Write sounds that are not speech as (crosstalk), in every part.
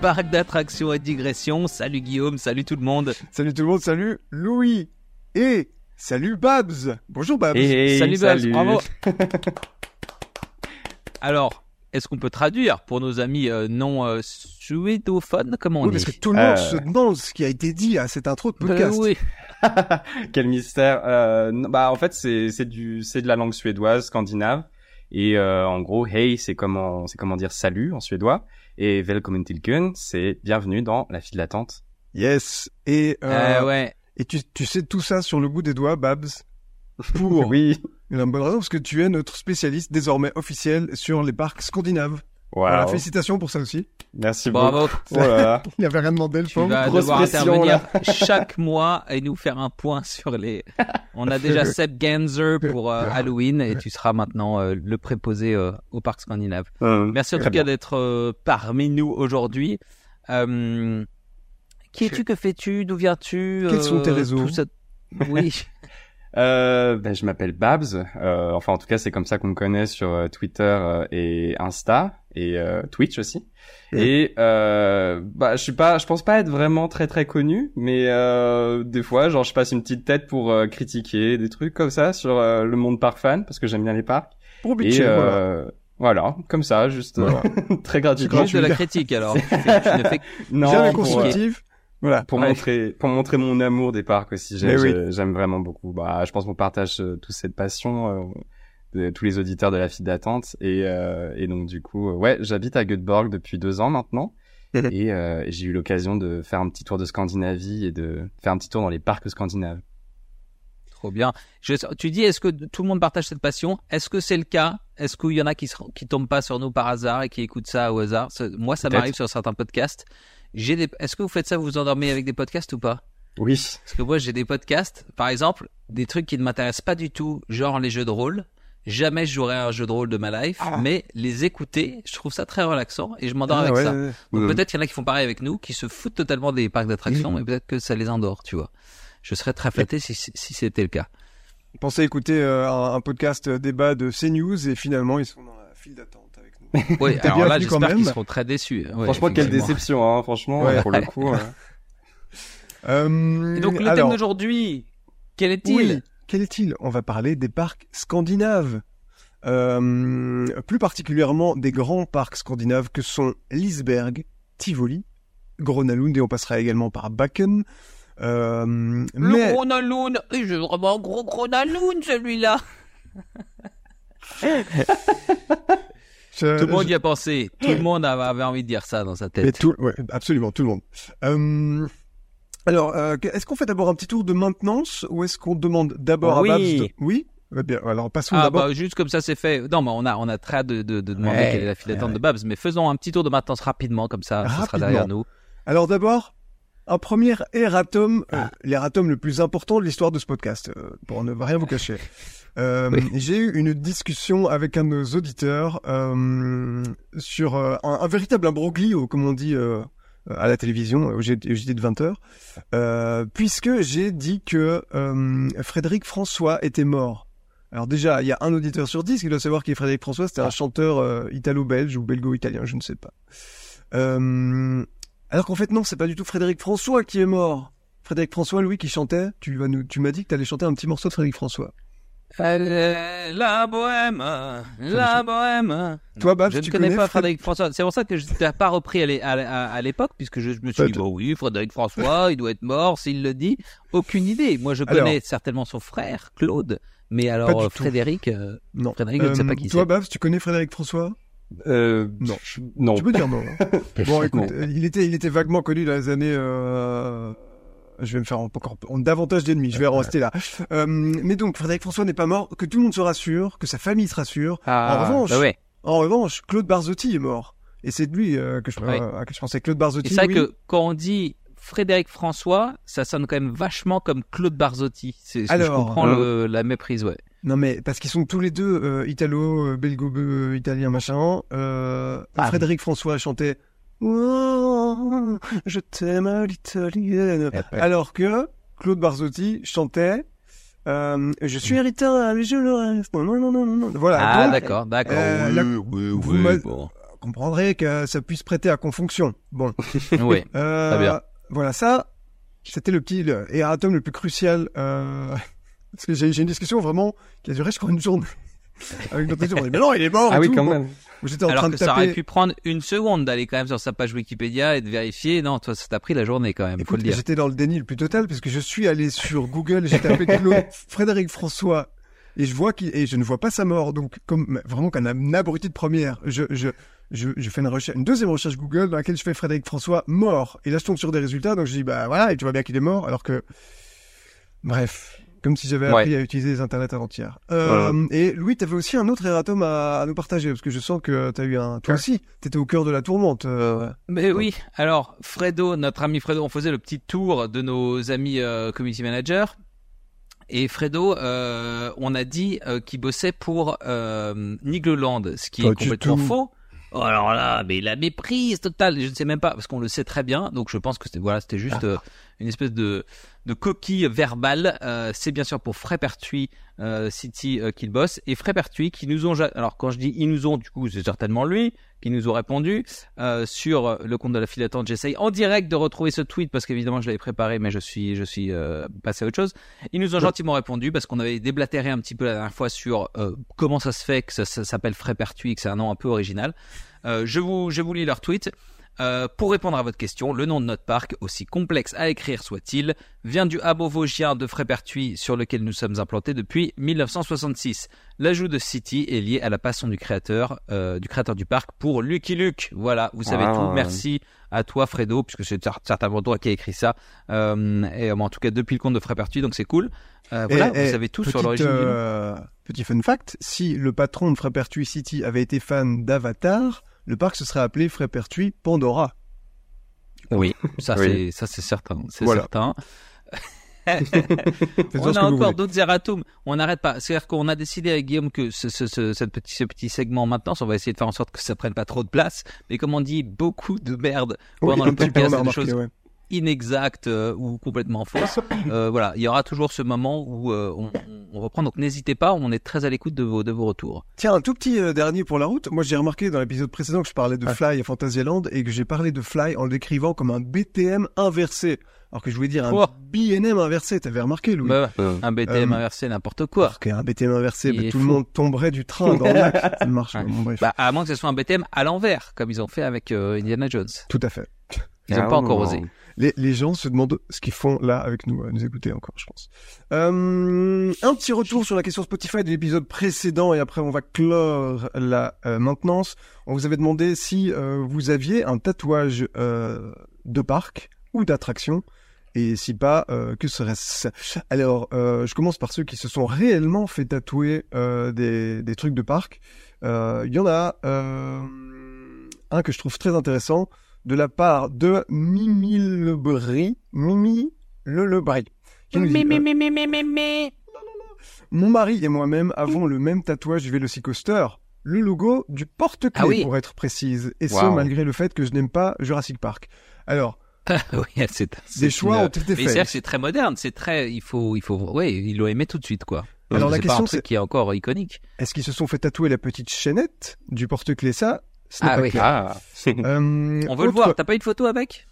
Parc d'attractions et digression. Salut Guillaume, salut tout le monde. Salut tout le monde, salut Louis. Et salut Babs. Bonjour Babs. Hey, salut Babs, salut. bravo. (laughs) Alors, est-ce qu'on peut traduire pour nos amis euh, non euh, suédophones Comment on Oui, dit parce que tout le monde Euh. se demande ce qui a été dit à cette intro de Euh, podcast. oui. (laughs) Quel mystère. Euh, bah en fait c'est c'est du c'est de la langue suédoise scandinave et euh, en gros hey c'est comment c'est comment dire salut en suédois et välkommen till Kön, c'est bienvenue dans la file d'attente. Yes. Et, euh, Euh, ouais. et tu, tu sais tout ça sur le bout des doigts, Babs? Pour (laughs) Oui. une bonne raison, parce que tu es notre spécialiste désormais officiel sur les parcs scandinaves. Wow. Voilà, félicitations pour ça aussi. Merci Bravo. beaucoup. (laughs) Oh là là. (laughs) Il avait rien demandé, le Tu pauvre. vas grosse devoir pression, intervenir (laughs) chaque mois et nous faire un point sur les. On a déjà Seb Ganser pour euh, Halloween et tu seras maintenant euh, le préposé euh, au parc scandinave. Euh, Merci en tout cas d'être euh, parmi nous aujourd'hui. Euh, qui es-tu Que fais-tu D'où viens-tu Quels sont tes réseaux tout ça- Oui. Euh, ben, je m'appelle Babs. Euh, enfin, en tout cas, c'est comme ça qu'on me connaît sur euh, Twitter euh, et Insta et euh, Twitch aussi. Mhm. Et euh, bah, je suis pas, je pense pas être vraiment très très connu, mais euh, des fois, genre, je passe une petite tête pour euh, critiquer des trucs comme ça sur euh, le monde parc fan parce que j'aime bien les parcs. Pour Et bitcher, voilà. euh, voilà, comme ça, juste Voilà. (laughs) très gratuit. Juste de la critique alors. Tu, fais- (laughs) tu ne fais Non, Jamais pour, euh, constructive. Voilà. pour Ouais. montrer pour montrer mon amour des parcs aussi j'aime oui. j'ai- j'aime vraiment beaucoup bah je pense qu'on partage euh, tous cette passion euh, de tous les auditeurs de la file d'attente et euh, et donc du coup euh, ouais j'habite à Göteborg depuis deux ans maintenant Mhm. et euh, j'ai eu l'occasion de faire un petit tour de Scandinavie et de faire un petit tour dans les parcs scandinaves trop bien. Je, tu dis est-ce que tout le monde partage cette passion? Est-ce que c'est le cas? Est-ce qu'il y en a qui se, qui tombent pas sur nous par hasard et qui écoutent ça au hasard? Moi, ça m'arrive sur certains podcasts. J'ai des. Est-ce que vous faites ça Vous vous endormez avec des podcasts ou pas? Oui Parce que moi, j'ai des podcasts, par exemple, des trucs qui ne m'intéressent pas du tout, genre les jeux de rôle. Jamais je jouerai à un jeu de rôle de ma life, Ah. mais les écouter, je trouve ça très relaxant et je m'endors Ah, avec ouais, ça. ouais. Donc peut-être qu'il y en a qui font pareil avec nous, qui se foutent totalement des parcs d'attractions, mais peut-être que ça les endort, tu vois. Je serais très flatté si, si si c'était le cas. Pensez écouter euh, un, un podcast euh, débat de CNews et finalement ils sont dans la file d'attente. (laughs) Oui, T'es alors là, j'espère qu'ils même. seront très déçus. Ouais, franchement quelle déception hein franchement Ouais. pour le coup euh. (laughs) Euh, Et donc le thème d'aujourd'hui, quel est-il oui, quel est-il? On va parler des parcs scandinaves. Euh, plus particulièrement des grands parcs scandinaves que sont Liseberg, Tivoli, Gronalund et on passera également par Bakken. Euh, Le mais Eh, j'ai vraiment un gros Naloun celui-là. (laughs) je- Tout le monde je- y a pensé. Tout le monde avait envie de dire ça dans sa Mais tête. tout, ouais, absolument, tout le monde. Euh, alors, euh, est-ce qu'on fait d'abord un petit tour de maintenance ou est-ce qu'on demande d'abord Oui. à Babs de... Oui Eh bien, alors passons Ah d'abord. bah juste comme ça c'est fait. Non mais on a on a très de, de, de demander Ouais, quelle est la file d'attente ouais, de Babs, mais faisons un petit tour de maintenance rapidement comme ça, ça sera derrière nous. Alors d'abord, un premier erratum, euh, Ah. l'erratum le plus important de l'histoire de ce podcast, euh, pour ne rien vous cacher. (laughs) Euh, Oui. J'ai eu une discussion avec un de nos auditeurs euh, sur euh, un, un véritable imbroglio, comme on dit à la télévision, au JT de 20h, euh, puisque j'ai dit que Frédéric François était mort. Alors déjà, il y a un auditeur sur dix qui doit savoir qui est Frédéric François, c'était un chanteur euh, italo-belge ou belgo-italien, je ne sais pas. Alors qu'en fait non, c'est pas du tout Frédéric François qui est mort. Frédéric François, Louis, qui chantait. Tu vas nous, tu m'as dit que t'allais chanter un petit morceau de Frédéric François. Euh, la bohème, la bohème. Toi, Babs, je ne tu connais connais pas Fred- Frédéric François. C'est pour ça que je ne t'ai pas repris à l'é- à l'é- à- à l'époque, puisque je, je me suis dit, bon oui, Frédéric François, il doit être mort s'il le dit. Aucune idée. Moi, je Alors- connais certainement son frère, Claude. Mais alors, euh. Frédéric, euh, Non. Frédéric, je ne sais Euh, pas qui Toi, c'est. Babs, tu connais Frédéric François? Euh, Non. je- non Tu peux dire non. hein. (laughs) bon, écoute, Non. euh, il était, il était vaguement connu dans les années. Euh... Je vais me faire encore davantage d'ennemis. Je vais rester là. Euh, mais donc, Frédéric François n'est pas mort. Que tout le monde se rassure, que sa famille se rassure. Ah, en revanche, bah ouais. en revanche, Claude Barzotti est mort. Et c'est de lui euh, que je, Ouais. euh, que je pensais. Claude Barzotti. C'est vrai oui. que quand on dit Frédéric François, ça sonne quand même vachement comme Claude Barzotti. C'est, Alors, je comprends le- la méprise, ouais. Non mais parce qu'ils sont tous les deux italo, belgo, italien machin. Ah. Frédéric François chantait Oh, Je t'aime à l'italienne. Alors que Claude Barzotti chantait euh, Je suis héritain, mais je le rêve. Non, non, non, non. Voilà. Ah, donc, d'accord, d'accord. euh, Oui, la- oui, vous oui, bon. comprendrais que ça puisse prêter à confonction. Bon. (laughs) Oui. Euh, Très bien. Voilà, ça, c'était le petit le erratum le plus crucial. Euh, (laughs) parce que j'ai j'ai une discussion vraiment qui a duré, je crois, une journée. (laughs) Avec notre étudiant, on dit, mais non, il est mort. Ah et oui, tout. quand Bon, même. J'étais en Alors train que de ça aurait pu prendre une seconde d'aller quand même sur sa page Wikipédia et de vérifier. Non, toi, ça t'a pris la journée quand même, faut Écoute, le dire. j'étais dans le déni le plus total parce que je suis allé sur Google et j'ai tapé (laughs) Claude Frédéric François et je vois qu'il et je ne vois pas sa mort. Donc comme vraiment qu'un un abruti de première je je je, je fais une recherche une deuxième recherche Google dans laquelle je fais Frédéric François mort. Et là je tombe sur des résultats. Donc je dis bah voilà et tu vois bien qu'il est mort alors que bref comme si j'avais Ouais. appris à utiliser les internets avant-hier. Euh, Et Louis, t'avais aussi un autre erratum à, à nous partager parce que je sens que t'as eu un. Toi aussi, t'étais au cœur de la tourmente. euh, Mais oui, alors Fredo, notre ami Fredo, on faisait le petit tour de nos amis euh, community managers. Et Fredo, euh, on a dit euh, qu'il bossait pour euh, Nigloland, ce qui Pas est complètement tout. faux. Oh, alors là, mais la méprise totale, je ne sais même pas, parce qu'on le sait très bien, donc je pense que c'était voilà, c'était juste euh, une espèce de, de coquille verbale. Euh, c'est bien sûr pour Frépertuis euh, City euh, qu'il bosse, et Frépertuis qui nous ont... Alors quand je dis ils nous ont, du coup c'est certainement lui qui nous ont répondu euh, sur le compte de la file d'attente. J'essaye en direct de retrouver ce tweet parce qu'évidemment je l'avais préparé, mais je suis je suis euh, passé à autre chose. Ils nous ont gentiment répondu parce qu'on avait déblatéré un petit peu la dernière fois sur euh, comment ça se fait que ça, ça s'appelle Frépertuis, que c'est un nom un peu original. Euh, je vous je vous lis leur tweet. Euh, pour répondre à votre question, le nom de notre parc, aussi complexe à écrire soit-il, vient du hameau vosgien de Frépertuis sur lequel nous sommes implantés depuis 1966. L'ajout de City est lié à la passion du créateur, euh, du créateur du parc pour Lucky Luke. Voilà, vous savez Ah. tout. Merci à toi Fredo, puisque c'est cer- certainement toi qui as écrit ça. Euh, et euh, en tout cas depuis le compte de Frépertuis, donc c'est cool. Euh, voilà, Et- et vous savez tout sur l'origine du nom. euh, Petit fun fact, si le patron de Frépertuis City avait été fan d'Avatar, le parc se serait appelé Frépertuis Pandora. Oui, ça Oui. c'est ça c'est certain, c'est Voilà. certain. (laughs) On a encore d'autres erratums. On n'arrête pas. C'est-à-dire qu'on a décidé avec Guillaume que ce, ce, ce, cette petit, ce petit segment maintenant, on va essayer de faire en sorte que ça prenne pas trop de place. Mais comme on dit beaucoup de merde Oui, pendant un le podcast, des choses ouais. Inexactes euh, ou complètement fausses. (laughs) Euh, voilà, il y aura toujours ce moment où euh, on, on reprend. Donc n'hésitez pas, on est très à l'écoute de vos, de vos retours. Tiens, un tout petit euh, dernier pour la route. Moi, j'ai remarqué dans l'épisode précédent que je parlais de Fly à Fantasyland et que j'ai parlé de Fly en le décrivant comme un BTM inversé. Alors que je voulais dire un Quoi? BNM inversé. T'avais remarqué, Louis? Bah, un BTM Euh, inversé, n'importe quoi. Alors qu'un BTM inversé, bah, tout le monde tomberait du train dans le (laughs) lac. Ça marche pas. Ouais. Bon, bref. Bah, à moins que ce soit un BTM à l'envers, comme ils ont fait avec euh, Indiana Jones. Tout à fait. Ils n'ont ah, pas encore oh. osé. Les, les gens se demandent ce qu'ils font là avec nous, à nous écouter encore, je pense. Euh, un petit retour sur la question Spotify de l'épisode précédent et après on va clore la euh, maintenance. On vous avait demandé si euh, vous aviez un tatouage euh, de parc ou d'attraction et si pas, euh, que serait-ce? Alors, je commence par ceux qui se sont réellement fait tatouer des, des trucs de parc. Il y en a un que je trouve très intéressant de la part de Mimi Lebris. Mimi Le Lebris. qui nous dit, euh, Mon mari et moi-même avons le même tatouage du Velocicoaster. Le logo du porte-clés, Ah oui. pour être précise. Et ce, malgré le fait que je n'aime pas Jurassic Park. Alors, (laughs) oui, c'est des choix une- ont été Mais c'est vrai faits. que c'est très moderne, c'est très, il faut, il faut, ouais, ils l'ont aimé tout de suite, quoi. Alors, la c'est pas question, un truc c'est- qui est encore iconique. Est-ce qu'ils se sont fait tatouer la petite chaînette du porte-clés Ça, ce Ah pas oui. clair. Ah. (laughs) Euh, On veut le voir. T'as pas eu de photo avec?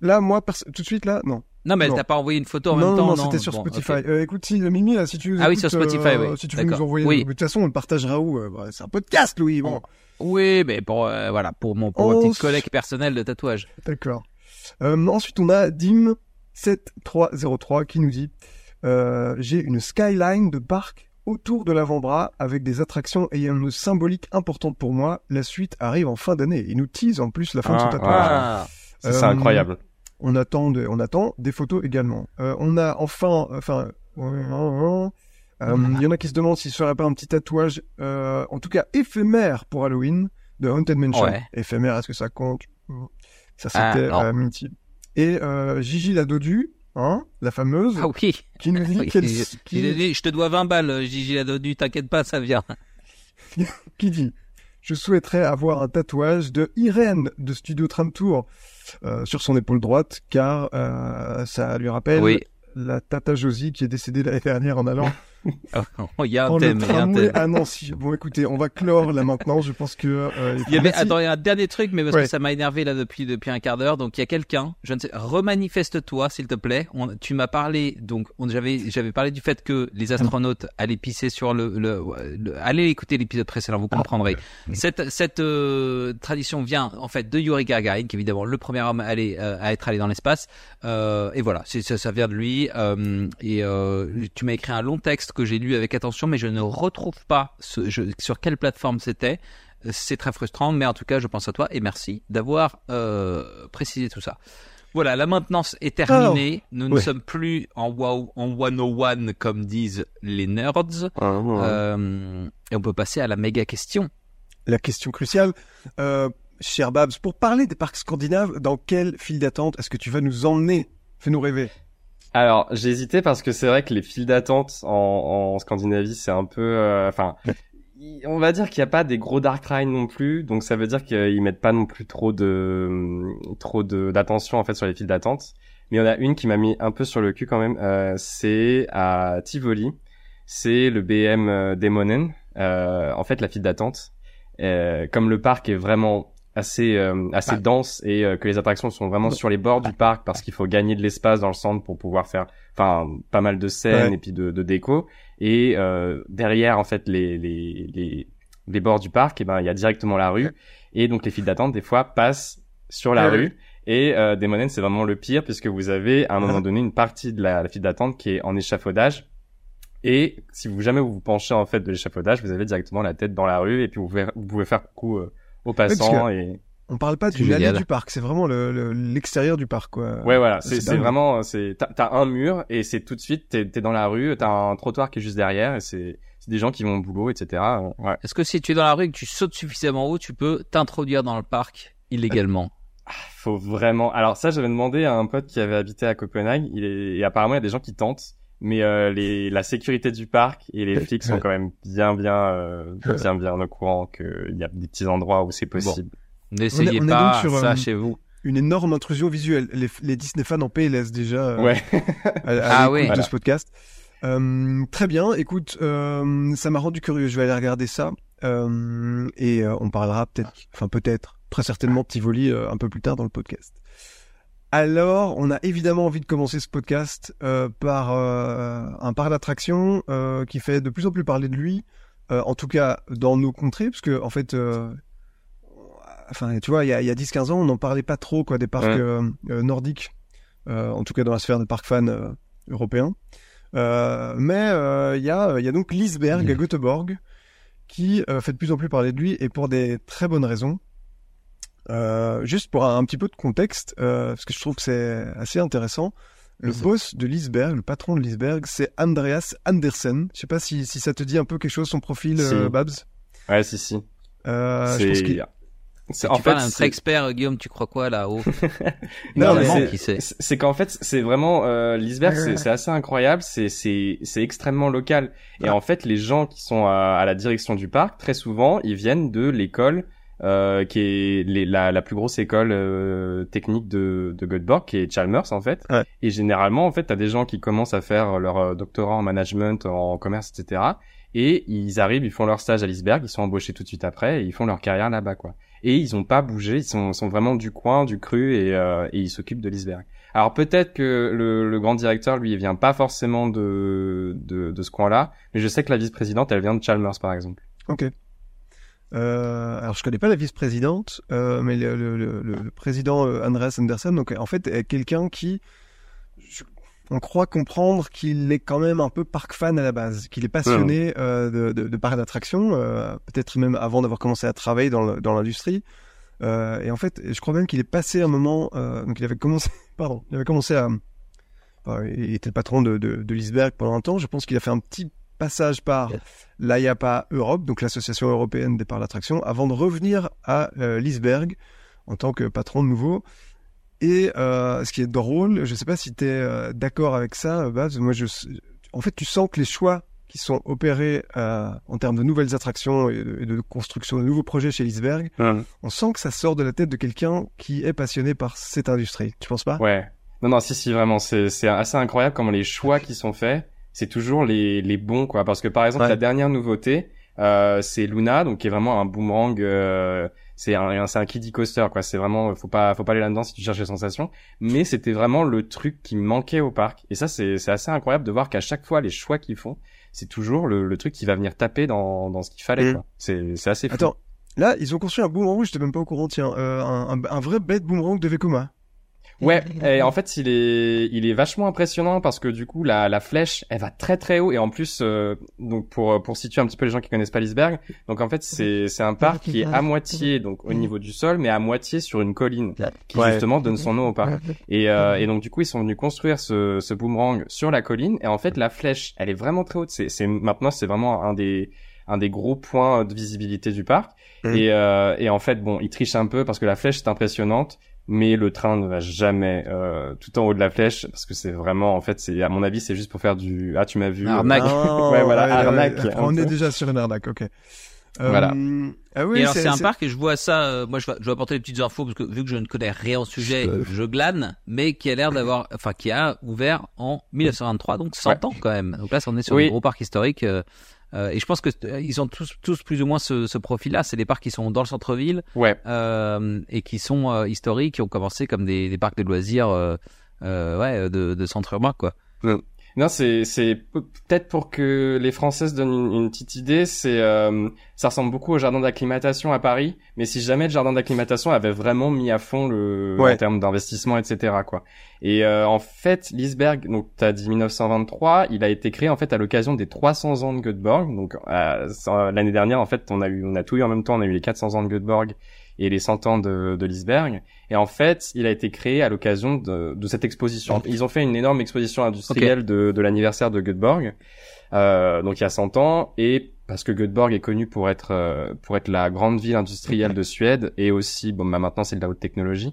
Là, moi, tout de suite, là, non. Non, mais elle Non. t'a pas envoyé une photo en non, même temps. non, c'était sur Bon, Spotify. Euh, écoute, si, Mimi, là, si tu nous Ah oui, sur Spotify, euh, oui. Si tu veux nous envoyer, Oui. de toute façon, on le partagera où euh, bah, C'est un podcast, Louis. Bon, Oui, mais pour, euh, voilà, pour mon, pour s- collègue personnelle de tatouage. d'accord. Euh, ensuite, on a Dim7303 qui nous dit euh, J'ai une skyline de parc autour de l'avant-bras avec des attractions ayant une symbolique importante pour moi. La suite arrive en fin d'année. Il nous tease en plus la fin de son Ah, tatouage. Ah. C'est Euh, incroyable. On attend, de- on attend des photos également. Euh, on a enfin, enfin, euh, il y en a qui se demandent s'il serait pas un petit tatouage, en tout cas éphémère pour Halloween de Haunted Mansion. Ouais. Éphémère, est-ce que ça compte? Ça Ah, c'était Minty. Et Gigi la Dodu, hein, la fameuse, Ah oui. qui nous dit Oui, je, qui- je- je- je te dois 20 balles, Gigi la donnée, t'inquiète pas, ça vient. (laughs) qui dit Je souhaiterais avoir un tatouage de Irène de Studio Tram Tour euh, sur son épaule droite, car euh, ça lui rappelle Oui. la Tata Josie qui est décédée l'année dernière en allant (laughs) Oh, il y a un Oh, le thème, il y a un thème. à Nancy. Bon, écoutez, on va clore là maintenant. Je pense que. euh, Il y avait, merci. attends, il y a un dernier truc, mais parce Ouais. que ça m'a énervé là depuis depuis un quart d'heure. Donc il y a quelqu'un, je ne sais, remanifeste-toi s'il te plaît. On, tu m'as parlé, donc on, j'avais j'avais parlé du fait que les astronautes allaient pisser sur le, le, le- allez écouter l'épisode précédent, vous comprendrez. Cette cette euh, tradition vient en fait de Yuri Gagarin, qui est évidemment le premier homme à aller euh, à être allé dans l'espace. Euh, et voilà, ça, ça vient de lui. Euh, et euh, tu m'as écrit un long texte que j'ai lu avec attention, mais je ne retrouve pas ce, je- sur quelle plateforme c'était. C'est très frustrant, mais en tout cas, je pense à toi et merci d'avoir euh, précisé tout ça. Voilà, la maintenance est terminée. Nous ne sommes plus en wow, en 101 comme disent les nerds. Euh, et on peut passer à la méga question. La question cruciale. Euh, cher Babs, pour parler des parcs scandinaves, dans quelle file d'attente est-ce que tu vas nous emmener? Fais-nous rêver. Alors, j'ai hésité parce que c'est vrai que les files d'attente en, en Scandinavie, c'est un peu, euh, enfin, (laughs) on va dire qu'il n'y a pas des gros dark rides non plus, donc ça veut dire qu'ils mettent pas non plus trop de, trop de d'attention en fait sur les files d'attente. Mais il y en a une qui m'a mis un peu sur le cul quand même. euh, c'est à Tivoli, c'est le BM euh, Demonen. Euh, en fait, la file d'attente, comme le parc est vraiment assez euh, assez Ah. dense et euh, que les attractions sont vraiment sur les bords du parc parce qu'il faut gagner de l'espace dans le centre pour pouvoir faire enfin pas mal de scènes Ouais. et puis de, de déco. Et euh, derrière en fait les les les, les bords du parc et ben il y a directement la rue. Et donc les files d'attente des fois passent sur la Ouais, rue. et euh, Demonen c'est vraiment le pire puisque vous avez à un (laughs) moment donné une partie de la, la file d'attente qui est en échafaudage. Et si vous jamais vous vous penchez en fait de l'échafaudage, vous avez directement la tête dans la rue et puis vous pouvez, vous pouvez faire coucou euh, aux passants et On parle pas d'une allée du parc, c'est vraiment le- le- l'extérieur du parc, quoi. ouais voilà, c'est vraiment c'est t'as un mur et c'est tout de suite t'es dans la rue, t'as un trottoir qui est juste derrière et c'est c'est des gens qui vont au boulot etc. Euh, Ouais. Est-ce que si tu es dans la rue et que tu sautes suffisamment haut, tu peux t'introduire dans le parc illégalement? Faut vraiment. Alors ça, j'avais demandé à un pote qui avait habité à Copenhague. Il est et apparemment il y a des gens qui tentent, mais euh, les la sécurité du parc et les flics sont quand même bien bien euh, bien bien au courant qu'il y a des petits endroits où c'est possible. N'essayez on est pas donc sur, ça euh, chez vous. Une énorme intrusion visuelle. Les, les Disney fans en PLS déjà. euh, Ouais. (laughs) à, à Ah l'écoute oui. de Voilà. ce podcast. Euh, très bien. Écoute, euh, ça m'a rendu curieux. Je vais aller regarder ça. Euh, et euh, on parlera peut-être, enfin peut-être, très certainement de Tivoli euh, un peu plus tard dans le podcast. Alors, on a évidemment envie de commencer ce podcast euh, par euh, un parc d'attractions euh, qui fait de plus en plus parler de lui, euh, en tout cas dans nos contrées, parce que en fait, euh, enfin, tu vois, il y a, y a 10-15 ans, on n'en parlait pas trop quoi des parcs Ouais. euh, nordiques, euh, en tout cas dans la sphère des parcs fans européens. Euh, mais euh, il y, a, y a donc Liseberg à Göteborg qui euh, fait de plus en plus parler de lui et pour des très bonnes raisons. Euh, juste pour un, un petit peu de contexte, euh, parce que je trouve que c'est assez intéressant. Le boss de Liseberg, le patron de Liseberg, c'est Andreas Andersen. Je sais pas si, si ça te dit un peu quelque chose son profil, Si. euh, Babs? Ouais, si si. Euh, je pense c'est qu'il- c'est tu en fait un c'est- très expert, Guillaume, tu crois quoi là-haut? (laughs) Non, c'est- qu'en fait c'est vraiment euh, ouais. c'est assez incroyable c'est c'est c'est extrêmement local et Ouais. en fait les gens qui sont à, à la direction du parc très souvent ils viennent de l'école euh, qui est les- la, la plus grosse école euh, technique de, de Göteborg, qui est Chalmers en fait. Ouais. Et généralement, en fait, t'as des gens qui commencent à faire leur euh, doctorat en management, en commerce, etc. Et ils arrivent, ils font leur stage à Lisberg, ils sont embauchés tout de suite après, et ils font leur carrière là-bas, quoi. Et ils ont pas bougé, ils sont, sont vraiment du coin, du cru, et, euh, et ils s'occupent de Lisberg. Alors peut-être que le, le grand directeur, lui, il vient pas forcément de, de, de ce coin-là, mais je sais que la vice-présidente, elle vient de Chalmers, par exemple. Ok. Euh, alors je connais pas la vice-présidente, euh, mais le, le, le, le président euh, Andreas Andersen, donc en fait est quelqu'un qui, je- on croit comprendre qu'il est quand même un peu park fan à la base, qu'il est passionné euh, de, de, de parcs d'attractions, peut-être même avant d'avoir commencé à travailler dans dans l'industrie. Et en fait, je crois même qu'il est passé un moment, donc il avait commencé, (laughs) pardon, il avait commencé à, enfin, il était le patron de, de, de Liseberg pendant un temps. Je pense qu'il a fait un petit passage par l'IAPA Europe, donc l'association européenne des parcs d'attractions, avant de revenir à euh, en tant que patron de nouveau. Et euh, ce qui est drôle, je sais pas si tu es d'accord avec ça, euh, Babs, moi je, en fait tu sens que les choix qui sont opérés euh, en termes de nouvelles attractions et de, et de construction de nouveaux projets chez Liseberg, on sent que ça sort de la tête de quelqu'un qui est passionné par cette industrie. Tu penses pas? Ouais. Non, non, si, si, vraiment, c'est assez incroyable comment les choix qui sont faits c'est toujours les les bons quoi. Parce que par exemple, Ouais. la dernière nouveauté, euh, c'est Luna, donc qui est vraiment un boomerang. euh, c'est un, c'est un kiddie coaster quoi. C'est vraiment, faut pas, faut pas aller là-dedans si tu cherches les sensations. Mais c'était vraiment le truc qui manquait au parc. Et ça, c'est c'est assez incroyable de voir qu'à chaque fois les choix qu'ils font, c'est toujours le, le truc qui va venir taper dans dans ce qu'il fallait Mm. quoi. C'est c'est assez fou. Attends, là, ils ont construit un boomerang, j'étais même pas au courant, tiens, euh, un, un, un vrai bête boomerang de Vekoma. Ouais, et en fait, il est, il est vachement impressionnant parce que du coup, la, la flèche, elle va très très haut et en plus, euh, donc pour pour situer un petit peu les gens qui connaissent pas l'Iceberg, donc en fait, c'est c'est un parc qui est à moitié donc au niveau du sol, mais à moitié sur une colline qui Ouais. justement donne son nom au parc. Et euh, et donc du coup, ils sont venus construire ce ce boomerang sur la colline et en fait, la flèche, elle est vraiment très haute. C'est c'est maintenant, c'est vraiment un des un des gros points de visibilité du parc. Mhm. Et, euh, et en fait, bon, ils trichent un peu parce que la flèche est impressionnante, mais le train ne va jamais euh, tout en haut de la flèche parce que c'est vraiment, en fait, c'est à mon avis, c'est juste pour faire du ah tu m'as vu. Arnaque. Ah, (laughs) Ouais, voilà, arnaque, ouais, on est déjà sur une arnaque, ok. Euh, Voilà. Ah oui, et alors c'est un parc et je vois ça. euh, moi, je vais, je vais apporter des petites infos parce que vu que je ne connais rien au sujet, Euh. je glane, mais qui a l'air d'avoir, enfin, qui a ouvert en 1923, donc 100 Ouais. ans quand même. Donc là, on est sur Oui. un gros parc historique. euh, euh, et je pense que euh, ils ont tous, tous plus ou moins ce, ce profil-là. C'est des parcs qui sont dans le centre-ville Ouais. euh, et qui sont euh, historiques, qui ont commencé comme des, des parcs de loisirs, euh, euh, ouais, de, de centre urbain, quoi. Non, c'est c'est pe- peut-être pour que les Français se donnent une, une petite idée. C'est euh, ça ressemble beaucoup au jardin d'acclimatation à Paris, mais si jamais le jardin d'acclimatation avait vraiment mis à fond le Ouais. en termes d'investissement, etc. quoi. Et euh, en fait, l'Iceberg, donc t'as dit 1923, il a été créé en fait à l'occasion des 300 ans de Göteborg. Donc euh, l'année dernière, en fait, on a eu on a tout eu en même temps. On a eu les 400 ans de Göteborg et les 100 ans de, de l'Iceberg. Et en fait, il a été créé à l'occasion de, de cette exposition. Ils ont fait une énorme exposition industrielle de, de l'anniversaire de Göteborg, euh, donc il y a 100 ans, et parce que Göteborg est connu pour être euh, pour être la grande ville industrielle de Suède, et aussi, bon, bah, maintenant c'est de la haute technologie.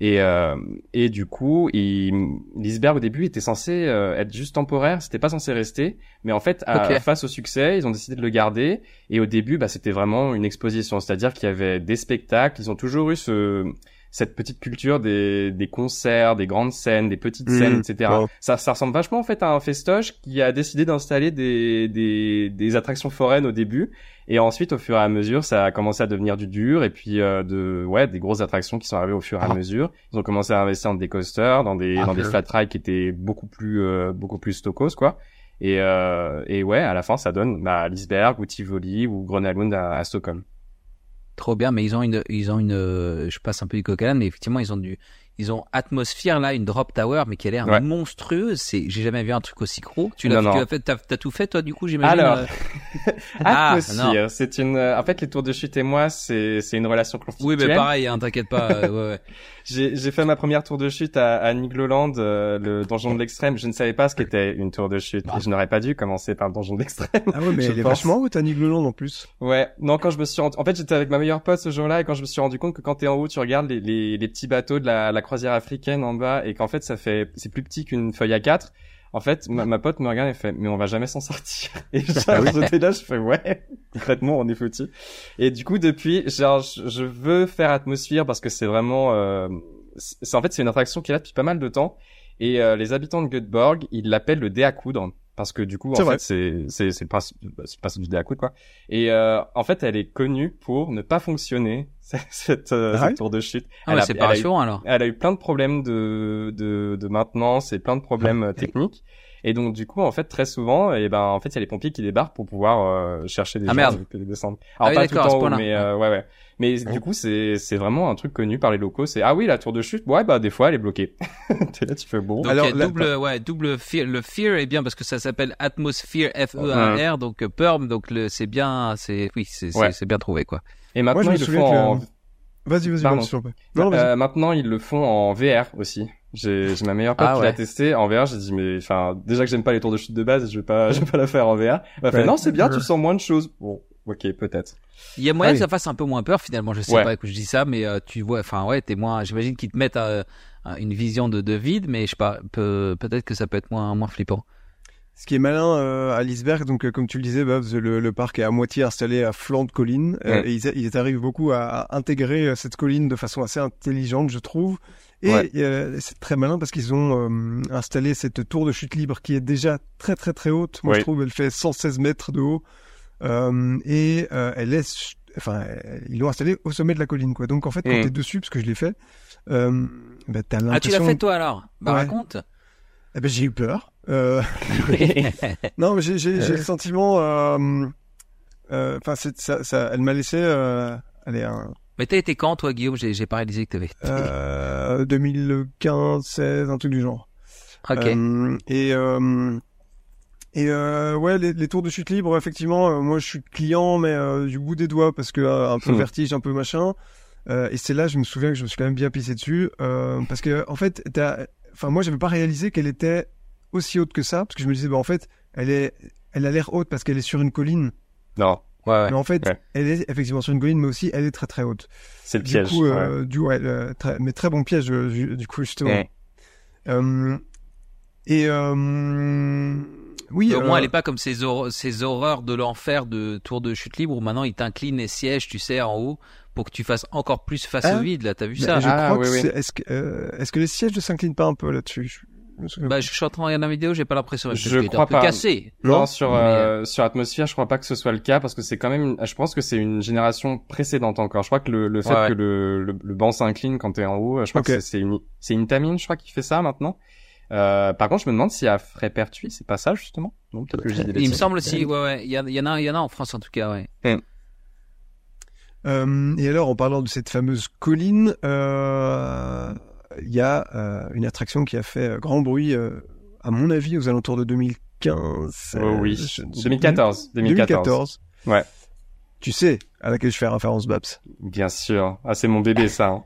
Et euh, et du coup, il, l'iceberg au début était censé euh, être juste temporaire, c'était pas censé rester, mais en fait, à- Ok. face au succès, ils ont décidé de le garder. Et au début, bah, c'était vraiment une exposition, c'est-à-dire qu'il y avait des spectacles. Ils ont toujours eu ce cette petite culture des, des concerts, des grandes scènes, des petites Mhm. scènes, etc. Wow. Ça, ça ressemble vachement en fait à un festoche qui a décidé d'installer des, des, des attractions foraines au début, et ensuite au fur et à mesure, ça a commencé à devenir du dur, et puis euh, de ouais des grosses attractions qui sont arrivées au fur et à Ah. mesure. Ils ont commencé à investir dans des coasters, dans des Ah, dans des flat rides qui étaient beaucoup plus euh, beaucoup plus stokos quoi. Et euh, et ouais, à la fin, ça donne bah, l'iceberg ou Tivoli ou Grönalund à, à Stockholm. Trop bien, mais ils ont une, ils ont une, euh, je passe un peu du coq à l'âne, mais effectivement, ils ont du, ils ont Atmosphere là, une drop tower, mais qui a l'air Ouais. monstrueuse. C'est, j'ai jamais vu un truc aussi gros. Tu l'as, Non, tu non. as fait, t'as, t'as tout fait toi du coup, j'imagine. Alors, euh (laughs) Ah, c'est une. euh, En fait, les tours de chute et moi, c'est c'est une relation conflictuelle. Oui, mais pareil, hein, t'inquiète pas. euh, ouais, ouais. (laughs) J'ai j'ai fait ma première tour de chute à, à Nigloland, euh, le donjon de l'extrême. Je ne savais pas ce qu'était une tour de chute. Et je n'aurais pas dû commencer par le donjon de l'extrême. Ah ouais, mais (laughs) il est vachement haut, Annie Gloland en plus. Ouais. Non, quand je me suis rendu... En fait, j'étais avec ma meilleure pote ce jour-là et quand je me suis rendu compte que quand t'es en haut, tu regardes les, les, les petits bateaux de la, la croisière africaine en bas et qu'en fait, ça fait... C'est plus petit qu'une feuille à 4. En fait, ma, ma pote me regarde et fait, mais on va jamais s'en sortir. (laughs) Et genre, j'étais là, je fais, ouais, concrètement, on est foutu. Et du coup, depuis, genre, je, veux faire atmosphère parce que c'est vraiment, euh, c'est, en fait, c'est une attraction qui est là depuis pas mal de temps. Et euh, les habitants de Göteborg, ils l'appellent le dé à coudre. Parce que du coup, en fait, c'est, c'est, c'est le principe, bah, c'est le principe du dé à coudre, quoi. Et euh, en fait, elle est connue pour ne pas fonctionner, cette, euh, Ah cette tour de chute. Ah, Elle ouais, a- c'est elle pas a eu- rassurant alors. elle a eu plein de problèmes de, de, de maintenance et plein de problèmes euh, techniques. Et donc du coup, en fait, très souvent, et ben en fait, il y a les pompiers qui débarquent pour pouvoir euh, chercher des Ah, gens merde. les descendre. Ah Alors oui, pas tout ce en haut, point-là. mais euh, ouais ouais. Mais du coup, c'est c'est vraiment un truc connu par les locaux. C'est ah oui, la tour de chute. Ouais bah des fois, elle est bloquée. (laughs) T'es là, tu fais bon. Donc, Alors, il y a là- double, ouais, double fear. Le fear est bien parce que ça s'appelle Atmosphere F E A R, donc Perm, donc le, c'est bien, c'est, oui, c'est, c'est- Ouais. c'est bien trouvé quoi. Et maintenant, Moi, je me ils le font en... le- Vas-y, vas-y, Pardon. Non. Euh, maintenant, ils le font en VR aussi. J'ai j'ai ma meilleure pote Ah qui ouais. l'a testé en VR. J'ai dit mais enfin déjà que j'aime pas les tours de chute de base, je vais pas (laughs) je vais pas la faire en VR. Elle m'a fait non c'est bien, tu sens moins de choses. Bon ok peut-être. Il y a moyen Ah que oui. ça fasse un peu moins peur finalement. Je sais Ouais. pas que je dis ça, mais euh, tu vois, enfin ouais, t'es moins. J'imagine qu'ils te mettent euh, une vision de, de vide, mais je sais pas, peut, peut-être que ça peut être moins moins flippant. Ce qui est malin euh, à Lisberg, donc euh, comme tu le disais, Babs, le, le parc est à moitié installé à flanc de colline euh, Ouais. et ils, ils arrivent beaucoup à, à intégrer cette colline de façon assez intelligente, je trouve. Et Ouais. euh, c'est très malin parce qu'ils ont euh, installé cette tour de chute libre qui est déjà très très très haute. Moi, Oui. je trouve elle fait 116 mètres de haut Euh, et euh, elle est, enfin, ils l'ont installée au sommet de la colline, quoi. Donc en fait, quand Mm. t'es dessus, parce que je l'ai fait, euh, bah, t'as Ah, tu l'impression. l'as fait toi alors? Bah Ouais. raconte. Eh ben, j'ai eu peur. Euh, (laughs) Non, mais j'ai j'ai j'ai le sentiment. euh, euh, Enfin, ça, ça, elle m'a laissé. Euh, allez, un, Mais t'as été quand toi Guillaume? J'ai j'ai pas réalisé que t'avais. euh, 2015, 16, un truc du genre. ok. Euh, et euh, et euh, ouais, les, les tours de chute libre, effectivement, euh, moi je suis client, mais euh, du bout des doigts parce que euh, un peu Hmm. vertige, un peu machin. Euh, et c'est là, je me souviens que je me suis quand même bien pissé dessus, euh, parce que en fait, t'as- enfin moi j'avais pas réalisé qu'elle était aussi haute que ça, parce que je me disais bah en fait, elle est, elle a l'air haute parce qu'elle est sur une colline, non, Ouais, ouais. mais en fait, Ouais. elle est effectivement sur une colline, mais aussi elle est très très haute. c'est le Du piège. coup, ouais. euh, du ouais, le- très- mais très bon piège euh, du, du coup justement. Ouais. Euh, et euh, oui, Mais au moins, euh, elle est pas comme ces, hor- ces horreurs de l'enfer de tour de chute libre où maintenant ils t'inclinent les sièges, tu sais, en haut pour que tu fasses encore plus face Ah. au vide. Là, t'as vu ça? je Ah, crois oui, que oui. c'est. Est-ce que, euh, est-ce que les sièges ne s'inclinent pas un peu là-dessus? Bah, je suis en train de regarder la vidéo, j'ai pas l'impression. Je crois pas. cassé. Non, Non, sur mais, euh, sur atmosphère, je crois pas que ce soit le cas parce que c'est quand même, une- je pense que c'est une génération précédente encore. Je crois que le, le fait Ouais, ouais. que le, le, le banc s'incline quand t'es en haut, je crois que c'est- c'est une c'est Intamin, je crois qui fait ça maintenant. Euh, par contre, je me demande si à Frépertuis, c'est pas ça justement? Non, peut-être que j'ai des Il me semble aussi, ouais, ouais. Il y, en- il y en a, il y en a en France en tout cas, ouais. Euh, et alors, en parlant de cette fameuse colline, euh, il y a euh, une attraction qui a fait euh, grand bruit, euh, à mon avis, aux alentours de 2015. Oh oui, euh, je ne sais 2014, 2014. 2014. Ouais. Tu sais à laquelle je fais référence, Babs. Bien sûr. Ah, c'est mon bébé ça. Hein.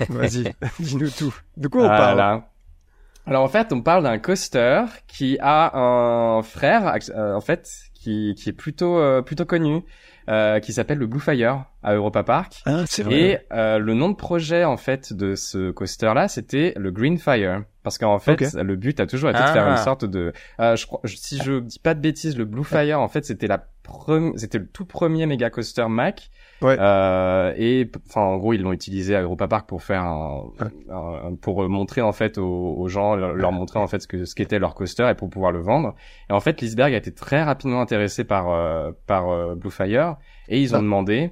(laughs) Vas-y, (laughs) dis-nous tout. De quoi on Ah parle là. Alors en fait, on parle d'un coaster qui a un frère, euh, en fait, qui, qui est plutôt euh, plutôt connu, euh, qui s'appelle le Blue Fire à Europa Park. Ah, c'est vrai. Et euh, le nom de projet en fait de ce coaster là, c'était le Green Fire, parce qu'en fait, le but a toujours été de Ah. faire une sorte de, euh, je crois, je- si je dis pas de bêtises, le Blue Fire en fait c'était la c'était le tout premier méga coaster Mac. Ouais. Euh, et enfin en gros ils l'ont utilisé à Europa Park pour faire un, un- pour euh, montrer en fait aux, aux gens leur, montrer en fait ce que ce qu'était leur coaster et pour pouvoir le vendre. Et en fait Lisberg a été très rapidement intéressé par euh, par euh, Blue Fire et ils ont Ah. demandé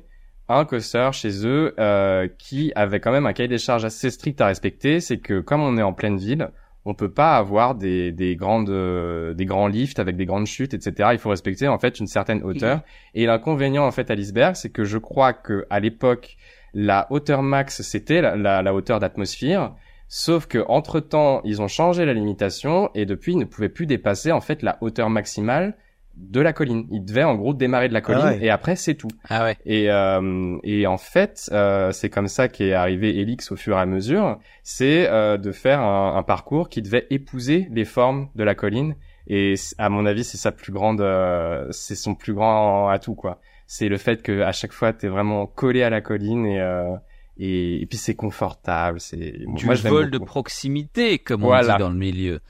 un coaster chez eux euh, qui avait quand même un cahier des charges assez strict à respecter, c'est que comme on est en pleine ville, on peut pas avoir des, des grandes euh, des grands lifts avec des grandes chutes, etc. Il faut respecter en fait une certaine hauteur. Et l'inconvénient en fait à l'iceberg, c'est que je crois que à l'époque la hauteur max c'était la, la, la hauteur d'atmosphère. Sauf que entre temps, ils ont changé la limitation et depuis, ils ne pouvaient plus dépasser en fait la hauteur maximale de la colline. Ils devaient en gros démarrer de la colline ouais. et après c'est tout. Ah ouais. Et, euh, et en fait, euh, c'est comme ça qu'est arrivé Elix au fur et à mesure. C'est euh, de faire un, un parcours qui devait épouser les formes de la colline. Et à mon avis, c'est sa plus grande, euh, c'est son plus grand atout quoi. C'est le fait que à chaque fois, t'es vraiment collé à la colline et euh, et, et puis c'est confortable. C'est Du moi je vol de proximité, comme on Voilà. dit dans le milieu.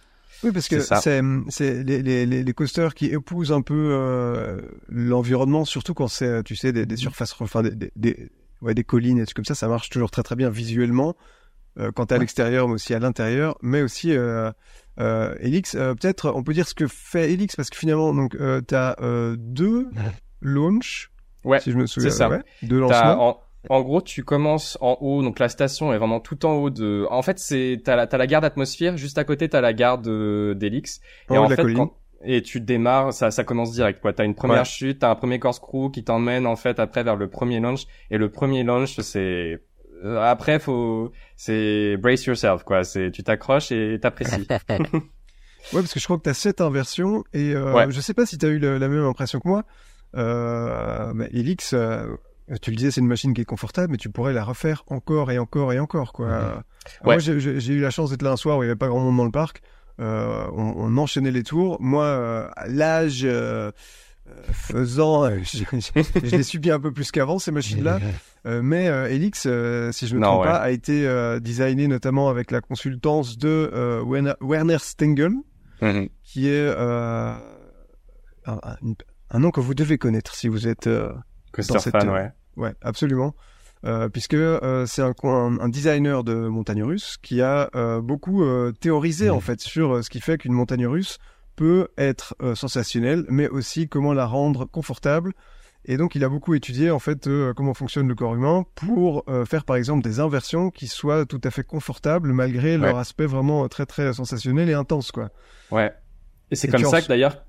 Oui, parce que C'est c'est les, les, les, les coasters qui épousent un peu euh, l'environnement, surtout quand c'est, tu sais, des, des surfaces, enfin des, des, des, ouais, des collines et trucs comme ça, ça marche toujours très très bien visuellement, euh, quand t'es à Ouais. l'extérieur, mais aussi à l'intérieur, mais aussi euh, euh, Helix. euh, Peut-être, on peut dire ce que fait Helix, parce que finalement, donc, euh, t'as euh, deux (laughs) launches, Ouais, si je me souviens, c'est ça. ouais, deux lancements. En, gros, tu commences en haut, donc la station est vraiment tout en haut de. En fait, c'est t'as la, t'as la gare d'atmosphère, juste à côté t'as la gare de d'Elix. En et haut en de la fait, colline. quand- et tu démarres, ça, ça commence direct quoi. T'as une première Ouais. chute, t'as un premier corkscrew qui t'emmène en fait après vers le premier launch. Et le premier launch, c'est euh, après faut c'est brace yourself quoi. C'est tu t'accroches et t'apprécies. (laughs) Ouais, parce que je crois que t'as sept inversions et euh, Ouais. je sais pas si t'as eu le- la même impression que moi. Euh, mais Helix, euh, tu le disais, c'est une machine qui est confortable, mais tu pourrais la refaire encore et encore et encore, quoi. Alors, Moi, Ouais. j'ai- eu la chance d'être là un soir où il y avait pas grand monde dans le parc. Euh, on, on enchaînait les tours. Moi, euh, à l'âge euh, euh, faisant, euh, (laughs) je, je- je l'ai subi un peu plus qu'avant ces machines-là. (laughs) Euh, mais euh, Helix, euh, si je me Non, trompe ouais. pas, a été euh, designé notamment avec la consultance de euh, Werner, Werner Stengel. Mhm. qui est euh, un, un- un nom que vous devez connaître si vous êtes euh, Coaster Dans cette, fan, ouais. Ouais, absolument. Euh, puisque euh, c'est un, un, un designer de montagne russe qui a euh, beaucoup euh, théorisé en fait sur euh, ce qui fait qu'une montagne russe peut être euh, sensationnelle, mais aussi comment la rendre confortable. Et donc il a beaucoup étudié en fait euh, comment fonctionne le corps humain pour euh, faire par exemple des inversions qui soient tout à fait confortables malgré leur aspect vraiment très très sensationnel et intense quoi. Ouais. Et c'est comme en ça s- que d'ailleurs,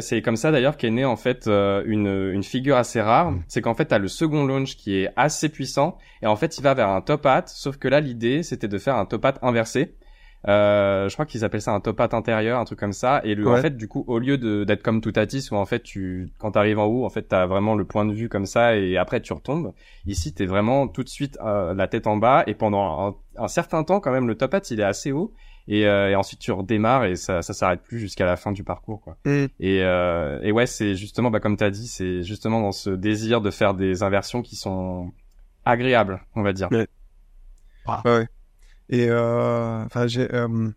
c'est comme ça d'ailleurs qu'est né en fait euh, une une figure assez rare. C'est qu'en fait t'as le second launch qui est assez puissant et en fait il va vers un top hat. Sauf que là l'idée c'était de faire un top hat inversé. Euh, je crois qu'ils appellent ça un top hat intérieur, un truc comme ça. Et le, en fait du coup au lieu d'être comme Toutatis où en fait tu quand t'arrives en haut en fait t'as vraiment le point de vue comme ça et après tu retombes. Ici t'es vraiment tout de suite euh, la tête en bas et pendant un, un certain temps quand même le top hat il est assez haut. Et, euh, et ensuite tu redémarres et ça ça s'arrête plus jusqu'à la fin du parcours quoi. Et euh, et ouais c'est justement bah comme t'as dit c'est justement dans ce désir de faire des inversions qui sont agréables on va dire. Ouais. Ouais. Et euh, enfin, j'ai. euh,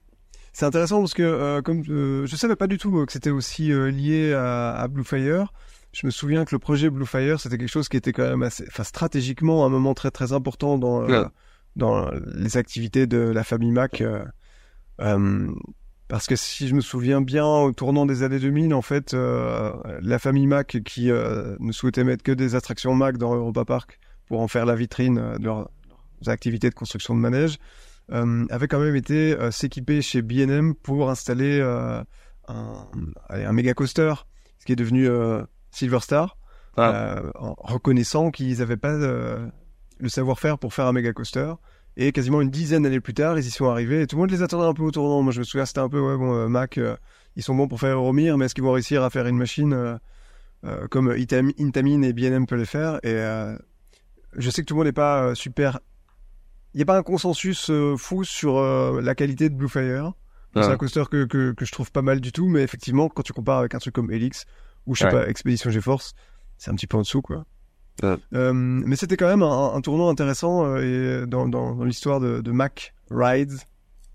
c'est intéressant parce que euh, comme euh, je savais pas du tout que c'était aussi euh, lié à, à Bluefire. Je me souviens que le projet Bluefire c'était quelque chose qui était quand même assez, enfin stratégiquement un moment très très important dans euh, Ouais. dans les activités de la famille Mac. euh, euh, parce que si je me souviens bien, au tournant des années 2000, en fait, euh, la famille Mac qui euh, ne souhaitait mettre que des attractions Mac dans Europa Park pour en faire la vitrine de leurs activités de construction de manège, avait quand même été s'équiper chez B&M pour installer un, allez, un méga coaster, ce qui est devenu Silver Star, Ah. en reconnaissant qu'ils n'avaient pas le savoir-faire pour faire un méga coaster. Et quasiment une dizaine d'années plus tard, ils y sont arrivés et tout le monde les attendait un peu au tournant. Moi, je me souviens, c'était un peu, ouais, bon, euh, Mac, euh, ils sont bons pour faire Euromir, mais est-ce qu'ils vont réussir à faire une machine euh, comme Itam- Intamin et B&M peut le faire? Et je sais que tout le monde n'est pas super. Il n'y a pas un consensus fou sur la qualité de Bluefire. C'est Ouais. un coaster que, que, que je trouve pas mal du tout, mais effectivement, quand tu compares avec un truc comme Helix ou je sais Ouais. pas, Expedition GeForce, c'est un petit peu en dessous, quoi. Ouais. Euh, mais c'était quand même un, un tournant intéressant euh, et dans, dans, dans l'histoire de, de Mac Rides.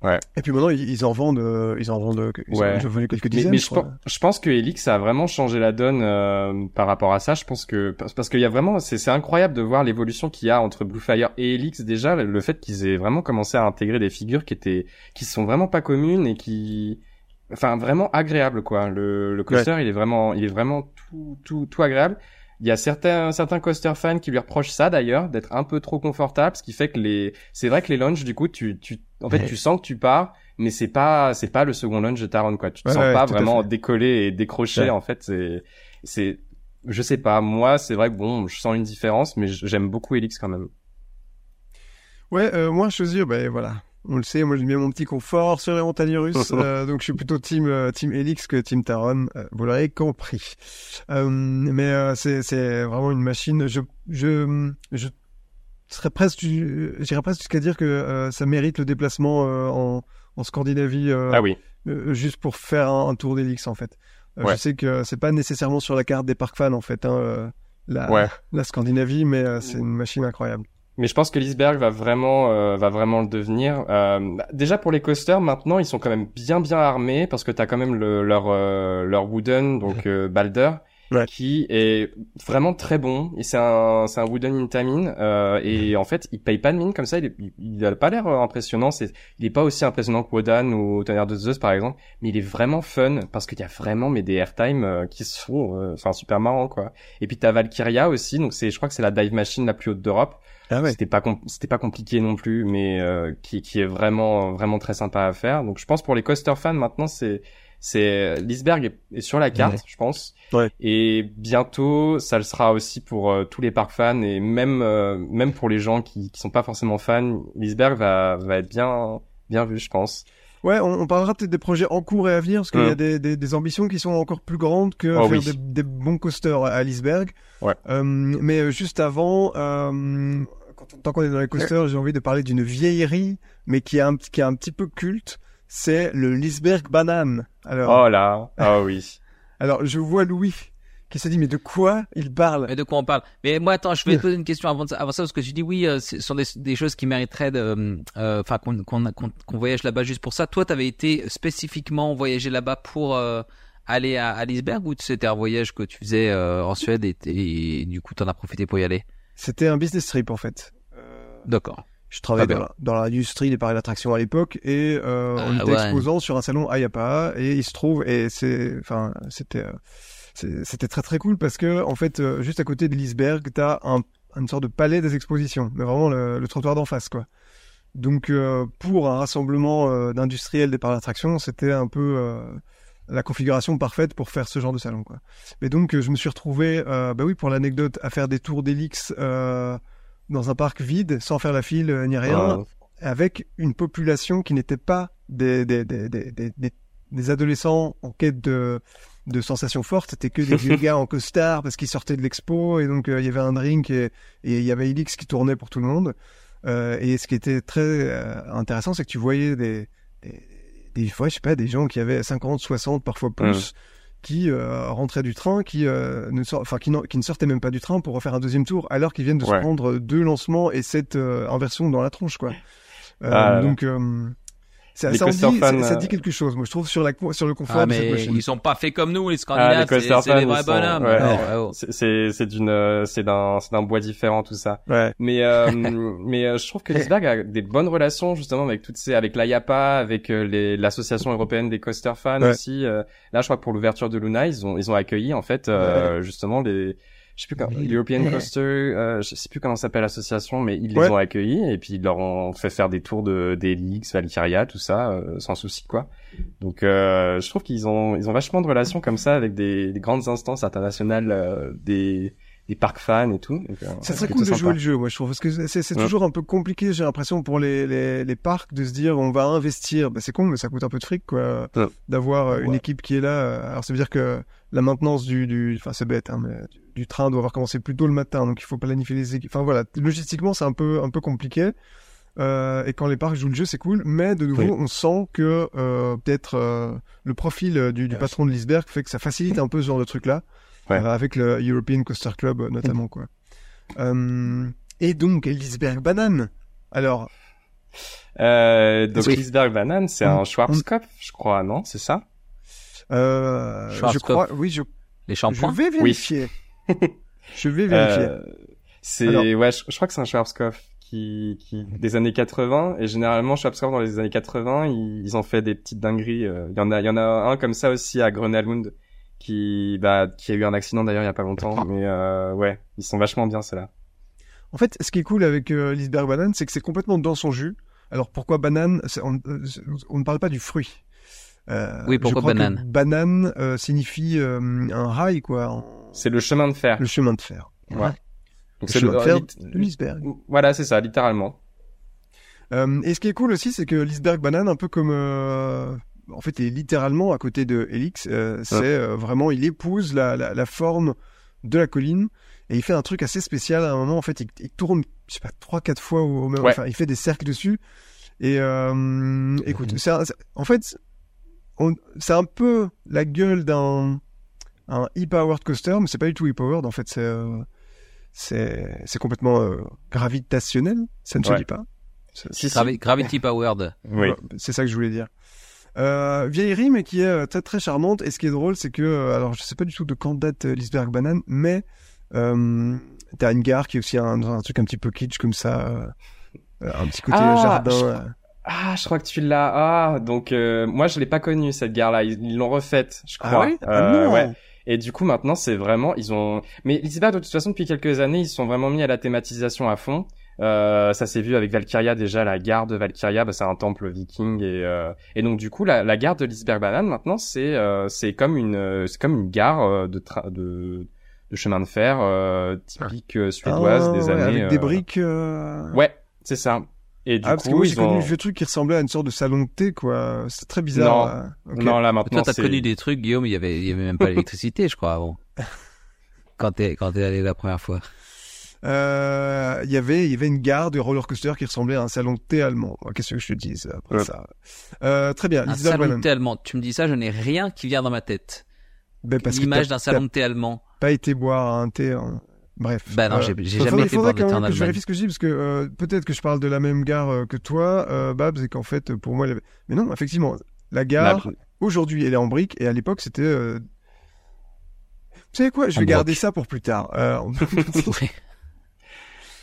Ouais. Et puis maintenant, ils, ils en vendent, euh, ils en vendent, ils Ouais. en ont vendu quelques Mais, dizaines. mais je je, pense, je pense que Helix a vraiment changé la donne euh, par rapport à ça. Je pense que parce, parce qu'il y a vraiment, c'est incroyable de voir l'évolution qu'il y a entre Bluefire et Helix. Déjà, le, fait qu'ils aient vraiment commencé à intégrer des figures qui étaient, qui sont vraiment pas communes et qui, enfin vraiment agréables quoi. Le, le coaster, il est vraiment, il est vraiment tout, tout, tout agréable. Il y a certains certains coaster fans qui lui reprochent ça d'ailleurs, d'être un peu trop confortable, ce qui fait que les, c'est vrai que les launches du coup, tu, tu, en fait, Ouais. tu sens que tu pars, mais c'est pas, c'est pas le second launch de Taron quoi. Tu te Ouais, sens ouais, pas vraiment décollé et décroché Ouais. en fait. C'est, c'est, je sais pas. Moi, c'est vrai que bon, je sens une différence, mais j'aime beaucoup Helix quand même. Ouais, euh, moi, je veux dire, ben voilà. On le sait, moi j'aime bien mon petit confort sur les montagnes russes, (laughs) euh, donc je suis plutôt team euh, team Helix que team Taron, euh, vous l'aurez compris. Euh, mais euh, c'est c'est vraiment une machine. Je je je serais presque j'irais presque jusqu'à dire que euh, ça mérite le déplacement euh, en en Scandinavie euh, Ah oui. euh, juste pour faire un, un tour d'Helix en fait. Euh, Ouais. Je sais que c'est pas nécessairement sur la carte des parcs fans en fait, hein, euh, la Ouais. la Scandinavie, mais euh, c'est une machine incroyable. Mais je pense que l'Iceberg va vraiment, euh, va vraiment le devenir. Euh, déjà pour les coasters, maintenant ils sont quand même bien bien armés parce que t'as quand même le, leur euh, leur wooden donc euh, Balder Ouais. qui est vraiment très bon. Et c'est un c'est un wooden Intamin euh, et en fait il paye pas de mine comme ça. Il est- il, il a pas l'air euh, impressionnant. C'est il est pas aussi impressionnant que Wodan ou Tonnerre de Zeus par exemple, mais il est vraiment fun parce qu'il y a vraiment mais des airtime euh, qui sont euh, enfin super marrants quoi. Et puis t'as Valkyria aussi donc c'est je crois que c'est la dive machine la plus haute d'Europe. Ah C'était pas c'était pas compliqué non plus, mais euh, qui qui est vraiment vraiment très sympa à faire. Donc je pense pour les coaster fans maintenant c'est c'est l'iceberg est, est sur la carte, Ouais. je pense. Ouais. Et bientôt ça le sera aussi pour euh, tous les parcs fans et même euh, même pour les gens qui qui sont pas forcément fans, l'iceberg va va être bien bien vu, je pense. Ouais, on, on parlera peut-être des projets en cours et à venir, parce qu'il y a Mm. des, des, des ambitions qui sont encore plus grandes que Oh faire oui. des, des bons coasters à Lisberg. Ouais. Euh, mais euh, juste avant, euh, tant qu'on est dans les coasters, j'ai envie de parler d'une vieillerie, mais qui est un, qui est un petit peu culte. C'est le Lisberg Banane. Alors, Oh là, ah oui. (laughs) alors je vois Louis qui s'est dit mais de quoi il parle? Mais de quoi on parle? Mais moi, attends, je vais te poser une question avant, ça, avant ça parce que tu dis oui, euh, ce sont des, des, choses qui mériteraient de, euh, enfin, qu'on qu'on qu'on voyage là-bas juste pour ça. Toi, t'avais été spécifiquement voyager là-bas pour euh, aller à, à Lisberg ou c'était un voyage que tu faisais en Suède et, et, du coup, t'en as profité pour y aller? C'était un business trip en fait. D'accord. Je travaillais dans, dans l'industrie des parcs d'attractions à l'époque et euh, on était ouais. exposant sur un salon Ayapa et il se trouve et c'est enfin c'était c'était très très cool parce que en fait euh, juste à côté de Lisberg t'as un une sorte de palais des expositions mais vraiment le, le trottoir d'en face quoi donc euh, pour un rassemblement euh, d'industriels des parcs d'attractions c'était un peu euh, la configuration parfaite pour faire ce genre de salon quoi. Mais donc je me suis retrouvé bah oui pour l'anecdote à faire des tours d'Elix dans un parc vide, sans faire la file ni rien, avec une population qui n'était pas des, des, des, des, des, adolescents en quête de, de sensations fortes, c'était que des (laughs) vieux gars en costard parce qu'ils sortaient de l'expo et donc il y avait un drink et il y avait Elix qui tournait pour tout le monde. Euh, et ce qui était très euh, intéressant, c'est que tu voyais des, des, des fois, je sais pas, des gens qui avaient 50, 60, parfois plus, qui euh, rentraient du train, qui euh, ne sort, enfin qui, qui, ne sortaient même pas du train pour refaire un deuxième tour, alors qu'ils viennent de Ouais. se prendre deux lancements et cette euh, inversion dans la tronche, quoi. Ah, donc ça, les ça, dit, fans, ça, ça dit quelque chose, moi je trouve sur la sur le confort Ah, de cette mais machine. ils sont pas faits comme nous, les Ah, les Scandinaves. coaster c'est c'est des vrais bonhommes. ouais. Oh. C'est- d'une c'est d'un c'est d'un bois différent tout ça. Ouais. Mais euh, (laughs) mais euh, je trouve que Lisberg a des bonnes relations justement avec toutes ces avec l'AYAPA, avec euh, les l'association européenne des coaster fans Ouais. aussi. euh. là, je crois que pour l'ouverture de Luna, ils ont ils ont accueilli en fait euh, justement les je sais plus comment, l'European Coaster, euh, je sais plus comment s'appelle l'association, mais ils Ouais. les ont accueillis et puis ils leur ont fait faire des tours de d'Elix, Valkyria, tout ça, euh, sans souci quoi. Donc euh, je trouve qu'ils ont ils ont vachement de relations comme ça avec des, des grandes instances internationales euh, des des parcs fans et tout. Donc, euh, très plutôt cool de sympa. jouer le jeu, moi je trouve, parce que c'est c'est Ouais. toujours un peu compliqué, j'ai l'impression pour les, les, les parcs de se dire on va investir, bah, c'est con mais ça coûte un peu de fric quoi, Ouais. d'avoir euh, une équipe qui est là. Alors ça veut dire que la maintenance du, du enfin c'est bête, hein, mais du, train doit avoir commencé plus tôt le matin, donc il faut planifier les équipes. Enfin voilà, logistiquement c'est un peu un peu compliqué. Euh, et quand les parcs jouent le jeu, c'est cool, mais de nouveau, Oui. on sent que euh, peut-être euh, le profil du, patron de Lisberg fait que ça facilite un peu ce genre de truc-là, Ouais. euh, avec le European Coaster Club notamment quoi. Euh, et donc Lisberg Banane. Alors, Euh, donc Oui. Lisberg Banane, c'est un Schwarzkopf, je crois, non C'est ça? Euh, je Schwarzkopf. crois, oui, je, Les je shampoings. vais vérifier. (laughs) je vais vérifier. Euh, C'est Alors- ouais, je, je crois que c'est un Schwarzkopf qui qui des années 80 et généralement Schwarzkopf dans les années 80, ils, ils ont fait des petites dingueries. euh, Il y en a il y en a un comme ça aussi à Grenalund qui bah qui a eu un accident d'ailleurs il y a pas longtemps mais euh, ouais, ils sont vachement bien ceux-là. En fait, ce qui est cool avec euh, Lisberg Banane, c'est que c'est complètement dans son jus. Alors pourquoi banane? On ne parle pas du fruit. Euh, Oui, pourquoi banane Banane euh, signifie euh, un rail, quoi, C'est le chemin de fer. le chemin de fer. Ouais. Le Donc c'est chemin le de fer lit- de Lisberg. Voilà, c'est ça, littéralement. Euh, et ce qui est cool aussi, c'est que Lisberg Banane, un peu comme, euh, en fait, est littéralement à côté de Helix, euh, c'est euh, vraiment, il épouse la, la, la forme de la colline et il fait un truc assez spécial. À un moment, en fait, il, il tourne, je sais pas, trois, quatre fois au, au même, Ouais. enfin, il fait des cercles dessus. Et euh, écoute, c'est un- c'est- en fait, c'est un peu la gueule d'un un e-powered coaster, mais c'est pas du tout e-powered. En fait, c'est euh, c'est c'est complètement euh, gravitationnel. Ça ne se Ouais. dit pas. C'est-. Gravi- Gravity Powered. Oui. c'est ça que je voulais dire. Euh, vieillerie, mais qui est euh, très très charmante. Et ce qui est drôle, c'est que, alors je sais pas du tout de quand date euh, Lisberg Banane, mais euh, t'as une gare qui est aussi un, un truc un petit peu kitsch comme ça, un petit côté Ah, jardin. Ah, je crois que tu l'as. Ah, donc euh, moi je l'ai pas connue cette gare-là. Ils l'ont refaite, je crois. Ah ouais? Ah Euh, non ouais. Et du coup maintenant c'est vraiment ils ont. Mais Lisberg de toute façon depuis quelques années ils se sont vraiment mis à la thématisation à fond. Euh, ça s'est vu avec Valkyria déjà la gare de Valkyria bah, c'est un temple viking et euh, et donc du coup la, la gare de Lisberg Banane maintenant c'est euh, c'est comme une euh, c'est comme une gare euh, de tra- de de chemin de fer euh, typique euh, suédoise Ah, des ouais, années avec des briques. euh, Ouais, c'est ça. Et du ah, parce que coup moi j'ai ils connu ont le vieux truc qui ressemblait à une sorte de salon de thé, quoi. C'est très bizarre. non là Mais maintenant toi, t'as connu des trucs, Guillaume, il y avait, il y avait même pas (laughs) l'électricité, je crois, avant. Quand t'es, quand t'es allé la première fois. Euh, il y avait, il y avait une gare de roller coaster qui ressemblait à un salon de thé allemand. Qu'est-ce que je te dis après Ouais. ça? Euh, Très bien. Un salon Banane. tellement. Tu me dis ça, je n'ai rien qui vient dans ma tête. Ben, parce que l'image d'un salon de thé allemand. pas été boire un thé. en- Bref. Bah non, Euh, j'ai jamais été faudrait quand même que je vérifie ce que je dis parce que euh, peut-être que je parle de la même gare euh, que toi, euh, Babs, et qu'en fait pour moi, elle avait- mais non, effectivement, la gare aujourd'hui elle est en brique et à l'époque c'était. euh, Vous savez quoi Je En vais garder broc. ça pour plus tard. Euh, on- (laughs) pour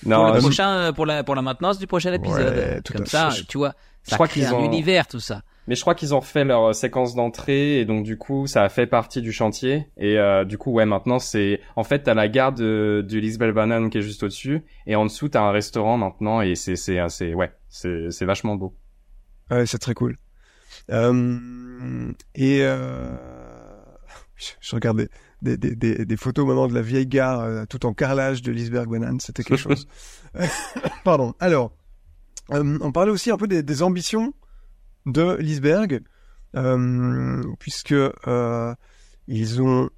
non, le je- prochain, pour la pour la maintenance du prochain épisode. Ouais, tout Comme à ça, tu vois, ça crois crée un ont- univers tout ça. Mais je crois qu'ils ont refait leur euh, séquence d'entrée et donc du coup ça a fait partie du chantier et euh, du coup ouais maintenant c'est en fait t'as la gare de, du Lisbeth Banane qui est juste au-dessus et en dessous t'as un restaurant maintenant et c'est c'est euh, c'est ouais c'est c'est vachement beau. Ouais, c'est très cool. Euh, et euh, (laughs) je, regardais des, des, des, des photos maintenant de la vieille gare euh, tout en carrelage de Lisberg Banane, c'était quelque (laughs) chose. (laughs) Pardon. Alors, euh, on parlait aussi un peu des ambitions de Lisberg, euh, puisque euh, ils ont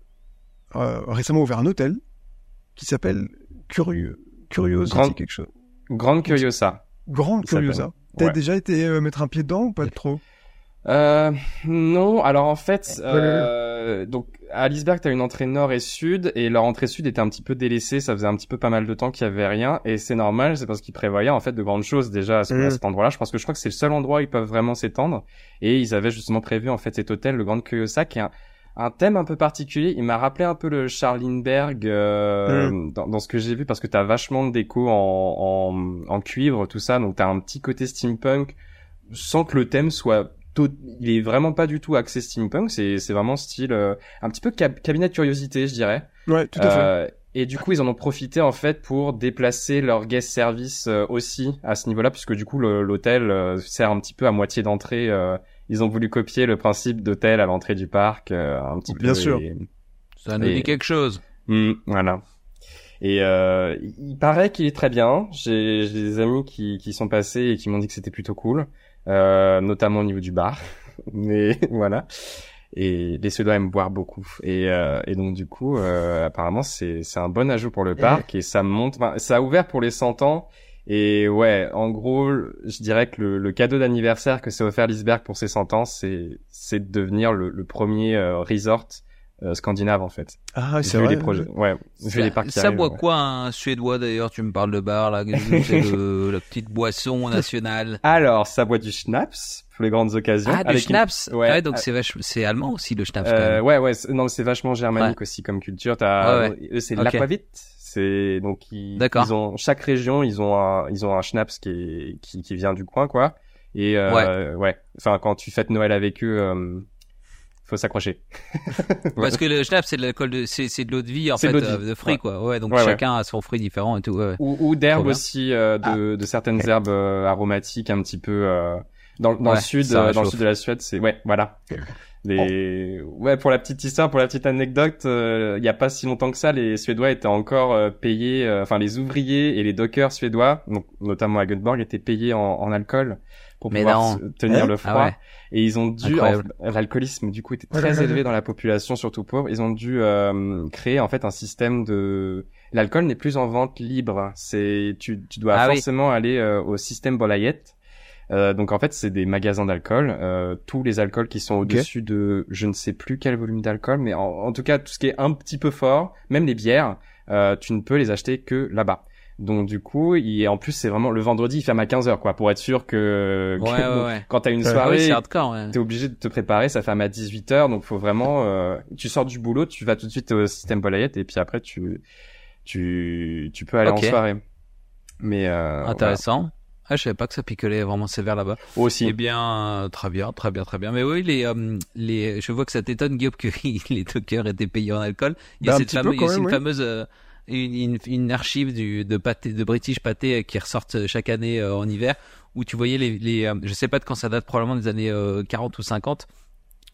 euh, récemment ouvert un hôtel qui s'appelle Curieux, Curiosity Grande- quelque chose. Grande Curiosa. Grande. Curiosa. T'as Ouais. déjà été euh, mettre un pied dedans ou pas trop? Euh, non, alors en fait, euh, donc à Lisberg, t'as une entrée nord et sud, et leur entrée sud était un petit peu délaissée, ça faisait un petit peu pas mal de temps qu'il y avait rien, et c'est normal, c'est parce qu'ils prévoyaient en fait de grandes choses déjà à, ce- Mm. à cet endroit-là. Je pense que je crois que c'est le seul endroit où ils peuvent vraiment s'étendre, et ils avaient justement prévu en fait cet hôtel, le Grand Curiosa, qui est un, un thème un peu particulier. Il m'a rappelé un peu le Charlinberg euh, dans, dans ce que j'ai vu, parce que t'as vachement de déco en, en, en cuivre, tout ça, donc t'as un petit côté steampunk, sans que le thème soit il est vraiment pas du tout axé steampunk, c'est vraiment style euh, un petit peu cab- cabinet de curiosité, je dirais. Ouais, tout à fait. Euh, et du coup, ils en ont profité en fait pour déplacer leur guest service euh, aussi à ce niveau-là, puisque du coup l'hôtel euh, sert un petit peu à moitié d'entrée. euh, ils ont voulu copier le principe d'hôtel à l'entrée du parc, euh, un petit peu. Bien sûr. et- Ça nous Et- dit quelque chose. Hmm, voilà. Et euh, il paraît qu'il est très bien. J'ai j'ai des amis qui, qui sont passés et qui m'ont dit que c'était plutôt cool, euh, notamment au niveau du bar. (laughs) Mais (laughs) voilà. Et les Suédois aiment boire beaucoup. Et, euh, et donc du coup, euh, apparemment, c'est c'est un bon ajout pour le parc et ça monte. Enfin, ça a ouvert pour les 100 ans. Et ouais, en gros, je dirais que le, le cadeau d'anniversaire que s'est offert Lisberg pour ses 100 ans, c'est c'est de devenir le, le premier euh, resort euh, scandinave en fait. Ah, c'est Vu vrai. les projets. Ouais, vu les parcs ça arrivent, boit ouais. quoi un Suédois d'ailleurs? Tu me parles de bar là, c'est le- (laughs) la petite boisson nationale. Alors, ça boit du schnapps pour les grandes occasions. Ah, du avec une- schnapps? Ouais. Ouais, donc c'est vache... c'est allemand aussi le schnapps. quand Euh, même. ouais, ouais, non, c'est vachement germanique aussi comme culture. T'as, Ouais, eux, c'est Ok. l'aquavit. C'est donc ils, D'accord. ils ont chaque région, ils ont un, ils ont un schnapps qui est, qui, qui vient du coin, quoi. Et euh, ouais. Enfin, quand tu fêtes Noël avec eux, euh, faut s'accrocher. (laughs) Parce que le schnapps c'est de l'alcool de c'est c'est de l'eau de vie en C'est fait de euh, vie. de fruits Ouais. quoi. Ouais, donc Ouais, ouais. chacun a son fruit différent et tout. Ouais. ouais. Ou, ou d'herbes aussi, euh, de, de certaines herbes euh, aromatiques un petit peu. Euh, dans, dans Ouais, le sud, euh, dans le sud de la Suède, c'est ouais, voilà. Les... Ouais, pour la petite histoire, pour la petite anecdote, euh, il y a pas si longtemps que ça, les Suédois étaient encore euh, payés, euh, enfin les ouvriers et les dockers suédois, donc notamment à Göteborg, étaient payés en, en alcool pour Mais pouvoir non. tenir Hein le froid. Ah ouais. Et ils ont dû, l'alcoolisme du coup était très élevé dans la population, surtout pauvre. Ils ont dû euh, créer en fait un système de, l'alcool n'est plus en vente libre. C'est, tu, tu dois Ah oui. forcément aller euh, au système Bolayette. Euh, donc en fait, c'est des magasins d'alcool. Euh, tous les alcools qui sont au-dessus de, je ne sais plus quel volume d'alcool, mais en, en tout cas tout ce qui est un petit peu fort, même les bières, euh, tu ne peux les acheter que là-bas. Donc du coup, il, en plus c'est vraiment le vendredi, il ferme à 15 heures quoi, pour être sûr que, que- Ouais, ouais, donc, ouais. quand t'as une. Ah soirée. Ouais. t'es obligé de te préparer, ça ferme à 18 heures, donc faut vraiment, euh, tu sors du boulot, tu vas tout de suite au système Bolayette et puis après tu, tu, tu peux aller en soirée. Mais euh, Intéressant. Ah, je savais pas que ça picolait vraiment sévère là-bas. voilà. aussi. Eh bien, euh, très bien, très bien, très bien. Mais oui, les, euh, les, je vois que ça t'étonne, Guillaume, que (laughs) les dockers étaient payés en alcool. Il y a un cette fameuse, il y a oui. fameuse, euh, une, une, une archive du, de pâté, de British pâté euh, qui ressortent chaque année euh, en hiver, où tu voyais les, les euh, je sais pas de quand ça date, probablement des années euh, 40 ou 50,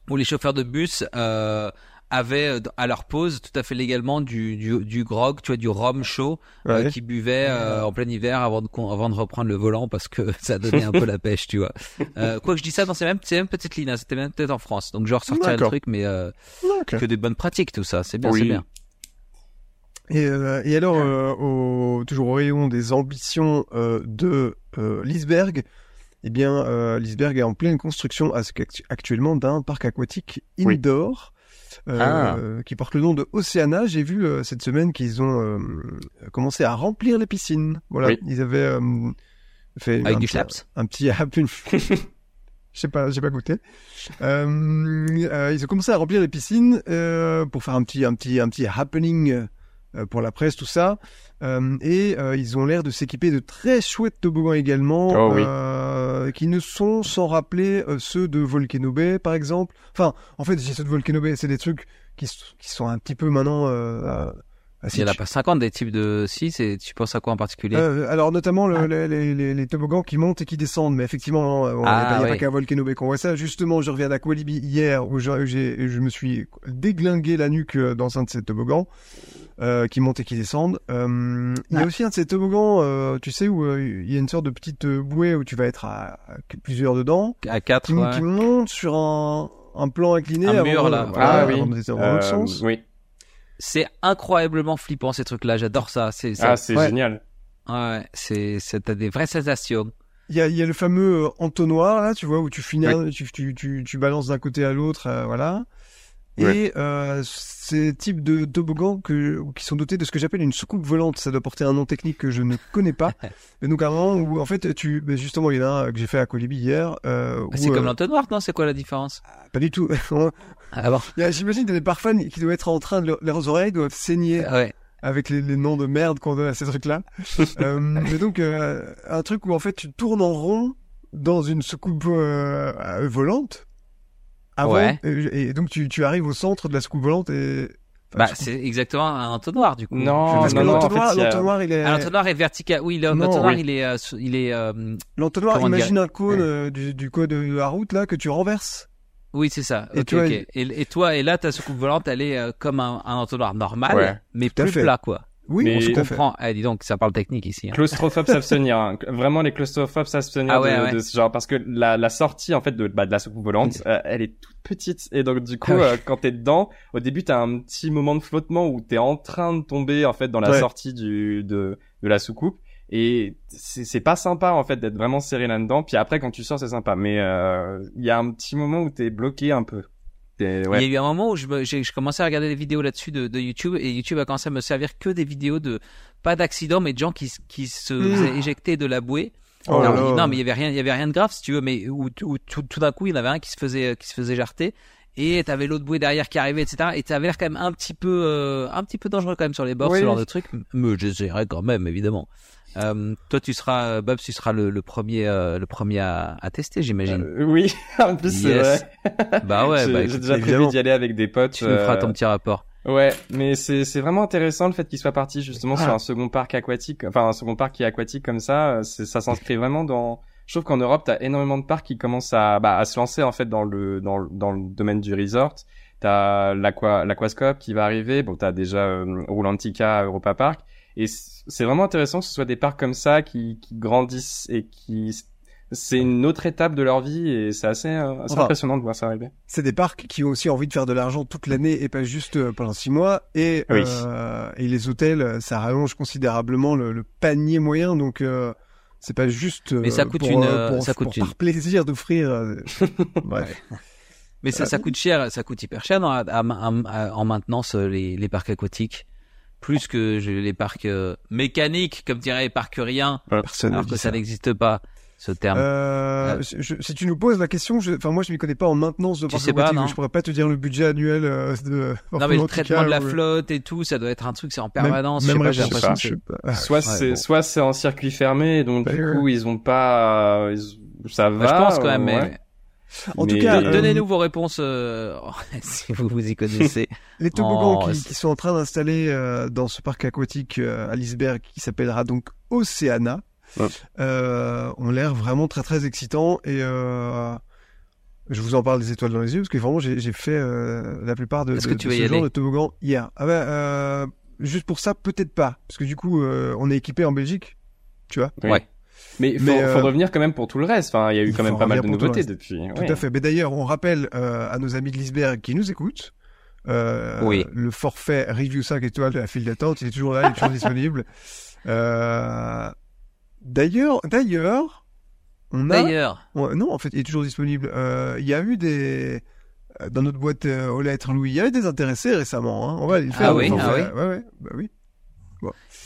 où les chauffeurs de bus euh, avaient euh, à leur pause tout à fait légalement du, du, du grog, tu vois, du rhum chaud euh, qui buvaient euh, en plein hiver avant de, avant de reprendre le volant parce que (laughs) ça donnait un peu la pêche, tu vois. (laughs) Euh, quoi que je dis ça, dans ces mêmes, ces mêmes petites lignes, hein, c'était même peut-être en France. Donc je ressortirai le truc, mais euh, que des bonnes pratiques, tout ça. C'est bien, Oui. c'est bien. Et, euh, et alors, euh, au, toujours au rayon des ambitions euh, de euh, Lisberg, eh bien, euh, Lisberg est en pleine construction actuellement d'un parc aquatique Oui. indoor euh, qui porte le nom de Oceana. J'ai vu euh, cette semaine qu'ils ont euh, commencé à remplir les piscines. Voilà, Oui. ils avaient euh, fait Avec un, du petit- schlaps un petit une- (laughs) Je sais pas, j'ai pas goûté. Euh, euh, ils ont commencé à remplir les piscines euh, pour faire un petit, un petit, un petit happening pour la presse, tout ça. Euh, et euh, ils ont l'air de s'équiper de très chouettes toboggans également, Oh oui. euh, qui ne sont sans rappeler euh, ceux de Volcano Bay, par exemple. Enfin, en fait, ceux de Volcano Bay, c'est des trucs qui, sont un petit peu maintenant. Euh, euh, Il y en a pas 50 des types de si, c'est tu penses à quoi en particulier? Euh, alors notamment le- Ah. les, les, les, les toboggans qui montent et qui descendent, mais effectivement, il n'y Ah, a, pas- y a pas qu'à Volcano Bay qu'on voit ça. Justement, je reviens d'Aqualibi hier où je, j'ai- je me suis déglingué la nuque euh, dans un de ces toboggans euh, qui montent et qui descendent. Euh, Il y a aussi un de ces toboggans, euh, tu sais, où euh, il y a une sorte de petite euh, bouée où tu vas être à, à plusieurs dedans, À 4 qui, qui monte sur un, un plan incliné. Un avant mur, là. voilà, Ah oui. avant de descendre dans Euh, l'autre sens. oui. C'est incroyablement flippant ces trucs-là, j'adore ça. C'est ça- Ah, c'est Ouais. génial. ouais, c'est c'est t'as des vraies sensations. Il y a, il y a le fameux entonnoir là, tu vois, où tu finis, tu, tu, tu, tu balances d'un côté à l'autre, euh, voilà. Ouais. Et euh, ces types de toboggans que, qui sont dotés de ce que j'appelle une soucoupe volante, ça doit porter un nom technique que je ne connais pas. (laughs) Mais donc un moment où en fait tu, ben, justement il y en a un que j'ai fait à Colibi hier. Euh, Ah, où, C'est euh, comme l'entonnoir, non? C'est quoi la différence? Pas du tout. (laughs) Ah bon Il y a- J'imagine des parfums qui doivent être en train de leur- leurs oreilles doivent saigner Ah Ouais. avec les, les noms de merde qu'on donne à ces trucs-là. (laughs) euh, mais donc, euh, un truc où en fait tu tournes en rond dans une soucoupe euh, euh, volante. Avant, Ouais. et, et donc tu, tu arrives au centre de la soucoupe volante et. enfin, Bah c'est exactement un entonnoir du coup. Non, parce que en l'entonnoir, fait, l'entonnoir, il est. Ah, l'entonnoir est vertical. Oui, l'entonnoir oui. il est euh, il est euh, L'entonnoir, imagine un cône euh, du, du code de la route là que tu renverses. oui c'est ça. Et ok toi, Et, et toi et là ta soucoupe volante elle est euh, comme un, un entonnoir normal Ouais. mais plus plat quoi. Oui, Mais- on comprends. Eh, dis donc ça parle technique ici. hein. Claustrophobes s'abstenir. hein. (laughs) Vraiment les claustrophobes s'abstenir Ah ouais, de, ouais. de ce genre parce que la, la sortie en fait de, bah, de la soucoupe volante, euh, elle est toute petite et donc du coup Ah ouais. euh, quand t'es dedans, au début t'as un petit moment de flottement où t'es en train de tomber en fait dans la Ouais. sortie du de de la soucoupe et c'est c'est pas sympa en fait d'être vraiment serré là-dedans. Puis après quand tu sors c'est sympa, mais euh, il y a un petit moment où t'es bloqué un peu. Il y a eu un moment où je, me- j'ai je commençais à regarder des vidéos là-dessus de, de YouTube et YouTube a commencé à me servir que des vidéos de pas d'accidents mais de gens qui, se Mmh. faisaient éjecter de la bouée. Oh là Alors, là. non mais il y avait rien il y avait rien de grave si tu veux mais où, où tout, tout d'un coup il y en avait un qui se faisait qui se faisait jarter et t'avais l'autre bouée derrière qui arrivait etc et t'avais l'air quand même un petit peu euh, un petit peu dangereux quand même sur les bords Oui. ce genre de truc mais j'essaierai quand même évidemment. Euh, toi tu seras euh, Bob tu seras le, le premier euh, le premier à, à tester j'imagine. Euh, oui, (laughs) en plus c'est Yes. vrai. bah ouais (laughs) J'ai bah déjà prévu d'y aller avec des potes. tu nous feras euh, ton petit rapport. Ouais, mais c'est c'est vraiment intéressant le fait qu'il soit parti justement sur Ah. un second parc aquatique, enfin un second parc qui est aquatique comme ça. c'est- Ça s'inscrit vraiment dans. Je trouve qu'en Europe, t'as énormément de parcs qui commencent à bah, à se lancer en fait dans le dans le, dans le domaine du resort. T'as l'aqua l'aquascope qui va arriver. Bon, t'as déjà euh, Roulantica, Europa Park, et c'est vraiment intéressant que ce soit des parcs comme ça qui qui grandissent et qui c'est une autre étape de leur vie et c'est assez, euh, assez Enfin, impressionnant de voir ça arriver. C'est des parcs qui ont aussi envie de faire de l'argent toute l'année et pas juste euh, pendant six mois. Et, Oui. euh, et les hôtels, euh, ça rallonge considérablement le, le panier moyen. Donc, euh, c'est pas juste euh, Mais ça coûte pour, une, pour, ça coûte pour une. par plaisir d'offrir. (laughs) Bref. Mais ça, ça coûte cher, ça coûte hyper cher dans- à- à- à- en maintenance les, les parcs aquatiques, plus que les parcs euh, mécaniques, comme dirait les parkuriens, Personne ne alors que ça ça. n'existe pas ce terme. Euh, je- si tu nous poses la question, je- enfin moi je m'y connais pas en maintenance de Tu parcs sais pas, non je pourrais pas te dire le budget annuel euh, de. non mais le traitement de la ou- flotte et tout, ça doit être un truc, c'est en Même- permanence. Même, je sais pas, j'ai réfléchir, l'impression je que je sais pas. Soit c'est bon. soit c'est en circuit fermé, donc du D'ailleurs. coup ils ont pas, euh, ils- ça va. Bah, je pense quand même. euh, mais- En tout cas, Don- euh, Donnez-nous vos réponses euh, (laughs) si vous vous y connaissez. (laughs) Les toboggans Oh, qui, sont en train d'installer euh, dans ce parc aquatique euh, à Lisberg, qui s'appellera donc Oceana, Ouais. euh, ont l'air vraiment très très excitants et euh, je vous en parle des étoiles dans les yeux parce que vraiment j'ai j'ai fait euh, la plupart de, de- que tu de ce genre de toboggan hier. Ah bah, juste pour ça peut-être pas parce que du coup euh, on est équipé en Belgique, tu vois. Ouais. Mais il faut, Mais, euh, faut revenir quand même pour tout le reste. Enfin, il y a eu il quand même pas mal de nouveautés depuis. Tout à fait. Mais d'ailleurs, on rappelle euh, à nos amis de Lisberg qui nous écoutent. Euh, Oui. Le forfait review 5 étoiles de la file d'attente, il est toujours là, il est toujours (laughs) disponible. Euh, d'ailleurs, d'ailleurs, on a, D'ailleurs, on- non, en fait, il est toujours disponible. Euh, Il y a eu des, dans notre boîte euh, aux lettres, Louis. Il y avait des intéressés récemment. Hein. On va aller le faire. Ah oui, ah faire- Ouais, ouais, bah oui.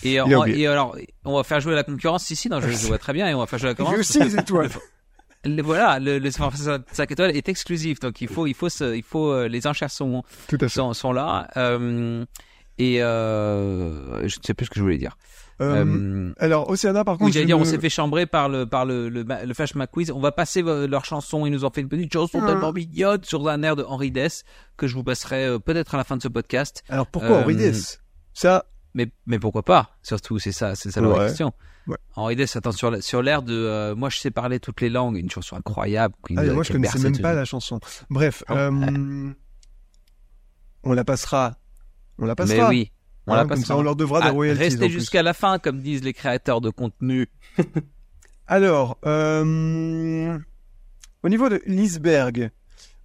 Et, on- alors, on va faire jouer la concurrence ici, non, je, je vois très bien, et on va faire jouer la concurrence. (laughs) aussi les étoiles. (laughs) Le- voilà, le, le 5 étoiles est exclusif, donc il faut, il faut, se, il faut, euh, les enchères sont, Tout à fait. sont, sont là. Euh, et euh, je ne sais plus ce que je voulais dire. Euh, Euh, alors, Océana, par contre, oui, dire, on s'est fait chambrer par le, par le, le, le Flash McQuiz. On va passer leur chanson. Ils nous ont fait une petite chanson Ah. tellement mignonne sur un air de Henri Dess que je vous passerai peut-être à la fin de ce podcast. Alors, pourquoi Henri Dess? Ça, Mais, mais pourquoi pas? Surtout, c'est ça, c'est ça la Ouais. question. Ouais. Henri Dess, attends, sur, sur l'air de euh, Moi, je sais parler toutes les langues, une chanson incroyable. Ah, moi, je connaissais même pas la chanson. Bref, Oh, euh, on la passera. On la Mais passera. oui, on Hein, la comme passera. ça, on leur devra des Ah, royalties. restez jusqu'à la fin, comme disent les créateurs de contenu. (laughs) Alors, euh, au niveau de l'iceberg,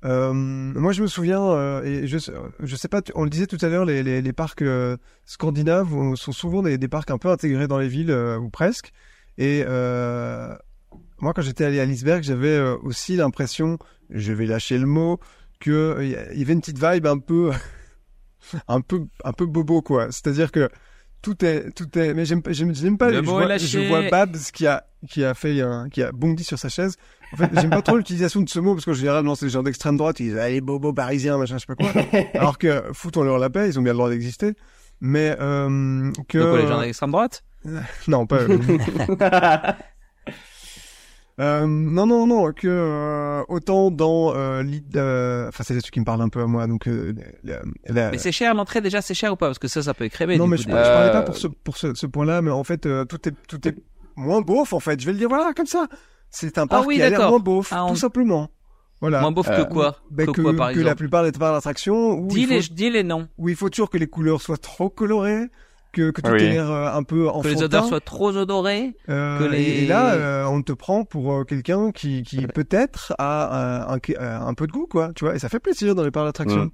euh, moi je me souviens, euh, je, sais pas, on le disait tout à l'heure, les, parcs euh, scandinaves sont souvent des, parcs un peu intégrés dans les villes, ou presque. Et moi quand j'étais allé à l'iceberg, j'avais aussi l'impression, je vais lâcher le mot, que euh, il y avait une petite vibe un peu, (laughs) un peu, un peu bobo quoi. C'est-à-dire que tout est, tout est, mais j'aime, pas- j'aime, pas. Le je, mot vois, je vois Babs qui a, qui a fait, un, qui a bondi sur sa chaise. En fait, j'aime pas trop l'utilisation de ce mot parce que généralement c'est les gens d'extrême droite, ils disent allez bobo parisien machin, je sais pas quoi. (laughs) Alors que foutons leur la paix, ils ont bien le droit d'exister. Mais euh, que De quoi, les gens d'extrême droite? (laughs) Non pas. (laughs) Euh, non, non, non, que euh, autant dans euh, l'id- euh, enfin c'est des trucs qui me parlent un peu à moi, donc euh, la- la- Mais c'est cher, l'entrée déjà, c'est cher ou pas? Parce que ça, ça peut écrémer. non du mais coup, je, des- je parlais pas Euh, pour ce pour ce, ce point-là, mais en fait euh, tout est tout est moins beauf en fait. Je vais le dire voilà comme ça. C'est un parc Ah oui, qui a l'air moins beauf, Ah, on- tout simplement. Voilà. Moins beauf Euh, que quoi? Ben, Que que, quoi, par que la plupart des parcs d'attractions dis les, dis les noms. où il faut toujours que les couleurs soient trop colorées, que, que tout Oui. ait l'air euh, un peu enfantin. Que les odeurs soient trop odorées. Euh, que les- et, là, euh, on te prend pour euh, quelqu'un qui, qui peut-être a un, un, un peu de goût, quoi. Tu vois, et ça fait plaisir dans les parcs d'attractions. Mm.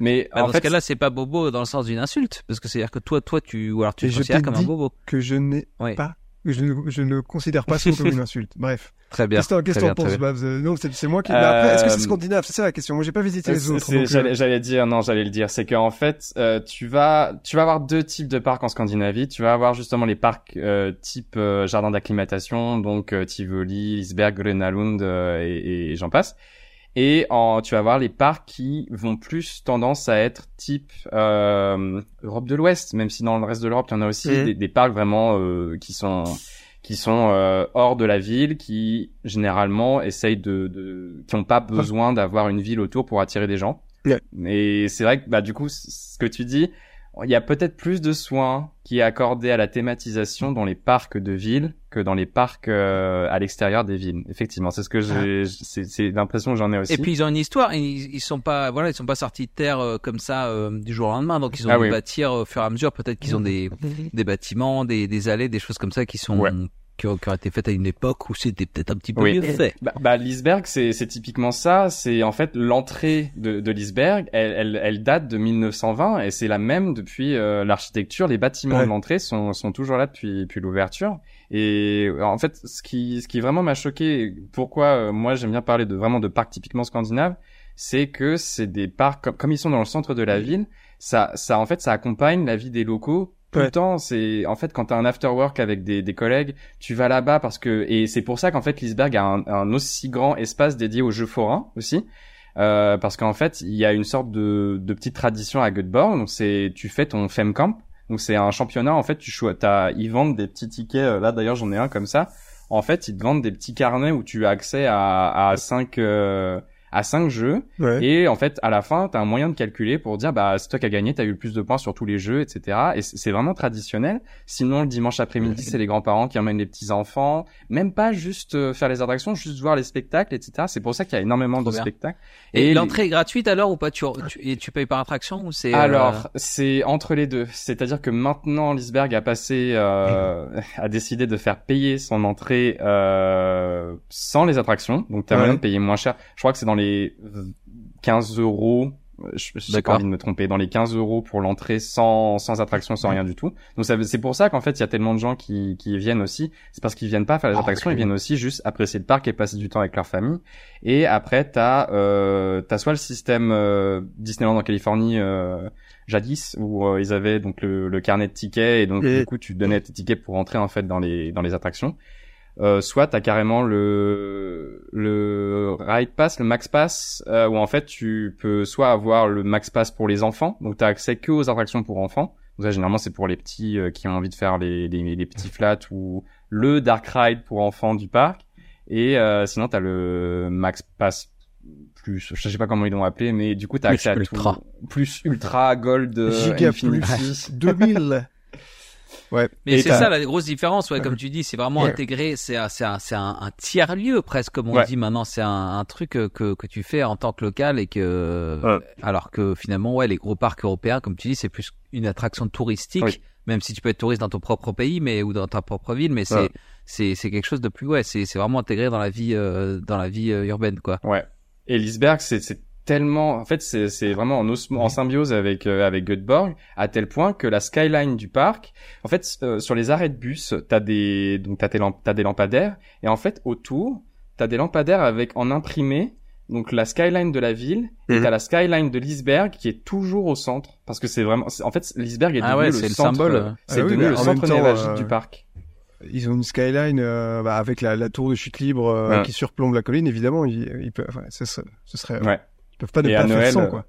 Mais Bah, en dans fait, ce cas-là, c'est pas bobo dans le sens d'une insulte. Parce que c'est-à-dire que toi, toi, tu, ou alors tu te je considères comme un bobo. Que je n'ai Ouais. pas, je ne, je ne considère pas ça comme une (laughs) insulte. Bref. Très bien. Qu'est-ce que t'en- penses, Babs Euh, Non, c'est c'est moi qui. mais après, est-ce que c'est Euh, scandinave? C'est ça la question. Moi, j'ai pas visité les autres. euh, J'allais dire, non, j'allais le dire, c'est qu'en fait, euh, tu vas, tu vas avoir deux types de parcs en Scandinavie. Tu vas avoir justement les parcs euh, type euh, jardin d'acclimatation, donc euh, Tivoli, Lisberg, Grönalund euh, et, et j'en passe. Et en, tu vas avoir les parcs qui vont plus tendance à être type euh, Europe de l'Ouest, même si dans le reste de l'Europe, il y en a aussi des, des parcs vraiment euh, qui sont qui sont euh, hors de la ville, qui généralement essayent de, de qui n'ont pas besoin d'avoir une ville autour pour attirer des gens. Et c'est vrai que bah du coup, ce que tu dis, il y a peut-être plus de soin qui est accordé à la thématisation dans les parcs de ville que dans les parcs euh, à l'extérieur des villes. Effectivement, c'est ce que j'ai, c'est, c'est l'impression que j'en ai aussi. Et puis ils ont une histoire. Ils, ils sont pas, voilà, ils sont pas sortis de terre euh, comme ça euh, du jour au lendemain. Donc ils ont Ah dû oui. bâtir euh, au fur et à mesure. Peut-être qu'ils ont des des bâtiments, des, des allées, des choses comme ça qui sont Ouais. Qui, ont, qui ont été faites à une époque où c'était peut-être un petit peu Oui. mieux fait. Bah, bah l'iceberg, c'est, c'est typiquement ça. C'est en fait l'entrée de, de l'iceberg. Elle, elle, elle date de 1920 et c'est la même depuis euh, l'architecture. Les bâtiments Ouais. de l'entrée sont, sont toujours là depuis, depuis l'ouverture. Et en fait, ce qui, ce qui vraiment m'a choqué, pourquoi euh, moi j'aime bien parler de vraiment de parcs typiquement scandinaves, c'est que c'est des parcs comme, comme ils sont dans le centre de la ville. Ça, ça en fait, ça accompagne la vie des locaux tout Ouais. le temps. C'est en fait quand t'as un after work avec des, des collègues, tu vas là-bas parce que et c'est pour ça qu'en fait l'Iceberg a un, un aussi grand espace dédié aux jeux forains aussi. Euh, parce qu'en fait, il y a une sorte de, de petite tradition à Göteborg. Donc c'est, tu fais ton femcamp. Donc c'est un championnat. En fait, tu t'as, ils vendent des petits tickets. euh, Là d'ailleurs, j'en ai un comme ça. En fait, ils te vendent des petits carnets où tu as accès à à cinq euh, à cinq jeux. Ouais. Et en fait, à la fin, t'as un moyen de calculer pour dire, bah, c'est toi qui as gagné, t'as eu le plus de points sur tous les jeux, etc. Et c'est c'est vraiment traditionnel. Sinon, le dimanche après-midi, c'est les grands-parents qui emmènent les petits-enfants. Même pas juste euh, faire les attractions, juste voir les spectacles, etc. C'est pour ça qu'il y a énormément Trop de bien. spectacles. Et, Et l'entrée est gratuite alors ou pas? Tu, tu, et tu payes par attraction ou c'est euh, Alors, c'est entre les deux. C'est-à-dire que maintenant, l'Iceberg a passé, euh, (laughs) a décidé de faire payer son entrée euh, sans les attractions. Donc, t'as Ouais. moyen de payer moins cher. Je crois que c'est dans les 15 euros Je pas envie de me tromper. Dans les 15 euros pour l'entrée sans, sans attraction, sans rien du tout. Donc c'est pour ça qu'en fait, il y a tellement de gens qui, qui viennent aussi. C'est parce qu'ils viennent pas faire les Ah, attractions, ok. ils viennent aussi juste apprécier le parc et passer du temps avec leur famille. Et après, t'as, euh, t'as soit le système euh, Disneyland en Californie, euh, jadis, où euh, ils avaient donc le, le carnet de tickets et donc Et- du coup, tu donnais tes tickets pour entrer en fait dans les, dans les attractions. Euh, soit t'as carrément le le ride pass, le max pass, euh, où en fait tu peux soit avoir le max pass pour les enfants, donc t'as accès que aux attractions pour enfants. Donc ça généralement c'est pour les petits euh, qui ont envie de faire les, les les petits flats ou le dark ride pour enfants du parc. Et euh, sinon t'as le max pass plus, je sais pas comment ils l'ont appelé, mais du coup t'as Plus accès à ultra. tout, plus ultra gold, euh, Giga infinity. plus (laughs) 2000. Ouais. Mais c'est ça la grosse différence, ouais, comme tu dis, c'est vraiment Ouais. intégré, c'est un, c'est un, c'est un, tiers lieu presque, comme on Ouais. dit maintenant, c'est un, un truc euh, que, que tu fais en tant que local et que, Ouais. alors que finalement, ouais, les gros parcs européens, comme tu dis, c'est plus une attraction touristique, Oui. même si tu peux être touriste dans ton propre pays, mais ou dans ta propre ville, mais c'est, Ouais. c'est, c'est quelque chose de plus, ouais, c'est, c'est vraiment intégré dans la vie, euh, dans la vie euh, urbaine, quoi. Ouais. Et Lisberg, c'est tellement, en fait, c'est vraiment en, osmo- en symbiose avec euh, avec Göteborg, à tel point que la skyline du parc, en fait, euh, sur les arrêts de bus, t'as des donc t'as tes lamp- t'as des lampadaires, et en fait autour, t'as des lampadaires avec en imprimé. Donc la skyline de la ville et Mhm. t'as la skyline de Lisberg qui est toujours au centre parce que c'est vraiment en fait Lisberg est Ah devenu ouais, le symbole. euh, c'est Ah oui, devenu le en centre même temps, névralgique euh, du parc. Ils ont une skyline euh, bah, avec la, la tour de chute libre euh, Ouais. qui surplombe la colline. Évidemment, peuvent, enfin, ce serait, ce serait, Ouais. Ils peuvent pas ne Et pas à faire Noël, sans euh, quoi.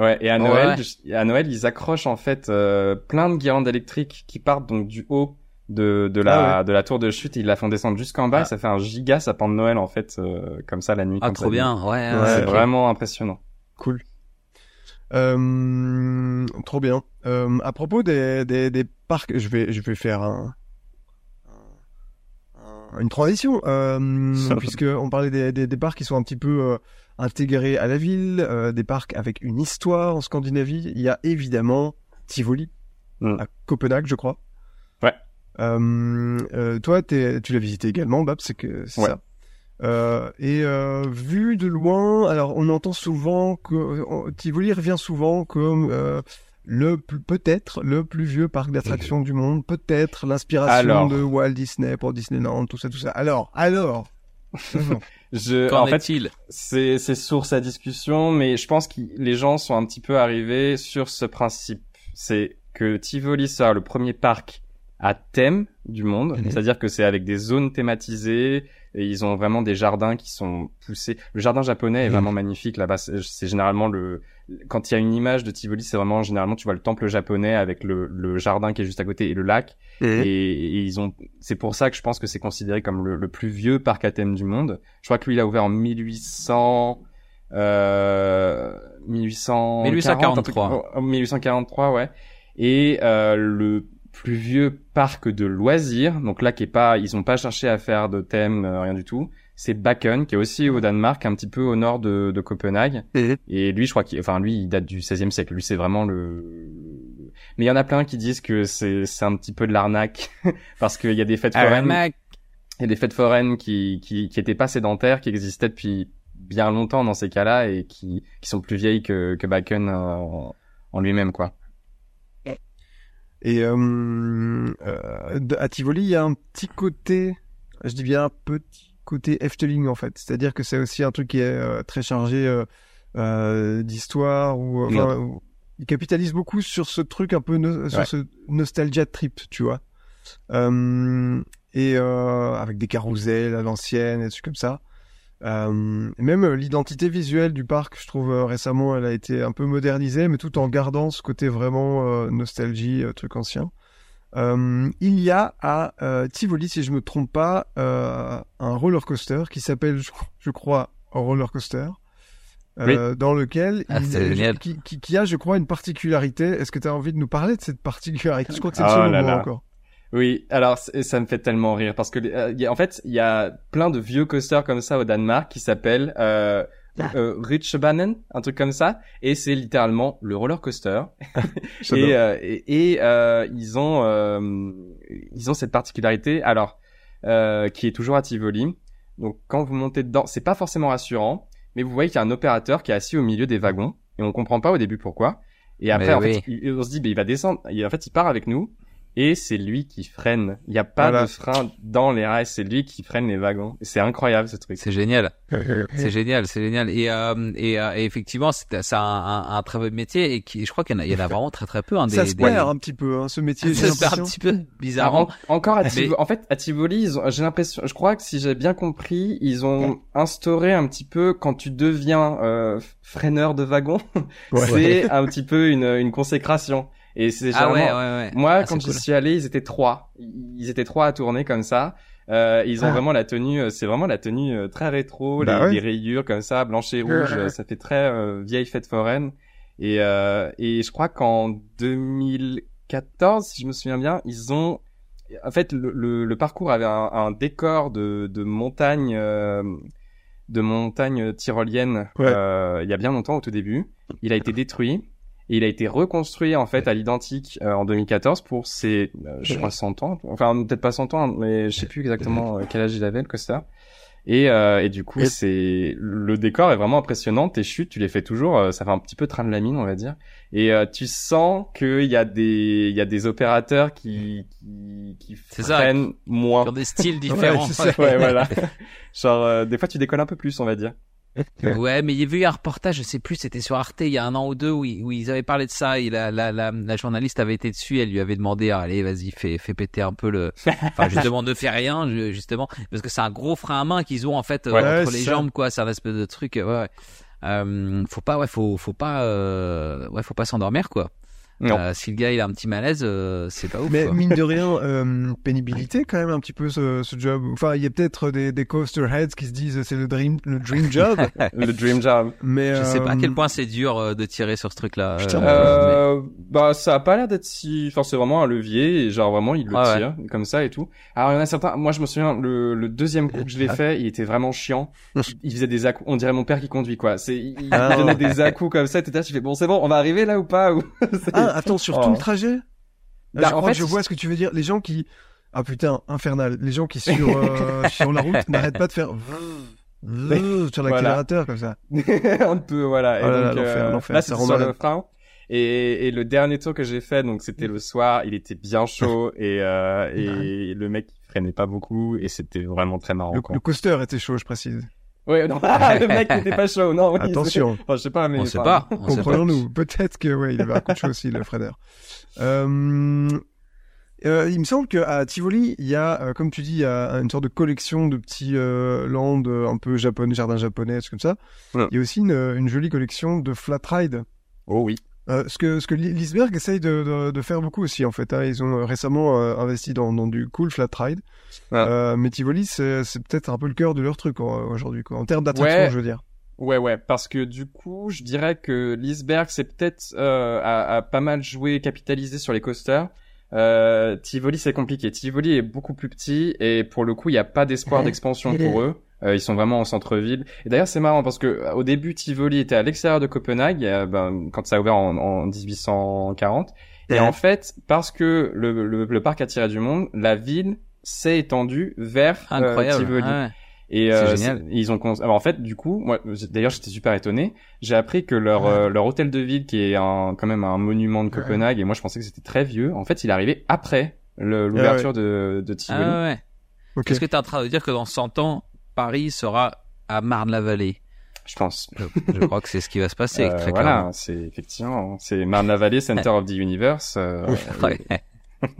Ouais, et à Ouais. Noël, je- à Noël, ils accrochent en fait euh, plein de guirlandes électriques qui partent donc du haut de de la Ah de la tour de chute, et ils la font descendre jusqu'en bas, Ah. et ça fait un giga sapin de Noël en fait, euh, comme ça la nuit. Ah, trop bien, ouais, Ouais, ouais, C'est vraiment impressionnant. Cool. Euh, trop bien. Euh, à propos des, des, des parcs, je vais, je vais faire un, un- une transition, euh, (laughs) puisque on parlait des, des, des parcs qui sont un petit peu euh, intégrés à la ville, euh, des parcs avec une histoire en Scandinavie. Il y a évidemment Tivoli Mm. à Copenhague, je crois. Ouais. Euh, euh, toi, tu l'as visité également, Bab, c'est que c'est Ouais. ça. Euh, et euh, vu de loin, alors on entend souvent que Tivoli revient souvent comme euh, le peut-être le plus vieux parc d'attractions du monde, peut-être l'inspiration de Walt Disney pour Disneyland, tout ça, tout ça. Alors, alors. (laughs) Je, Qu'en en fait, est-il? c'est c'est source à discussion, mais je pense que les gens sont un petit peu arrivés sur ce principe. C'est que Tivoli sera le premier parc à thème du monde, Mhm. c'est-à-dire que c'est avec des zones thématisées et ils ont vraiment des jardins qui sont poussés. Le jardin japonais est Mhm. vraiment magnifique là-bas. C'est c'est généralement le quand il y a une image de Tivoli, c'est vraiment généralement tu vois le temple japonais avec le, le jardin qui est juste à côté et le lac. Et, et ils ont, c'est pour ça que je pense que c'est considéré comme le, le plus vieux parc à thème du monde. Je crois que lui, il a ouvert en 1800, euh, 1840, 1843. un truc- oh, 1843, ouais. Et euh, le plus vieux parc de loisirs, donc là qui est pas, ils ont pas cherché à faire de thème, euh, rien du tout. C'est Bakken, qui est aussi au Danemark, un petit peu au nord de, de Copenhague. Et lui, je crois qu'il, enfin, lui, il date du 16e siècle. Lui, c'est vraiment le. Mais il y en a plein qui disent que c'est c'est un petit peu de l'arnaque (laughs) parce qu'il y a des fêtes Ah, foraines, il y a des fêtes foraines qui qui qui étaient pas sédentaires, qui existaient depuis bien longtemps dans ces cas-là et qui qui sont plus vieilles que que Bacon en, en lui-même, quoi. Et euh, euh, à Tivoli, il y a un petit côté, je dis bien un petit côté Efteling en fait. C'est-à-dire que c'est aussi un truc qui est euh, très chargé euh, euh, d'histoire ou enfin, il capitalise beaucoup sur ce truc un peu no- sur ce nostalgia trip, tu vois. Euh, et euh, avec des carousels à l'ancienne et des trucs comme ça. Euh, même l'identité visuelle du parc, je trouve récemment, elle a été un peu modernisée, mais tout en gardant ce côté vraiment nostalgie, truc ancien. Euh, il y a à euh, Tivoli, si je me trompe pas, euh, un roller coaster qui s'appelle, je, je crois, roller coaster, euh, dans lequel Ah, il, qui, qui, qui a, je crois, une particularité. Est-ce que tu as envie de nous parler de cette particularité? Je crois que c'est le Oh seul là moment encore. Oui, alors ça me fait tellement rire parce que euh, il y a- en fait il y a plein de vieux coasters comme ça au Danemark qui s'appellent euh, euh, Ritschebanen, un truc comme ça, et c'est littéralement le roller coaster. (laughs) Et euh, et, et, euh, ils ont euh, ils ont cette particularité alors euh, qui est toujours à Tivoli. Donc quand vous montez dedans, c'est pas forcément rassurant, mais vous voyez qu'il y a un opérateur qui est assis au milieu des wagons et on comprend pas au début pourquoi. Et après, Mais en oui. fait, il- on se dit, bah, il va descendre. Et en fait, il part avec nous. Et c'est lui qui freine. Il n'y a pas Voilà. de frein dans les rails. C'est lui qui freine les wagons. C'est incroyable, ce truc. C'est génial. (laughs) C'est génial, c'est génial. Et, euh, et, euh, et effectivement, c'est c'est un, un, un très beau métier et qui, je crois qu'il y en a, il y en a vraiment très très peu. Hein, des, Ça se des- perd un petit peu, hein, ce métier. j'ai Ça se perd un petit peu, bizarrement. En- encore à Mais- Tivoli, en fait, à Tivoli, ils ont- j'ai l'impression, je crois que si j'ai bien compris, ils ont instauré un petit peu quand tu deviens euh, freineur de wagon, (laughs) Ouais. c'est un petit peu une, une consécration. Et c'est Ah ouais, ouais, généralement, ouais. moi, Ah, quand cool. suis allé, ils étaient trois. Ils étaient trois à tourner comme ça. Euh, ils ont Ah. vraiment la tenue, euh, c'est vraiment la tenue euh, très rétro, Bah les, ouais. les rayures comme ça, blanche et rouge, euh, ça fait très euh, vieille fête foraine. Et, euh, et je crois qu'en 2014, si je me souviens bien, ils ont, en fait, le, le, le parcours avait un, un décor de, de montagne, euh, de montagne tyrolienne Ouais. euh, il y a bien longtemps au tout début. Il a été détruit. Et il a été reconstruit en fait à l'identique euh, en 2014 pour ses, euh, je crois 100 ans, enfin peut-être pas 100 ans, mais je sais plus exactement euh, quel âge il avait le coaster. Et, euh, et du coup, Et- c'est le décor est vraiment impressionnant. Tes chutes, tu les fais toujours. euh, ça fait un petit peu train de la mine, on va dire. Et euh, tu sens qu'il y a des il y a des opérateurs qui qui, qui C'est ça. freinent moins. Sur des styles (laughs) différents. ça. Ouais, (laughs) voilà. Genre euh, des fois tu décolles un peu plus, on va dire. Ouais, mais il y avait eu un reportage, je sais plus, c'était sur Arte il y a un an ou deux où ils, où ils avaient parlé de ça et la, la, la, la journaliste avait été dessus, elle lui avait demandé, ah, allez, vas-y, fais, fais péter un peu le, enfin, justement, ne fais rien, justement, parce que c'est un gros frein à main qu'ils ont, en fait, euh, Ouais, entre les ça. jambes, quoi, c'est un espèce de truc, euh, ouais, ouais. Euh, faut pas, ouais, faut, faut pas, euh, ouais, faut pas s'endormir, quoi. Non. Euh, si le gars il a un petit malaise, euh, c'est pas ouf. Mais quoi. mine de rien, (laughs) euh, pénibilité quand même un petit peu ce, ce job. Enfin, il y a peut-être des, des coaster heads qui se disent c'est le dream, le dream job. (laughs) le dream job. mais Je sais pas à euh, quel point c'est dur euh, de tirer sur ce truc-là. Euh, Euh, bah ça a pas l'air d'être si enfin c'est vraiment un levier et genre vraiment il le Ah ouais. tire comme ça et tout alors il y en a certains moi je me souviens le, le deuxième coup que je l'ai fait il était vraiment chiant (laughs) il faisait des on dirait mon père qui conduit quoi c'est il, il Ah. donnait des à coups comme ça et t'étais là, tu fais bon c'est bon on va arriver là ou pas ou Ah, attends, sur tout Oh. le trajet? Bah, Je en fait, je vois ce que tu veux dire. Les gens qui... Ah putain, infernal. Les gens qui sur, (laughs) euh, sur la route n'arrêtent pas de faire... (laughs) (laughs) sur l'accélérateur comme ça. on peut voilà et Oh donc euh, là rend sur le frein et, et le dernier tour que j'ai fait donc c'était le soir il était bien chaud et euh, et le mec il freinait pas beaucoup et c'était vraiment très marrant Le, quoi. le coaster était chaud, je précise. Ouais, non, ah, (laughs) le mec n'était pas chaud, non. oui, Attention. Enfin, je sais pas, mais. on sait enfin, pas. on sait pas. Comprenons-nous. Peut-être que ouais, il avait un coup de chaud aussi, le Freder. Euh, euh, il me semble qu'à Tivoli, il y a, euh, comme tu dis, il y a une sorte de collection de petits euh, lands euh, un peu japonais, jardins japonais, comme ça. Ouais. Il y a aussi une, une jolie collection de flat ride. Oh oui. Euh, ce que ce que Li- Lisberg essaye de, de, de faire beaucoup aussi en fait. hein. Ils ont euh, récemment euh, investi dans, dans du cool flat ride. Euh, mais Tivoli, c'est peut-être un peu le cœur de leur truc aujourd'hui, quoi. En termes d'attraction, Ouais. je veux dire. Ouais, ouais, parce que du coup, je dirais que Lisberg, c'est peut-être euh, a, a pas mal joué, capitalisé sur les coasters. Euh, Tivoli, c'est compliqué. Tivoli est beaucoup plus petit et pour le coup, il n'y a pas d'espoir d'expansion pour eux. Euh, ils sont vraiment en centre-ville. Et d'ailleurs, c'est marrant parce que euh, au début, Tivoli était à l'extérieur de Copenhague, euh, ben, quand ça a ouvert en, en 1840. Et en fait, parce que le, le, le parc attirait du monde, la ville s'est étendue vers euh, Incroyable. Tivoli. ouais. Et C'est euh, génial. ils ont alors en fait du coup moi d'ailleurs j'étais super étonné j'ai appris que leur euh, leur hôtel de ville qui est un quand même un monument de Ouais. Copenhague et moi je pensais que c'était très vieux en fait il est arrivé après le- l'ouverture de de Tivoli Ah ouais. Ok. Est-ce que tu es en train de dire que dans 100 ans, Paris sera à Marne-la-Vallée je pense je, je crois que c'est ce qui va se passer, (laughs) Euh, très voilà c'est effectivement c'est Marne-la-Vallée Center of the Universe euh. (laughs)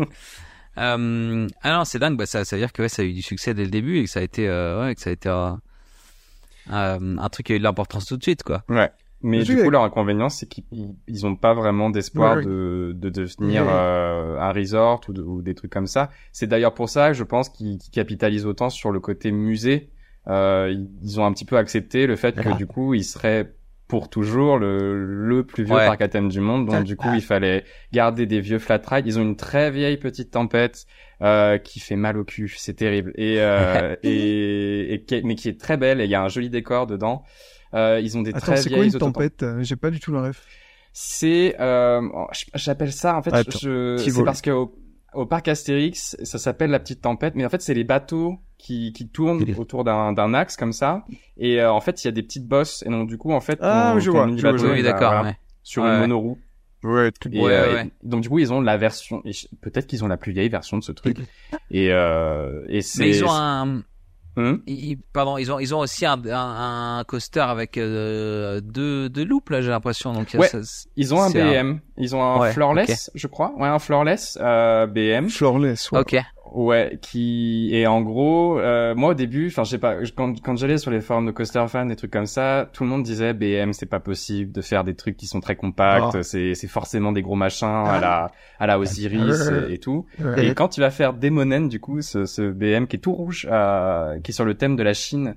Euh, ah non, c'est dingue. Bah, ça, ça veut dire que ouais, ça a eu du succès dès le début et que ça a été, euh, ouais, que ça a été un, truc qui a eu de l'importance tout de suite, quoi. Ouais. Mais du coup, leur inconvénient, c'est qu'ils ils ont pas vraiment d'espoir Ouais, de, de devenir Ouais. euh, un resort ou, de- ou des trucs comme ça. C'est d'ailleurs pour ça, je pense, qu'ils qu'ils capitalisent autant sur le côté musée. Euh, ils- ont un petit peu accepté le fait que Ah. du coup, ils seraient pour toujours le, le plus vieux Ouais. parc à thème du monde. Donc du coup, il fallait garder des vieux flat rides. Ils ont une très vieille petite tempête euh, qui fait mal au cul. C'est terrible. Et, euh, (laughs) et, mais qui est très belle. Et il y a un joli décor dedans. Euh, ils ont des Attends, très c'est quoi vieilles une tempête? J'ai pas du tout la ref. c'est, euh, j'appelle ça en fait, Attends, je, c'est parce que au- au parc Astérix, ça s'appelle la petite tempête, mais en fait c'est les bateaux qui, qui tournent autour d'un d'un axe comme ça, et euh, en fait il y a des petites bosses, et donc du coup en fait Ah, ton- je vois, je vois, bateau, je vois. oui, d'accord. voilà, ouais. sur Ouais, une ouais. monoroue. Ouais, tout Et, Ouais, euh, ouais. et donc du coup ils ont la version, peut-être qu'ils ont la plus vieille version de ce truc, (laughs) et euh, et c'est. Mais ils ont un, Ils- pardon, ils ont, ils ont aussi un, un, un coaster avec euh, deux, deux loops là, j'ai l'impression. Donc Ouais. ça- ça- Ils ont un BM, ils ont un Ouais, floorless, je crois, ouais un floorless euh, BM. Floorless, ouais. Ok. Ouais, qui et en gros, euh, moi au début, enfin je sais pas, quand quand j'allais sur les forums de coaster fan, des trucs comme ça, tout le monde disait BM c'est pas possible de faire des trucs qui sont très compacts, Ah. c'est c'est forcément des gros machins à la à la Osiris Ah. et, et tout. Et quand tu vas faire Demonen du coup, ce, ce BM qui est tout rouge, euh, qui est sur le thème de la Chine.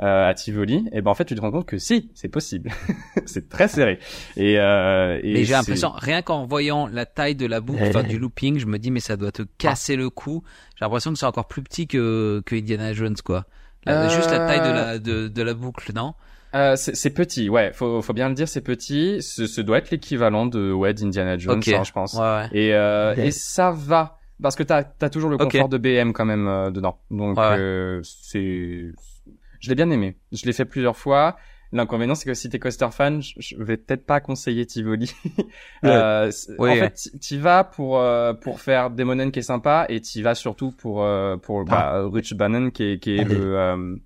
Euh, à Tivoli, et ben en fait tu te rends compte que si, c'est possible. (laughs) c'est très serré. Et, euh, et Mais j'ai l'impression, rien qu'en voyant la taille de la boucle, enfin, du looping, je me dis mais ça doit te casser le cou. J'ai l'impression que c'est encore plus petit que que Indiana Jones quoi. Euh, Juste la taille de la de, de la boucle, non? Euh, c'est petit, ouais, faut, faut bien le dire, c'est petit. Ce, ce doit être l'équivalent de ouais d'Indiana Jones, Ok. hein, je pense. Ouais, ouais. Et euh, et ça va parce que t'as as toujours le confort de BM quand même euh, dedans. Donc Ouais, ouais. euh, c'est, je l'ai bien aimé. Je l'ai fait plusieurs fois. L'inconvénient c'est que si t'es coaster fan, je, vais peut-être pas conseiller Tivoli. (laughs) euh, Oui, en ouais. fait, t'y- vas pour euh, pour faire Demonen qui est sympa et t'y vas surtout pour euh, pour bah, Rich Bannon qui est qui est Allez. le euh,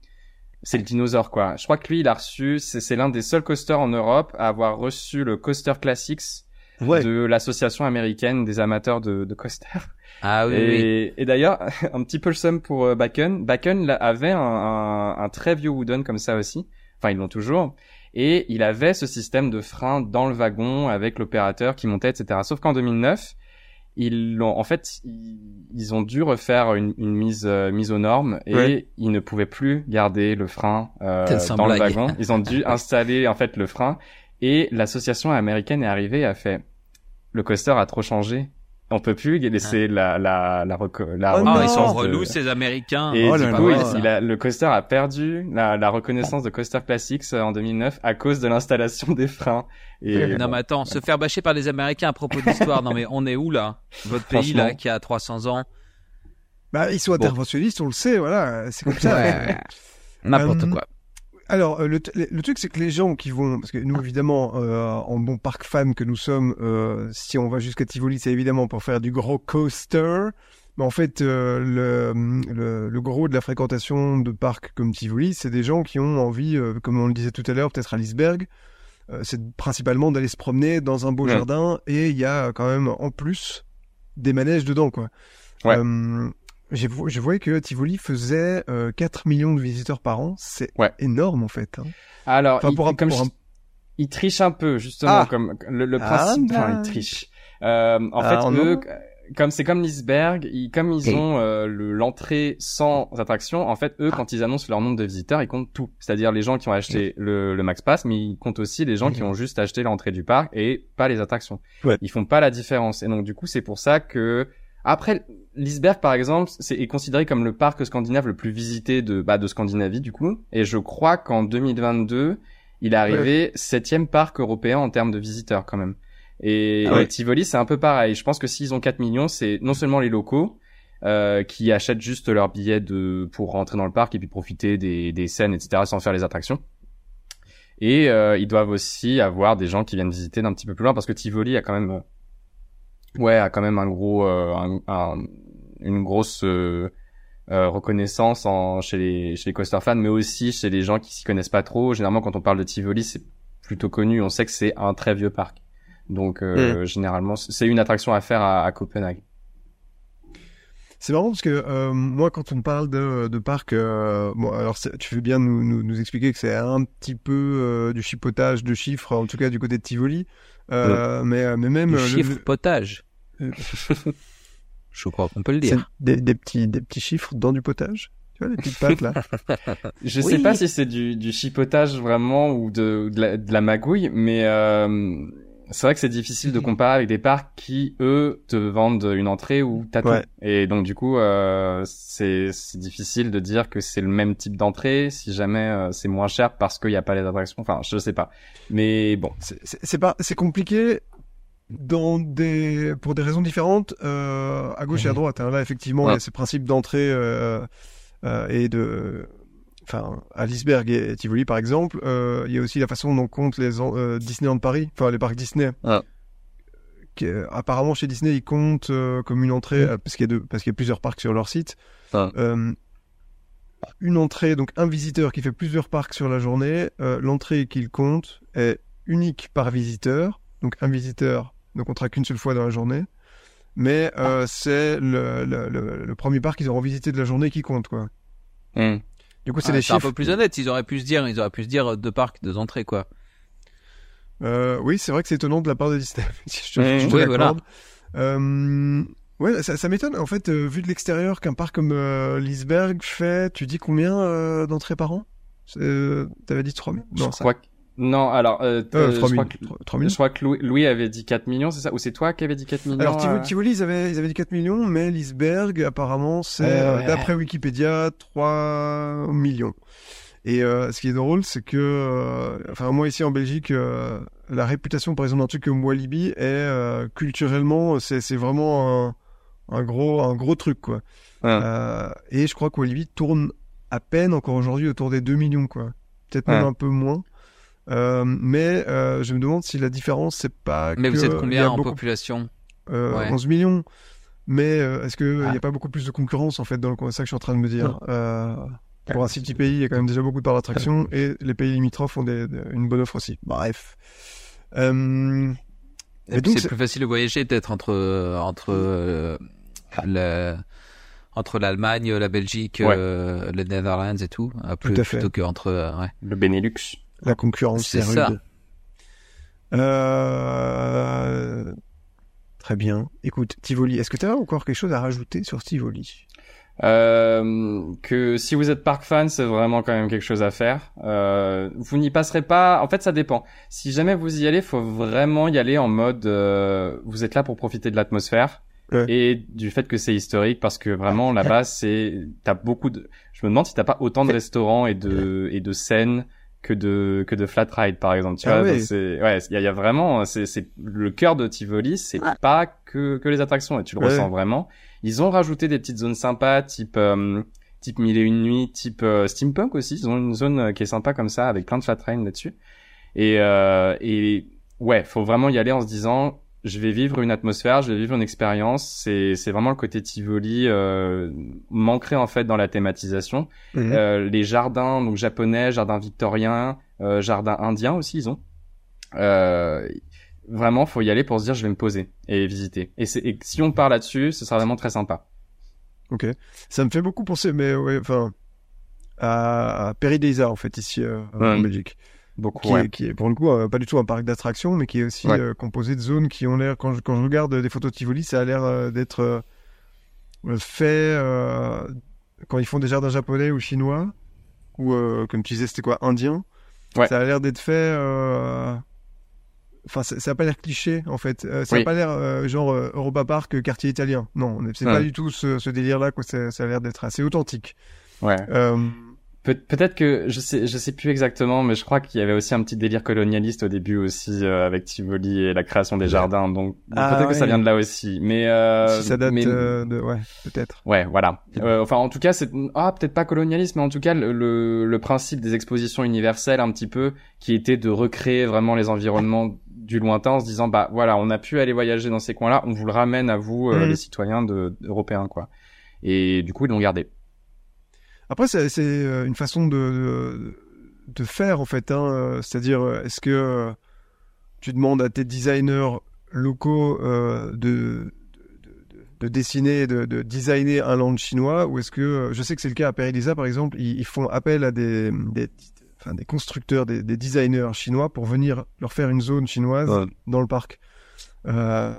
c'est le dinosaure quoi. Je crois que lui il a reçu c'est c'est l'un des seuls coasters en Europe à avoir reçu le Coaster Classics Ouais. de l'association américaine des amateurs de, de coaster. Ah oui, oui. et d'ailleurs, (laughs) un petit peu le seum pour euh, Bakken. Bakken avait un, un, un très vieux wooden comme ça aussi. Enfin, ils l'ont toujours. Et il avait ce système de frein dans le wagon avec l'opérateur qui montait, etc. Sauf qu'en 2009, ils l'ont, en fait, ils, ont dû refaire une, une mise euh, mise aux normes et Ouais. ils ne pouvaient plus garder le frein euh, dans le blague. wagon. Ils ont dû (laughs) installer en fait le frein et l'association américaine est arrivée et a fait le coaster a trop changé. On peut plus laisser la la la, reco- la Oh Ah, non. ils sont relous ces Américains. et Oh du là coup, là. il, il a, le coaster a perdu la, la reconnaissance de Coaster Classics euh, en 2009 à cause de l'installation des freins. Et Non bon, mais attends, se faire bâcher par les Américains à propos d'histoire, non mais on est où là? Votre pays là qui a 300 ans? Bah, ils sont interventionnistes, on le sait, voilà, c'est comme ça. Ouais. (laughs) N'importe Euh, quoi. Alors, euh, le, le truc, c'est que les gens qui vont, parce que nous, évidemment, euh, en bon parc fan que nous sommes, euh, si on va jusqu'à Tivoli, c'est évidemment pour faire du gros coaster. Mais en fait, euh, le, le, le gros de la fréquentation de parcs comme Tivoli, c'est des gens qui ont envie, euh, comme on le disait tout à l'heure, peut-être à Lisberg, euh, c'est principalement d'aller se promener dans un beau Ouais. jardin et il y a quand même en plus des manèges dedans, quoi. Ouais. Je voyais que Tivoli faisait euh, 4 millions de visiteurs par an. C'est Ouais. énorme en fait. hein. Alors, Enfin, il, pour un- comme pour je- un- il triche un peu justement, Ah. comme le, le Ah, principe. bah. Enfin, il triche. Euh, en Ah, fait, eux, comme c'est comme Lisberg, ils, comme ils ont euh, le- l'entrée sans attraction, en fait, eux, quand ils annoncent leur nombre de visiteurs, ils comptent tout. C'est-à-dire les gens qui ont acheté le, le Max Pass, mais ils comptent aussi les gens qui Mhm. ont juste acheté l'entrée du parc et pas les attractions. Ouais. Ils font pas la différence. Et donc, du coup, c'est pour ça que après, Lisberg, par exemple, c'est est considéré comme le parc scandinave le plus visité de, bah, de Scandinavie, du coup. Et je crois qu'en 2022, il est arrivé septième parc européen en termes de visiteurs, quand même. Et, Ah ouais. et Tivoli, c'est un peu pareil. Je pense que s'ils ont 4 millions, c'est non seulement les locaux, euh, qui achètent juste leur billet de, pour rentrer dans le parc et puis profiter des, des scènes, etc., sans faire les attractions. Et euh, ils doivent aussi avoir des gens qui viennent visiter d'un petit peu plus loin parce que Tivoli a quand même, euh, ouais, a quand même un gros, euh, un- un- une grosse euh, euh, reconnaissance en, chez les chez les coaster fans, mais aussi chez les gens qui s'y connaissent pas trop. Généralement, quand on parle de Tivoli, c'est plutôt connu. On sait que c'est un très vieux parc. Donc, euh, généralement, c'est une attraction à faire à, à Copenhague. C'est marrant parce que euh, moi, quand on parle de, de parc, euh, bon, alors tu veux bien nous, nous, nous expliquer que c'est un petit peu euh, du chipotage de chiffres, en tout cas du côté de Tivoli, euh, mais, mais même Du euh, le- chiffre potage. Euh, (laughs) Je crois qu'on peut le dire. des, des petits des petits chiffres dans du potage. Tu vois les petites pattes là. (laughs) Je Oui. sais pas si c'est du, du chipotage vraiment ou de, de, la, de la magouille, mais euh, c'est vrai que c'est difficile de comparer avec des parcs qui, eux, te vendent une entrée ou t'as tout. Ouais. Et donc du coup, euh, c'est c'est difficile de dire que c'est le même type d'entrée si jamais euh, c'est moins cher parce qu'il n'y a pas les attractions. Enfin, je sais pas. Mais bon, C'est- pas c'est compliqué dans des pour des raisons différentes euh, à gauche et à Mhm. droite. hein. Là, effectivement, il y a ces principes d'entrée euh, euh, et de, enfin, à Lisberg et Tivoli par exemple. euh, il y a aussi la façon dont comptent les euh, Disneyland Paris, enfin les parcs Disney. Qui, euh, apparemment chez Disney, ils comptent euh, comme une entrée euh, parce qu'il y a deux, parce qu'il y a plusieurs parcs sur leur site. Euh, une entrée, donc un visiteur qui fait plusieurs parcs sur la journée, l'entrée qu'il compte est unique par visiteur. Donc un visiteur ne comptera qu'une seule fois dans la journée. Mais c'est le, le, le, le premier parc qu'ils auront visité de la journée qui compte, quoi. Hmm. Du coup, c'est Ah, les c'est un chiffres. peu plus honnête. Ils auraient pu se dire, ils auraient pu se dire euh, deux parcs, deux entrées, quoi. Euh, oui, c'est vrai que c'est étonnant de la part de Disney. (laughs) je te, Ouais. je te Oui, l'accorde. Euh, ouais, ça, ça m'étonne. En fait, euh, vu de l'extérieur, qu'un parc comme euh, Lisberg fait, tu dis combien euh, d'entrées par an? Euh, T'avais dit 3000 Je Non, ça... crois que... Non, alors, euh, Euh, euh, 3 je 000. crois que... 3 000. Je crois que Louis, Louis avait dit 4 millions, c'est ça? Ou c'est toi qui avais dit 4 millions Alors, Tivoli, euh? Tivoli, ils, avaient, ils avaient dit 4 millions, mais Lisberg, apparemment, c'est, Ouais, euh, d'après Wikipédia, 3 millions. Et euh, ce qui est drôle, c'est que, euh, enfin, moi ici en Belgique, euh, la réputation, par exemple, d'un truc comme Walibi est euh, culturellement, c'est, c'est vraiment un, un gros, un gros truc, quoi. Ouais. Euh, et je crois que Walibi tourne à peine encore aujourd'hui autour des 2 millions, quoi. Peut-être même un peu moins. Euh, mais euh, je me demande si la différence, c'est pas. Mais que vous êtes combien a en beaucoup population? Euh, Ouais. 11 millions. Mais euh, est-ce qu'il n'y Ah. a pas beaucoup plus de concurrence en fait dans le coin C'est ça que je suis en train de me dire. Euh, pour un si petit pays, il y a quand même déjà beaucoup de parts d'attraction (laughs) et les pays limitrophes ont des, des- une bonne offre aussi. Bref. Euh, c'est plus facile de voyager peut-être entre entre euh, le- entre l'Allemagne, la Belgique, Ouais. euh, les Netherlands et tout, plus, Tout à fait. plutôt qu'entre euh, ouais. Le Benelux. La concurrence, C'est rude. Euh, Très bien. Écoute, Tivoli, est-ce que tu as encore quelque chose à rajouter sur Tivoli? Euh, que si vous êtes park fan, c'est vraiment quand même quelque chose à faire. Euh, vous n'y passerez pas. En fait, ça dépend. Si jamais vous y allez, faut vraiment y aller en mode. euh, vous êtes là pour profiter de l'atmosphère Ouais. et du fait que c'est historique, parce que vraiment là-bas, c'est. T'as beaucoup de. Je me demande si t'as pas autant de restaurants et de et de scènes que de que de flat ride par exemple. Tu Ah vois, ouais. c'est ouais, il y a, il y a vraiment. C'est c'est le cœur de Tivoli, c'est pas que que les attractions et tu le Ouais. ressens vraiment. Ils ont rajouté des petites zones sympas, type euh, type mille et une nuits, type euh, steampunk aussi. Ils ont une zone euh, qui est sympa comme ça, avec plein de flat trains là-dessus. Et euh, et ouais, faut vraiment y aller en se disant, je vais vivre une atmosphère, je vais vivre une expérience. C'est c'est vraiment le côté Tivoli euh, manquerait en fait dans la thématisation. Mhm. Euh, les jardins donc japonais, jardins victoriens, euh, jardins indiens aussi ils ont. Euh, vraiment, faut y aller pour se dire je vais me poser et visiter. Et, c'est- et si on part là-dessus, ce sera vraiment très sympa. Ok. Ça me fait beaucoup penser, mais ouais, enfin, à, à en fait, ici euh, en Ouais. Belgique. Beaucoup. qui, ouais. est, qui est pour le coup euh, pas du tout un parc d'attractions, mais qui est aussi Ouais. euh, composé de zones qui ont l'air, quand je, quand je regarde des photos de Tivoli, ça a l'air euh, d'être fait quand ils font des jardins japonais ou chinois, ou comme tu disais, c'était quoi, indien. Ouais. Ça a l'air d'être fait. Enfin, ça, ça a pas l'air cliché en fait. Ça a Oui. pas l'air genre Europa Park, quartier italien. Non, c'est pas du tout ce, ce délire-là. quoi. Ça, ça a l'air d'être assez authentique. Ouais. Pe- peut-être que je sais, je sais plus exactement, mais je crois qu'il y avait aussi un petit délire colonialiste au début aussi euh, avec Tivoli et la création des jardins. Donc Ah, peut-être que ça vient de là aussi. Mais euh, si ça date mais- euh, de, ouais, peut-être. Ouais, voilà. Euh, enfin, en tout cas, c'est ah peut-être pas colonialiste, mais en tout cas le, le le principe des expositions universelles un petit peu, qui était de recréer vraiment les environnements du lointain en se disant bah voilà, on a pu aller voyager dans ces coins-là, on vous le ramène à vous euh, Mhm. les citoyens de, européens quoi. Et du coup, ils l'ont gardé. Après, c'est euh, une façon de, de, de faire, en fait. Hein. C'est-à-dire, euh, est-ce que euh, tu demandes à tes designers locaux euh, de, de, de, de dessiner, de, de designer un land chinois Ou est-ce que, je sais que c'est le cas à Périlisa, par exemple, ils, ils font appel à des, des, enfin, des constructeurs, des, des designers chinois pour venir leur faire une zone chinoise Ouais. dans le parc. Euh,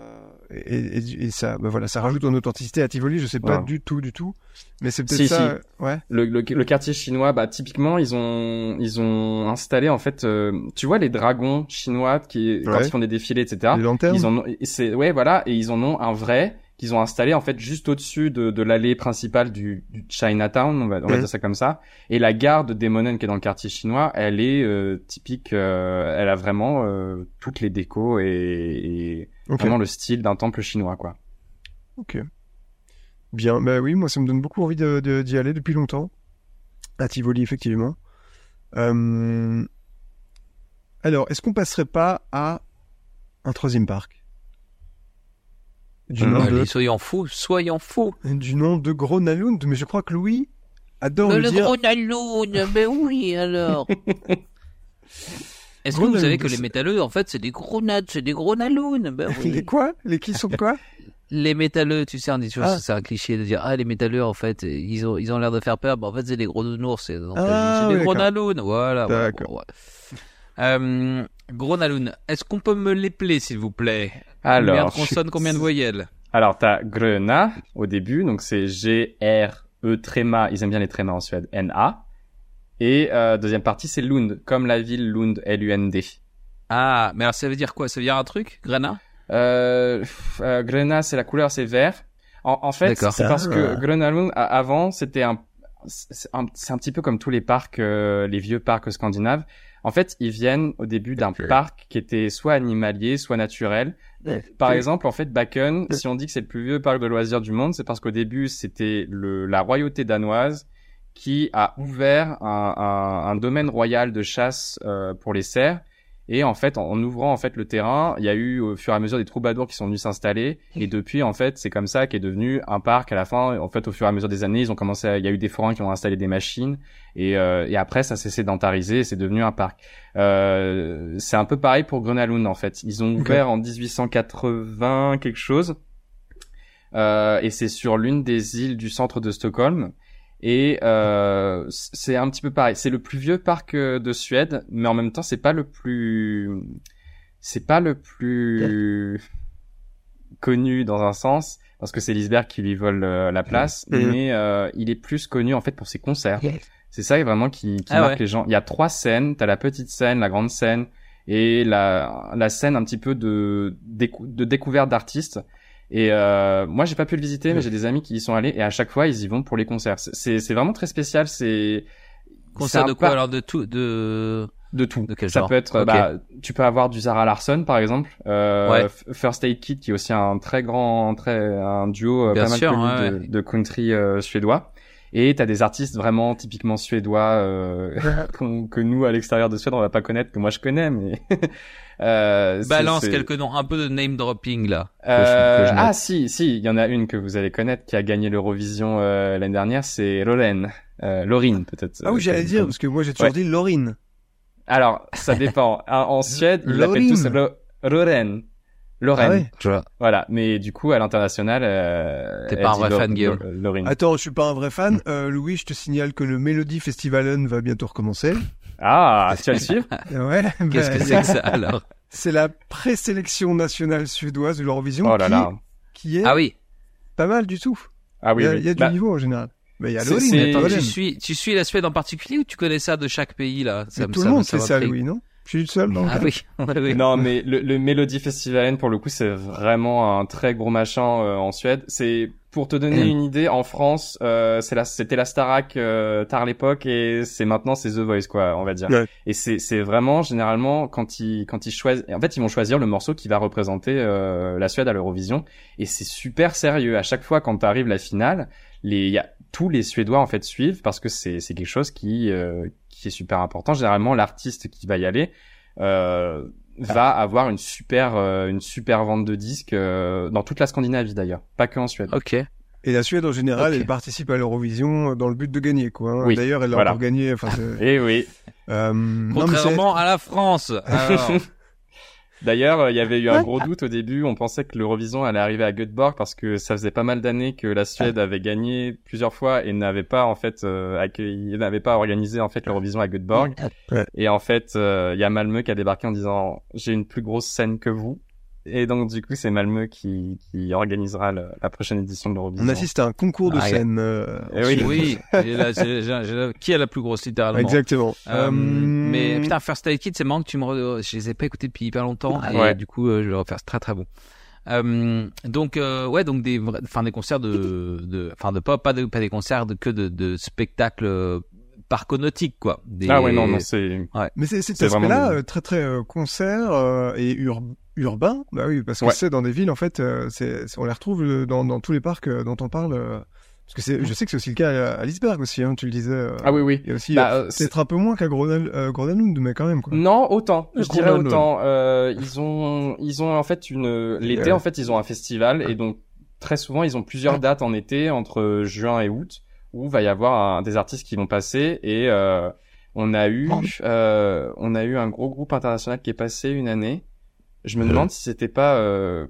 et, et, et ça, bah voilà, ça rajoute en authenticité à Tivoli. Je sais pas Ouais. du tout, du tout, mais c'est peut-être Si, ça. Ouais. Le, le, le quartier chinois, bah typiquement, ils ont ils ont installé en fait, euh, tu vois les dragons chinois qui quand Ouais. ils font des défilés, etc. Les lanternes. Ils en ont, c'est ouais voilà, et ils en ont un vrai qu'ils ont installé en fait juste au-dessus de, de l'allée principale du, du Chinatown, on va, on va Mhm. dire ça comme ça. Et la gare de Demonen qui est dans le quartier chinois, elle est euh, typique, euh, elle a vraiment euh, toutes les décos et, et vraiment le style d'un temple chinois quoi. Ok. Bien, bah oui, moi ça me donne beaucoup envie de- de- d'y aller depuis longtemps. À Tivoli, effectivement. Euh, Alors, est-ce qu'on passerait pas à un troisième parc? Du, Hum, nom Allez, de, soyons fous, soyons fous. du nom de Gronalund, mais je crois que Louis adore Euh, le le dire. gros Naloun, mais oui alors. (laughs) Est-ce que vous savez que les métalleux, en fait, c'est des gros nades, c'est des gros Nalouns ben oui. Les quoi? Les qui sont quoi? (laughs) Les métalleux, tu sais, on dit toujours, Ah. c'est un cliché de dire, ah, les métalleux, en fait, ils ont, ils ont l'air de faire peur, mais en fait, c'est des gros nounours, c'est Ah, c'est des oui. Nalouns, voilà. D'accord. ouais. Euh, est-ce qu'on peut me l'épeler, s'il vous plaît? Alors, Combien de consonnes, combien de voyelles Alors, t'as Gröna au début, donc c'est G-R-E tréma, ils aiment bien les trémas en Suède, N-A. Et euh, deuxième partie, c'est Lund, comme la ville Lund, L-U-N-D. Ah, mais alors ça veut dire quoi? Ça veut dire un truc, Grena? Euh, euh, Gröna, c'est la couleur, c'est vert. En, en fait, c'est parce Ah. que Gröna Lund, a- avant, c'était un, c'est un, un petit peu comme tous les parcs, euh, les vieux parcs scandinaves. En fait, ils viennent au début d'un parc qui était soit animalier, soit naturel. Par exemple, en fait, Bakken, si on dit que c'est le plus vieux parc de loisirs du monde, c'est parce qu'au début, c'était le, la royauté danoise qui a ouvert un, un, un domaine royal de chasse euh, pour les cerfs. Et en fait, en, en ouvrant en fait le terrain, il y a eu au fur et à mesure des troubadours qui sont venus s'installer. Et depuis, en fait, c'est comme ça qu'est devenu un parc. À la fin, en fait, au fur et à mesure des années, ils ont commencé. À, il y a eu des forains qui ont installé des machines. Et, euh, et après, ça s'est sédentarisé. et C'est devenu un parc. Euh, c'est un peu pareil pour Grenalund en fait. Ils ont ouvert en 1880 quelque chose. Euh, et c'est sur l'une des îles du centre de Stockholm. Et euh, c'est un petit peu pareil. C'est le plus vieux parc euh, de Suède, mais en même temps, c'est pas le plus, c'est pas le plus connu dans un sens, parce que c'est Lisberg qui lui vole euh, la place, mais euh, il est plus connu en fait pour ses concerts. C'est ça vraiment qui, qui Ah marque ouais. les gens. Il y a trois scènes. T'as la petite scène, la grande scène et la, la scène un petit peu de, décou- de découverte d'artistes. Et euh, moi, j'ai pas pu le visiter, mais j'ai des amis qui y sont allés et à chaque fois, ils y vont pour les concerts. C'est- vraiment très spécial. C'est Concert de quoi alors De tout de... De tout. De quel ça genre peut être, Ok. bah, tu peux avoir du Zara Larsson par exemple, euh, Ouais. First Aid Kit qui est aussi un très grand, très un duo euh, Bien pas mal sûr, connu ouais, de, ouais. de country euh, suédois. Et t'as des artistes vraiment typiquement suédois euh, (laughs) que nous à l'extérieur de Suède on va pas connaître, que moi je connais, mais (laughs) euh, Balance c'est- quelques noms, un peu de name dropping là. que je- Euh, que je note. ah si, si, il y en a une que vous allez connaître qui a gagné l'Eurovision euh, l'année dernière, c'est Lorraine, euh, Laurine peut-être. Ah oui, euh, j'allais dire, comme- parce que moi j'ai toujours Ouais. dit Laurine. Alors, ça dépend. En, (laughs) Suède, ils l'appellent tous Lorine. Lo- Lorraine. Lorraine. Ah ouais Tu vois. Voilà. Mais du coup, à l'international, euh, T'es pas un vrai Lo- fan, Guillaume. Lo- Lorine. Attends, je suis pas un vrai fan. Euh, Louis, je te signale que le Melody Festivalen va bientôt recommencer. Ah, (laughs) tu vas le suivre Ouais, Qu'est-ce bah, que c'est que ça alors C'est la présélection nationale suédoise de l'Eurovision Oh là qui, là. qui est Ah oui. pas mal du tout. Ah oui, il y a, oui. il y a du Bah, niveau en général. Mais il y a Lorraine. tu suis, tu suis la Suède en particulier ou tu connais ça de chaque pays là? Me- tout le monde sait me ça. Louis, non? Je suis seul, non Ah oui, (laughs) oui. Non, mais le, le Melody Festivalen, pour le coup, c'est vraiment un très gros machin euh, en Suède. C'est pour te donner Mm. une idée, en France, euh, c'est la, c'était la Starac euh, tard l'époque et c'est maintenant c'est The Voice quoi, on va dire. Ouais. Et c'est c'est vraiment généralement quand ils quand ils choisissent, en fait ils vont choisir le morceau qui va représenter euh, la Suède à l'Eurovision et c'est super sérieux. À chaque fois quand arrive la finale, les y a, tous les Suédois en fait suivent parce que c'est c'est quelque chose qui euh, qui est super important. Généralement l'artiste qui va y aller euh, va avoir une super euh, une super vente de disques euh, dans toute la Scandinavie d'ailleurs, pas que en Suède. Ok. Et la Suède, en général, elle participe à l'Eurovision dans le but de gagner, quoi. hein. Oui, D'ailleurs, elle l'a voilà. encore gagné. Enfin, (laughs) c'est- Et oui. euh, non, Contrairement à la France. (laughs) Alors, D'ailleurs, euh, il y avait eu un gros doute au début. On pensait que l'Eurovision allait arriver à Göteborg parce que ça faisait pas mal d'années que la Suède avait gagné plusieurs fois et n'avait pas en fait euh, accueilli, n'avait pas organisé en fait l'Eurovision à Göteborg. Et en fait, euh, il y a Malmö qui a débarqué en disant j'ai une plus grosse scène que vous. Et donc du coup, c'est Malmö qui, qui organisera le- la prochaine édition de l'Eurovision. on assiste à un concours de Ah, scène. euh, Eh en oui. Oui. qui a la plus grosse littéralement Exactement. Euh, Euh, mais putain, First Aid Kit, c'est marrant que tu me. re- Je les ai pas écoutés depuis hyper longtemps. Et Ouais. du coup, euh, je vais refaire. C'est très très bon. Euh, donc euh, ouais, donc des, enfin des concerts de, de, enfin de pop, pas de, pas des concerts de, que de, de spectacles euh, parconautique quoi. Des- Ah ouais, non, non, c'est. Mais c'est cet vraiment aspect-là euh, très très euh, concert euh, et ur- urbain, bah oui, parce que Ouais. c'est dans des villes en fait, euh, c'est on les retrouve dans, dans tous les parcs euh, dont on parle. euh, parce que c'est, je sais que c'est aussi le cas à, à Lisberg aussi, hein, tu le disais. euh, Ah oui, oui. Aussi Bah, euh, c'est- peut-être un peu moins qu'à Gronal, euh, mais quand même quoi. Non, autant. Je dirais autant. Euh, ils ont, ils ont en fait une l'été en fait ils ont un festival et donc très souvent ils ont plusieurs dates en été entre juin et août où va y avoir un- des artistes qui vont passer et euh, on a eu euh, on a eu un gros groupe international qui est passé une année. Je me demande si c'était pas euh,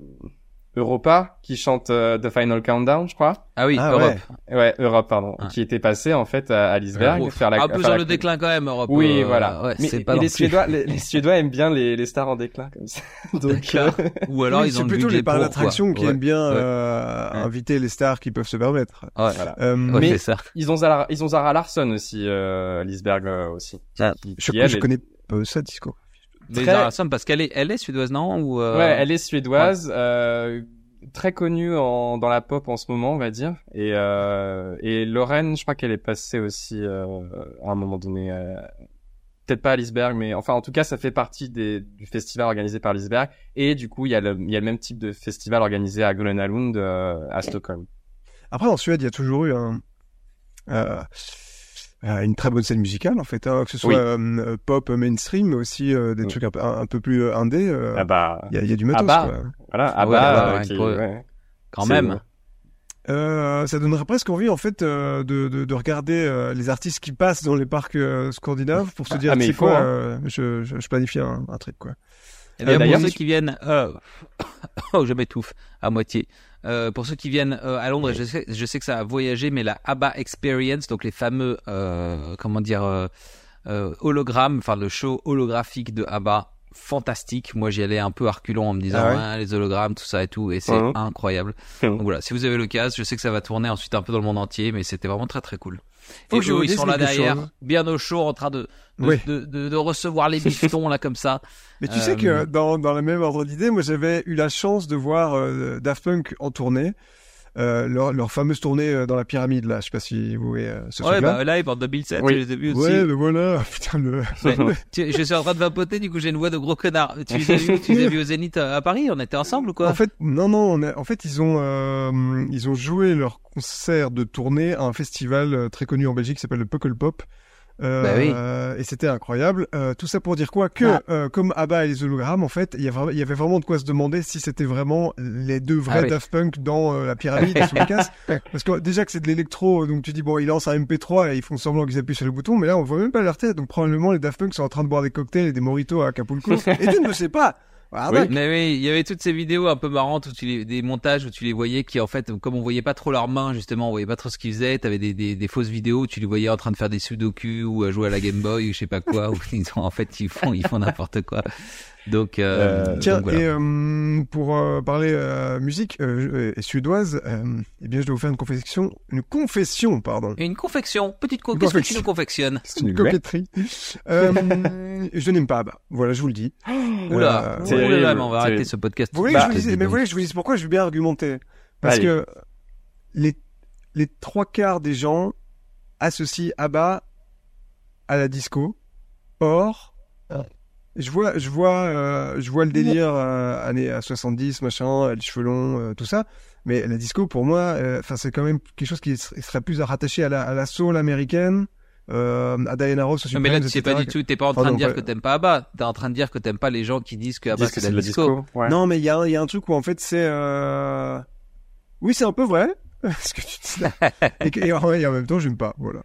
Europa qui chante euh, The Final Countdown, je crois. Ah oui, Ah Europe. Ouais, Europe pardon, Ah. qui était passé en fait à, à Liseberg Gros, faire la un peu sur la- le déclin quand même, Europe. oui, euh, voilà. Ouais, mais c'est mais pas les plus- Suédois, les, les Suédois aiment bien les, les stars en déclin comme ça. (laughs) Donc, euh, D'accord. Ou alors Oui, ils ont plutôt les parcs d'attraction qui Ouais. aiment bien Ouais. euh, Ouais. inviter les stars qui peuvent se permettre. Ouais. voilà. Euh, Ouais, Mais- ça. Ils ont Zara, ils ont Zara Larson aussi, euh, euh, aussi. Ah. Qui- je, qui, elle, je est- connais pas ça disco. Mais Très- Zara Larson, parce qu'elle est, elle est suédoise, non? Ou euh, Ouais, elle est suédoise, euh, très connue en, dans la pop en ce moment, on va dire. Et, euh, et Lorraine, je crois qu'elle est passée aussi euh, à un moment donné. euh, Peut-être pas à Liseberg, mais enfin, en tout cas, ça fait partie des, du festival organisé par Liseberg. Et du coup, il y, a le, il y a le même type de festival organisé à Gröna Lund, euh, à Stockholm. Après, en Suède, il y a toujours eu un, une très bonne scène musicale, en fait, hein, que ce soit Oui. euh, pop mainstream, mais aussi euh, des Mm. trucs un, peu- un, peu plus euh, indé. euh, Ah bah, Il y, a, il y a du matos, Ah bah. quoi. voilà, ah Ouais, bah, ouais, euh, ouais, qui- ouais. ouais. quand même. Euh, ça donnerait presque envie, en fait, euh, de, de, de regarder euh, les artistes qui passent dans les parcs euh, scandinaves pour se dire, Ah, mais tu sais il faut, quoi, hein. euh, je, je, je planifie un, un truc, quoi. Eh bien, Euh, pour d'ailleurs, ceux qui viennent, euh... (coughs) oh, je m'étouffe à moitié. Euh, pour ceux qui viennent euh, à Londres, je sais, je sais que ça a voyagé, mais la ABBA Experience, donc les fameux, euh, comment dire, euh, euh, hologrammes, enfin le show holographique de ABBA, fantastique. Moi, j'y allais un peu à reculons en me disant, Ah ouais les hologrammes, tout ça et tout, et c'est incroyable. Donc voilà, si vous avez l'occasion, je sais que ça va tourner ensuite un peu dans le monde entier, mais c'était vraiment très très cool. Faut et que eux, ils sont là derrière, chose. bien au chaud, en train de de, Oui. de, de- de recevoir les bifetons là comme ça. Mais tu Euh, sais que dans, dans le même ordre d'idée, moi j'avais eu la chance de voir euh, Daft Punk en tournée, euh, leur, leur fameuse tournée euh, dans la pyramide là, je sais pas si vous voyez euh, ce Ouais, truc-là. bah live en 2007, Oui. je les ai vus aussi. ouais, mais voilà, (laughs) putain le. Mais, tu- je suis en train de vapoter, du coup j'ai une voix de gros connard. Tu les as vus, tu les as vus au Zénith à, à Paris On était ensemble ou quoi En fait, non, non, on a- en fait, ils ont, euh, ils ont joué leur concert de tournée à un festival euh, très connu en Belgique qui s'appelle le Puckle Pop. Euh, Bah oui. euh, et c'était incroyable. Euh, tout ça pour dire quoi Que Ah. euh, comme ABBA et les hologrammes, en fait, il y, avait vraiment de quoi se demander si c'était vraiment les deux vrais Ah oui. Daft Punk dans la pyramide sous les casses. Parce que déjà que c'est de l'électro, donc tu dis bon, ils lancent un MP3 et ils font semblant qu'ils appuient sur le bouton, mais là on voit même pas leur tête. Donc probablement les Daft Punk sont en train de boire des cocktails et des mojitos à Acapulco. (laughs) et tu ne le sais pas. Ah, Oui. bah, Mais oui, il y avait toutes ces vidéos un peu marrantes où tu les, des montages où tu les voyais qui en fait, comme on voyait pas trop leurs mains justement, on voyait pas trop ce qu'ils faisaient. T'avais des, des, des fausses vidéos où tu les voyais en train de faire des sudoku ou à jouer à la Game Boy ou je sais pas quoi. (laughs) où ils ont, en fait ils font ils font n'importe quoi. Donc, euh, Euh, Tiens, donc voilà. et euh, pour euh, parler euh, musique euh, et suédoise, euh, eh bien, je dois vous faire une confession, une confession, pardon, une confection, petite co Une qu'est-ce que tu nous confectionnes C'est une une coquetterie. euh, je n'aime pas ABBA. Voilà, je vous le dis. Oula, Euh, oula, terrible, mais on va arrêter ce podcast. Vous voulez Bah, que je vous dise, mais dis vous voulez que je vous dise pourquoi je veux bien argumenter Parce Allez. que les les trois quarts des gens associent ABBA à la disco. Or, je vois, je vois, euh, je vois le délire euh, années à 70, machin, les cheveux longs, euh, tout ça. Mais la disco, pour moi, euh, enfin, c'est quand même quelque chose qui ser- serait plus rattaché à la, à la soul américaine, euh, à Diana Ross, Non, mais là, tu sais pas du tout, t'es pas en Enfin, train de dire pas- que t'aimes pas ABBA. T'es en train de dire que t'aimes pas les gens qui disent que ABBA c'est de la disco. Ouais. Non, mais il y a, un- il y a un truc où en fait c'est. Euh... Oui, c'est un peu vrai. (laughs) Ce que tu dis là. et, en, et en même temps, j'aime pas. Voilà.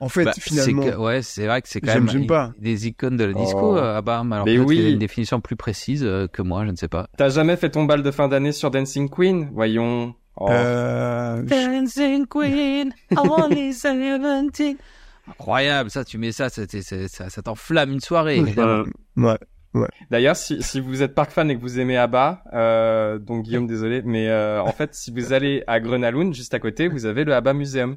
En fait, Bah, finalement. que- ouais, c'est vrai que c'est quand J'aime- même j'aime pas. des icônes de la disco Oh. euh, ABBA. mais Alors Mais peut-être oui. qu'il y a une définition plus précise euh, que moi, je ne sais pas. T'as jamais fait ton bal de fin d'année sur Dancing Queen? Voyons. Oh. Euh, Dancing Queen, only 17. Incroyable, ça, tu mets ça, ça, ça, ça, ça t'enflamme une soirée. évidemment. Euh, ouais. D'ailleurs, si, si vous êtes Park fan et que vous aimez ABBA, euh, donc Guillaume, désolé, mais euh, en fait, si vous allez à Grönalund, juste à côté, vous avez le ABBA Museum.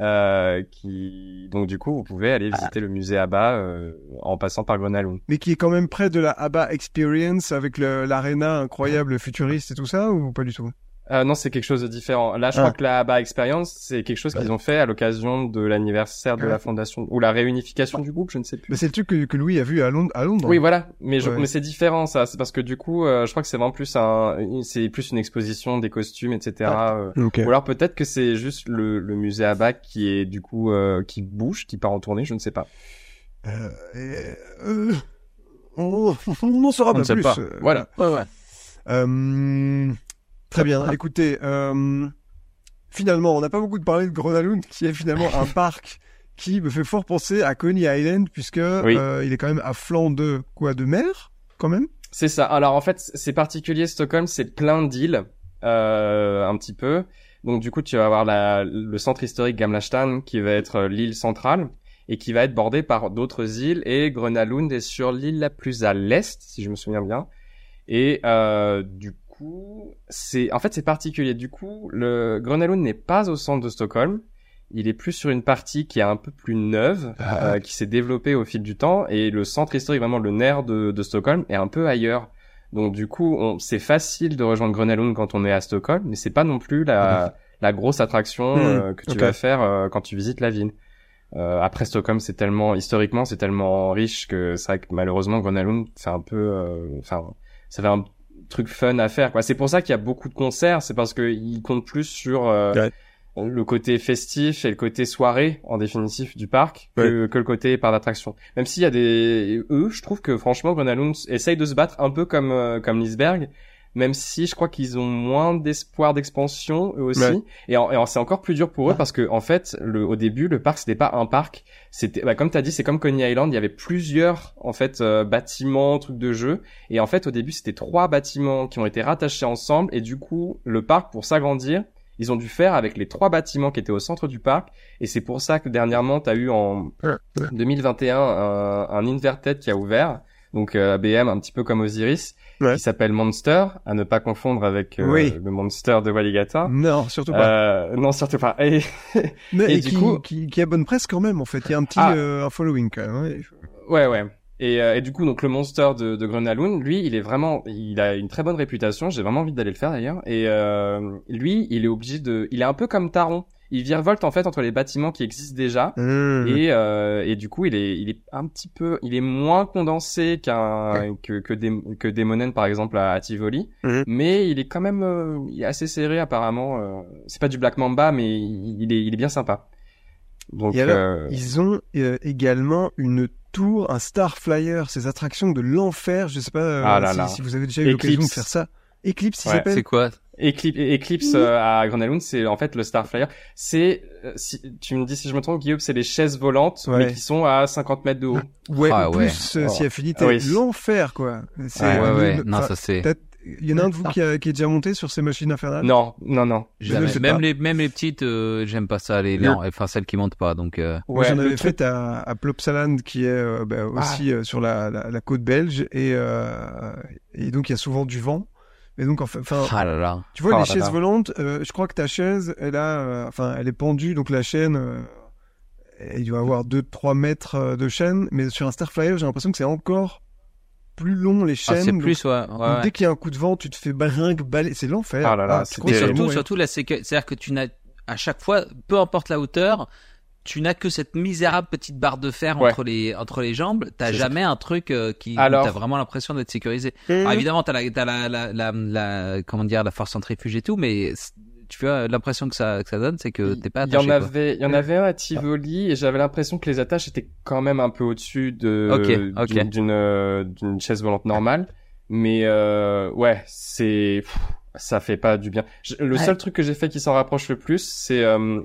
Euh, qui donc du coup vous pouvez aller visiter le musée ABBA euh, en passant par Grenaloon. Mais qui est quand même près de la ABBA Experience avec l'arena incroyable futuriste et tout ça ou pas du tout? Euh, non, c'est quelque chose de différent. Là, je Ah. crois que la ABBA Experience, c'est quelque chose qu'ils ont fait à l'occasion de l'anniversaire de la fondation ou la réunification du groupe, je ne sais plus. Mais c'est le truc que, que Louis a vu à Londres. À Londres. Oui, voilà. Mais, je, Ouais. mais c'est différent, ça. C'est parce que du coup, euh, je crois que c'est vraiment plus un, c'est plus une exposition des costumes, etc. euh. Ok. Ou alors peut-être que c'est juste le, le musée ABBA qui est du coup euh, qui bouge, qui part en tournée, je ne sais pas. Euh, euh, on, on en saura On ne pas sait plus. pas. euh, Voilà. Ouais, ouais. Euh, très bien. Écoutez, euh, finalement, on n'a pas beaucoup de parlé de Grenaloon, qui est finalement un (laughs) parc qui me fait fort penser à Coney Island, puisque Oui. euh, il est quand même à flanc de quoi, de mer, quand même? C'est ça. Alors en fait, c'est particulier Stockholm, c'est plein d'îles, euh, un petit peu. Donc du coup, tu vas avoir la, le centre historique Gamla stan qui va être euh, l'île centrale et qui va être bordé par d'autres îles. Et Grenalund est sur l'île la plus à l'est, si je me souviens bien. Et euh, du coup, c'est en fait c'est particulier. Du coup, le Grenalund n'est pas au centre de Stockholm. Il est plus sur une partie qui est un peu plus neuve, Ah. euh, qui s'est développée au fil du temps, et le centre historique, vraiment le nerf de, de Stockholm, est un peu ailleurs. Donc du coup, on- c'est facile de rejoindre Grenalund quand on est à Stockholm, mais c'est pas non plus la, (laughs) la grosse attraction Mhm. euh, que tu Ok. vas faire euh, quand tu visites la ville. Euh, après Stockholm, c'est tellement historiquement, c'est tellement riche que c'est vrai que malheureusement Grenalund, c'est un peu, euh, enfin, ça fait un truc fun à faire. quoi. C'est pour ça qu'il y a beaucoup de concerts, c'est parce qu'ils comptent plus sur euh, Ouais. le côté festif et le côté soirée en définitif du parc que, que le côté par d'attraction. Même s'il y a des eux, je trouve que franchement Grenalund essaye de se battre un peu comme euh, comme Lisberg, même si je crois qu'ils ont moins d'espoir d'expansion eux aussi. Ouais. Et, en- et en- c'est encore plus dur pour eux parce que en fait, le, au début, le parc c'était pas un parc, c'était bah, comme t'as dit, c'est comme Coney Island, il y avait plusieurs en fait euh, bâtiments, trucs de jeu. Et en fait, au début, c'était trois bâtiments qui ont été rattachés ensemble. Et du coup, le parc, pour s'agrandir, ils ont dû faire avec les trois bâtiments qui étaient au centre du parc. Et c'est pour ça que dernièrement, tu as eu en Ouais, ouais. 2021 un, un Inverted qui a ouvert. Donc euh, ABM, un petit peu comme Osiris, Ouais. qui s'appelle Monster, à ne pas confondre avec euh, Oui. le Monster de Waligata. Non, surtout pas. Euh, non, surtout pas. Et, (laughs) Mais et et du qui, coup- qui, qui a bonne presse quand même, en fait. Il y a un petit Ah. euh, un following quand même. ouais. Ouais, ouais. Et, euh, et du coup, donc le monster de, de Grenaloon, lui, il est vraiment, il a une très bonne réputation. J'ai vraiment envie d'aller le faire d'ailleurs. Et euh, lui, il est obligé de, il est un peu comme Taron. Il virevolte en fait entre les bâtiments qui existent déjà. Mmh. Et, euh, et du coup, il est, il est un petit peu, il est moins condensé qu'un que que, Dem- que Demonen par exemple à, à Tivoli, Mhm. mais il est quand même, euh, il est assez serré apparemment. euh, c'est pas du Black Mamba, mais il, est, il est bien sympa. Donc, Et alors, euh, Ils ont euh, également une tour, un Star Flyer, ces attractions de l'enfer. Je sais pas euh, Ah là si, là. si vous avez déjà eu l'occasion de Eclipse. faire ça. Eclipse, il Ouais, s'appelle? C'est quoi? Eclipse, Eclipse euh, à Grenaloon, c'est en fait le Starflyer. C'est, euh, si, tu me dis si je me trompe, Guillaume, c'est les chaises volantes, Ouais. mais qui sont à 50 mètres de haut. Ouais, Ah, ouais. plus euh, Oh. si affinité. Oui. L'enfer, quoi. C'est Ouais, Ouais, ouais. Non, ça c'est. Il y en a un de vous qui, a, qui est déjà monté sur ces machines infernales? Non, non, non. Sais Même les, même les petites, euh, j'aime pas ça. Les, Le- les- enfin celles qui montent pas. Donc. euh, Moi, j'en le avais truc- fait à, à Plopsaland, qui est euh, bah, aussi euh, sur la, la, la côte belge, et, euh, et donc il y a souvent du vent. Et donc, enfin, Ah là là. tu vois, Oh les là chaises là. volantes, euh, je crois que ta chaise, elle a, euh, enfin, elle est pendue, donc la chaîne, euh, il doit avoir 2-3 mètres euh, de chaîne, mais sur un Starflyer, j'ai l'impression que c'est encore plus long les Ah, chaînes. c'est donc- plus ouais. ouais, donc ouais. dès qu'il y a un coup de vent, tu te fais brinque, balai, c'est l'enfer. Ah là là, c'est que surtout, surtout la sécurité. C'est-à-dire que tu n'as à chaque fois, peu importe la hauteur, tu n'as que cette misérable petite barre de fer Ouais. entre les entre les jambes. T'as ça. jamais un truc euh, qui. Alors- T'as vraiment l'impression d'être sécurisé. Mmh. Alors, évidemment, t'as la, t'as la, la, la, la- comment dire, la force centrifuge et tout, mais tu vois l'impression que ça que ça donne, c'est que t'es pas Il y en avait, il y en avait un à Tivoli et j'avais l'impression que les attaches étaient quand même un peu au-dessus de d'une- d'une euh, d'une chaise volante normale. Mais euh, ouais, c'est ça fait pas du bien. Je- le Ouais. seul truc que j'ai fait qui s'en rapproche le plus, c'est euh,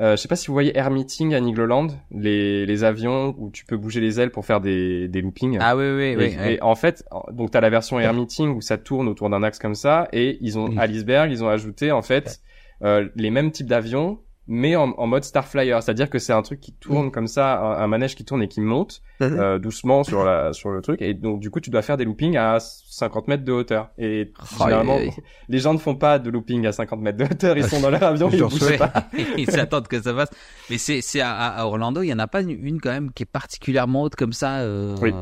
euh, je sais pas si vous voyez Air Meeting à Nigloland, les les avions où tu peux bouger les ailes pour faire des des loopings. Ah oui, oui, Et, oui. oui. et en fait, donc t'as la version Air Meeting où ça tourne autour d'un axe comme ça, et ils ont à l'iceberg, ils ont ajouté en fait euh, les mêmes types d'avions mais en, en mode Starflyer, c'est-à-dire que c'est un truc qui tourne comme ça, un, un manège qui tourne et qui monte Mhm. euh, doucement sur la sur le truc, et donc du coup tu dois faire des loopings à 50 mètres de hauteur. Et généralement, les gens ne font pas de looping à 50 mètres de hauteur, ils sont dans leur avion, (laughs) ils bougent pas. (laughs) Ils s'attendent que ça passe. Mais c'est c'est à, à Orlando, il y en a pas une, une quand même qui est particulièrement haute comme ça, euh, Oui.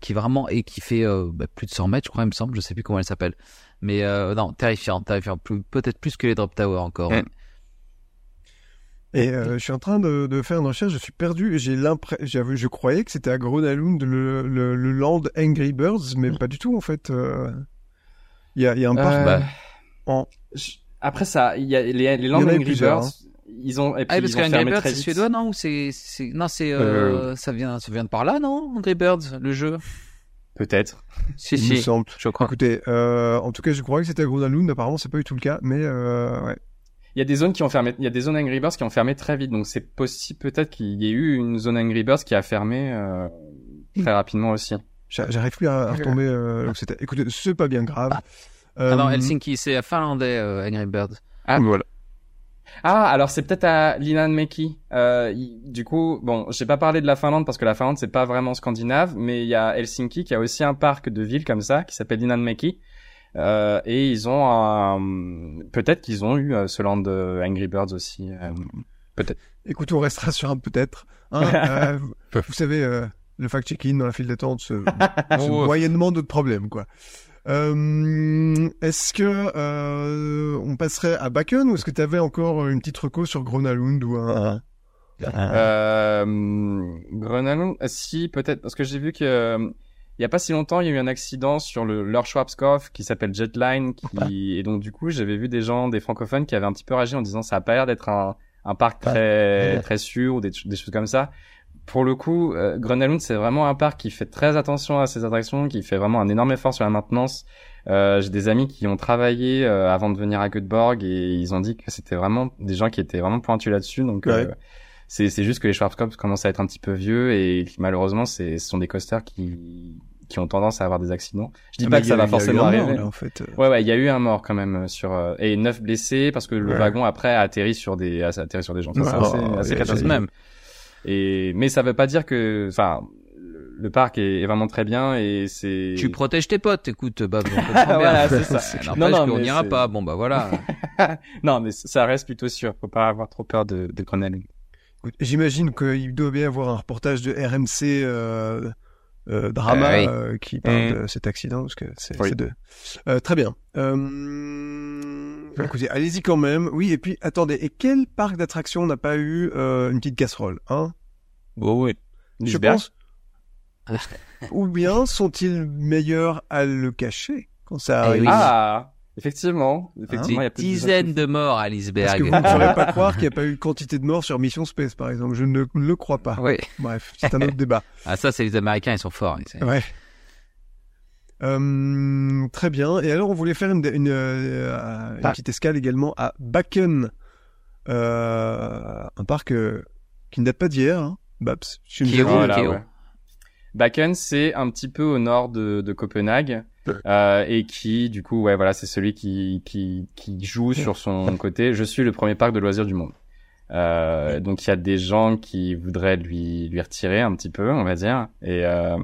qui vraiment et qui fait euh, bah, plus de 100 mètres, je crois, il me semble. Je sais plus comment elle s'appelle. Mais euh, non, terrifiant, terrifiant. Peut-être plus que les drop towers encore. Mm. Et euh, je suis en train de, de faire une recherche, je suis perdu. J'ai l'impression, je croyais que c'était à Gronalund le, le, le land Angry Birds, mais pas du tout en fait. euh. Il y a, il y a un parc. Euh, bah. en- Après ça, il y a les, les en Land a eu Angry plusieurs, Birds, ils ont et puis Ah, parce ils que ont Angry fermé Birds très c'est suédois, non Ou c'est non, c'est euh, ça vient ça vient de par là, non Angry Birds, le jeu? Peut-être. Si il me si, semble. je crois. Écoutez, euh, en tout cas, je croyais que c'était à Gronalund. Apparemment, c'est pas du tout le cas, mais euh, ouais. Il y a des zones qui ont fermé, il y a des zones Angry Birds qui ont fermé très vite, donc c'est possible peut-être qu'il y ait eu une zone Angry Birds qui a fermé euh, très rapidement aussi. J'a- J'arrive plus à, à retomber euh. Écoutez, c'est pas bien grave. Euh, Ah non, Helsinki, c'est finlandais euh, Angry Birds. Voilà. Ah, alors c'est peut-être à Linnanmäki. Euh, du coup, bon, j'ai pas parlé de la Finlande parce que la Finlande c'est pas vraiment scandinave, mais il y a Helsinki qui a aussi un parc de ville comme ça qui s'appelle Linnanmäki. Euh, et ils ont un... peut-être qu'ils ont eu euh, ce land Angry Birds aussi. euh. Écoute, on restera sur un peut-être. Hein, (laughs) euh, vous, vous savez, euh, le fact-checking dans la file d'attente, (laughs) Oh, moyennement notre problème, quoi. Euh, est-ce que euh, on passerait à Bakken ou est-ce que tu avais encore une petite reco sur Gronalund ou un, Euh, Grenalund, euh, si peut-être parce que j'ai vu que euh, il y a pas si longtemps il y a eu un accident sur le leur Schwarzkopf qui s'appelle Jetline qui et donc du coup j'avais vu des gens des francophones qui avaient un petit peu réagi en disant ça a pas l'air d'être un un parc très très sûr ou des, des choses comme ça. Pour le coup, euh, Grenalund c'est vraiment un parc qui fait très attention à ses attractions, qui fait vraiment un énorme effort sur la maintenance. Euh, j'ai des amis qui ont travaillé euh, avant de venir à Göteborg et ils ont dit que c'était vraiment des gens qui étaient vraiment pointus là-dessus. Donc Ouais. euh, c'est juste que les Schwarzkopf commencent à être un petit peu vieux et malheureusement ce sont des coasters qui qui ont tendance à avoir des accidents. Je dis Ah, pas que ça va forcément un mort, arriver. là, en fait. Ouais ouais, il y a eu un mort quand même euh, sur euh, et neuf blessés parce que le Ouais. wagon après a atterri sur des a atterri sur des gens. Ça, c'est Ouais. assez, Oh, assez ouais, catastrophique. même. Et mais ça veut pas dire que enfin le, parc est, est vraiment très bien et c'est Tu protèges tes potes, écoute, bah, on bien. Voilà, c'est ça. (laughs) Non, non, mais n'ira c'est- pas. Bon, bah voilà. (laughs) non mais ça reste plutôt sûr. Faut pas avoir trop peur de de Grenelle. J'imagine qu'il doit bien y avoir un reportage de RMC euh, euh, drama Euh, oui. euh, qui parle Mm. de cet accident parce que c'est Oui. c'est de. Euh, très bien. Euh, écoutez, allez-y quand même. Oui, et puis attendez. Et quel parc d'attractions n'a pas eu euh, une petite casserole, hein? Bon, oui. Je pense. (laughs) Ou bien sont-ils meilleurs à le cacher quand ça Eh arrive? oui. Ah effectivement effectivement il y a plus dizaines de morts à Parce que l'iceberg. vous ne (laughs) pourrez pas croire qu'il n'y a pas eu quantité de morts sur Mission Space, par exemple. Je ne le crois pas. Oui. Bref, c'est un autre (laughs) débat. Ah, ça, c'est les Américains, ils sont forts. ils- Ouais. Euh, très bien. Et alors, on voulait faire une, une, euh, une petite escale également à Bakken. Euh, un parc euh, qui ne date pas d'hier. Hein. Babs, tu qui est où ouais. Bakken, c'est un petit peu au nord de, de Copenhague euh, et qui, du coup, ouais, voilà, c'est celui qui, qui, qui joue sur son côté. Je suis le premier parc de loisirs du monde. Euh, donc il y a des gens qui voudraient lui lui retirer un petit peu, on va dire. Et euh,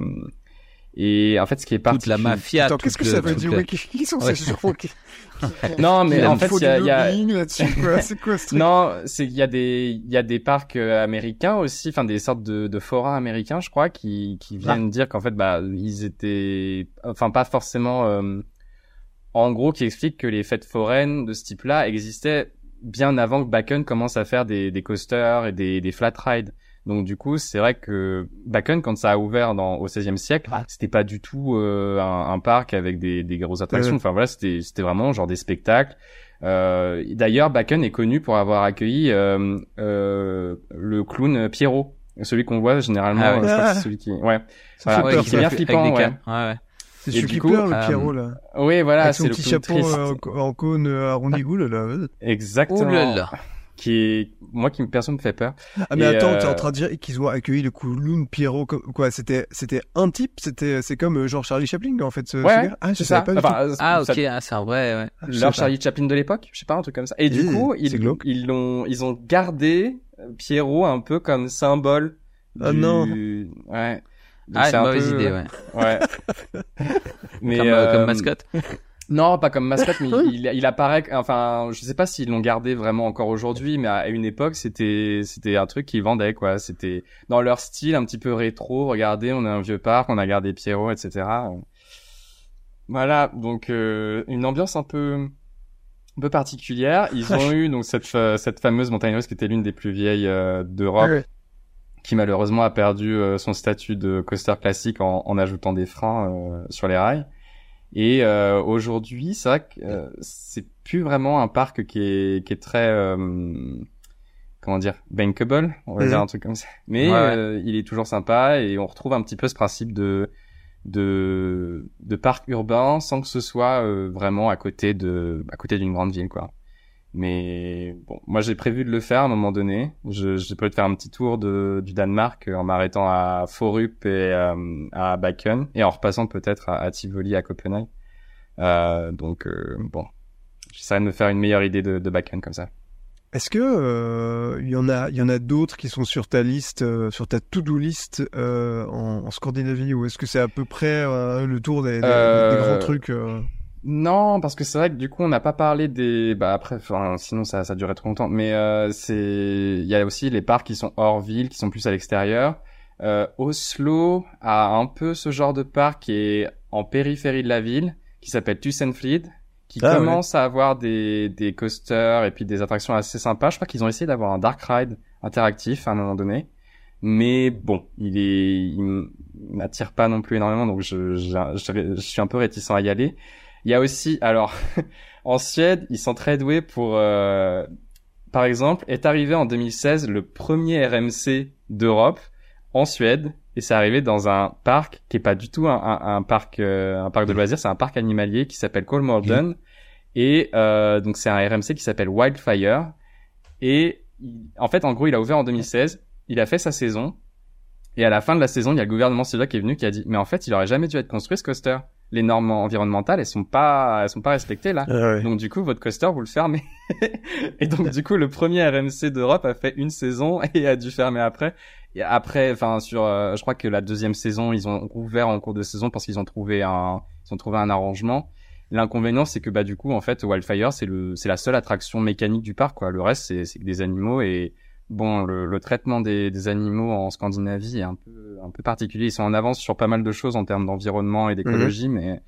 et en fait, ce qui est Toute parti la mafia. Attends, toute qu'est-ce que le- ça veut toute dire qui, qui sont Ouais. ces gens qui- (laughs) Non, mais Il en fait, il y a, il y. (laughs) C'est quoi ce truc Non, c'est qu'il y a des il y a des parcs euh, américains aussi, enfin des sortes de, de forats américains, je crois, qui qui viennent dire qu'en fait bah ils étaient, enfin pas forcément, euh, en gros, qui expliquent que les fêtes foraines de ce type-là existaient bien avant que Bakken commence à faire des des coasters et des des flat rides. Donc du coup, c'est vrai que Bakken, quand ça a ouvert dans, au XVIe siècle, c'était pas du tout euh, un, un parc avec des, des grosses attractions. Ouais. Enfin voilà, c'était c'était vraiment genre des spectacles. Euh, D'ailleurs, Bakken est connu pour avoir accueilli euh, euh, le clown Pierrot, celui qu'on voit généralement. Ah ouais. euh, que Ah. c'est celui qui, ouais, Voilà. Ouais, ça. bien flippant, des ouais. C'est celui qui coup, pleure, le euh, Pierrot, là. oui, voilà, Avec c'est son le petit chapeau euh, en, cône arrondi là. Ouh Exactement. là là. qui est moi qui personne me fait peur. Ah mais Et, attends, euh, t'es en train de dire qu'ils ont accueilli le clown Pierrot quoi C'était c'était un type, c'était c'est comme euh, genre Charlie Chaplin en fait. Ce, ce Ouais, gars ah, je c'est savais ça. pas du Enfin, Ah, ça- ok, ah, c'est un vrai, ouais. savais leur. Charlie Chaplin de l'époque, je sais pas, un truc comme ça. Et du coup, ils, glauque. ils l'ont, ils ont gardé euh, Pierrot un peu comme symbole. Ah du... non. Ouais. Donc Ah, c'est une un mauvaise peu- idée, ouais. Ouais. (laughs) Mais comme, euh, euh, comme mascotte. (laughs) Non, pas comme mascotte, mais il, (laughs) il apparaît. Enfin, je sais pas s'ils l'ont gardé vraiment encore aujourd'hui, mais à une époque, c'était c'était un truc qu'ils vendaient quoi. C'était dans leur style un petit peu rétro. Regardez, on a un vieux parc, on a gardé Pierrot, etc. Voilà, donc euh, une ambiance un peu un peu particulière. Ils ont eu donc cette cette fameuse montagne russe qui était l'une des plus vieilles euh, d'Europe qui malheureusement a perdu euh, son statut de coaster classique en, en ajoutant des freins euh, sur les rails. Et euh, aujourd'hui, c'est vrai que euh, c'est plus vraiment un parc qui est, qui est très euh, comment dire bankable, on va Mhm. dire un truc comme ça. Mais Ouais, ouais. euh, il est toujours sympa et on retrouve un petit peu ce principe de de de parc urbain sans que ce soit euh, vraiment à côté de à côté d'une grande ville quoi. Mais bon, moi j'ai prévu de le faire à un moment donné. Je, j'ai prévu de faire un petit tour de, du Danemark euh, en m'arrêtant à Forup et euh, à Bakken et en repassant peut-être à, à Tivoli à Copenhague. Euh, donc euh, bon, j'essaierai de me faire une meilleure idée de, de Bakken comme ça. Est-ce que euh, il y en a il y en a d'autres qui sont sur ta liste, euh, sur ta to-do list euh, en, en Scandinavie ou est-ce que c'est à peu près le tour des, des- des grands trucs Non, parce que c'est vrai que du coup on n'a pas parlé des. Bah après, enfin, sinon ça ça durait trop longtemps. Mais euh, c'est, il y a aussi les parcs qui sont hors ville, qui sont plus à l'extérieur. Euh, Oslo a un peu ce genre de parc qui est en périphérie de la ville, qui s'appelle Tusenfryd, qui Ah, commence à avoir des des coasters et puis des attractions assez sympas. Je crois qu'ils ont essayé d'avoir un dark ride interactif à un moment donné. Mais bon, il est, il m'attire pas non plus énormément, donc je, je, je, je suis un peu réticent à y aller. Il y a aussi, alors, (laughs) en Suède, ils sont très doués pour, euh, par exemple, est arrivé en 2016 le premier RMC d'Europe en Suède, et c'est arrivé dans un parc qui est pas du tout un, un, un parc, euh, un parc de loisirs, c'est un parc animalier qui s'appelle Kolmården, et euh, donc c'est un RMC qui s'appelle Wildfire, et en fait, en gros, il a ouvert en 2016, il a fait sa saison, et à la fin de la saison, il y a le gouvernement suédois qui est venu qui a dit, mais en fait, il aurait jamais dû être construit ce coaster. Les normes environnementales, elles sont pas, elles sont pas respectées là. Ah ouais. Donc du coup, votre coaster, vous le fermez. (laughs) et donc du coup, le premier RMC d'Europe a fait une saison (laughs) et a dû fermer après. Et après, enfin sur, euh, je crois que la deuxième saison, ils ont rouvert en cours de saison parce qu'ils ont trouvé un, ils ont trouvé un arrangement. L'inconvénient, c'est que bah du coup, en fait, Wildfire, c'est le, c'est la seule attraction mécanique du parc. Quoi. Le reste, c'est, des animaux et bon, le, le traitement des, des animaux en Scandinavie est un peu, un peu particulier. Ils sont en avance sur pas mal de choses en termes d'environnement et d'écologie, mais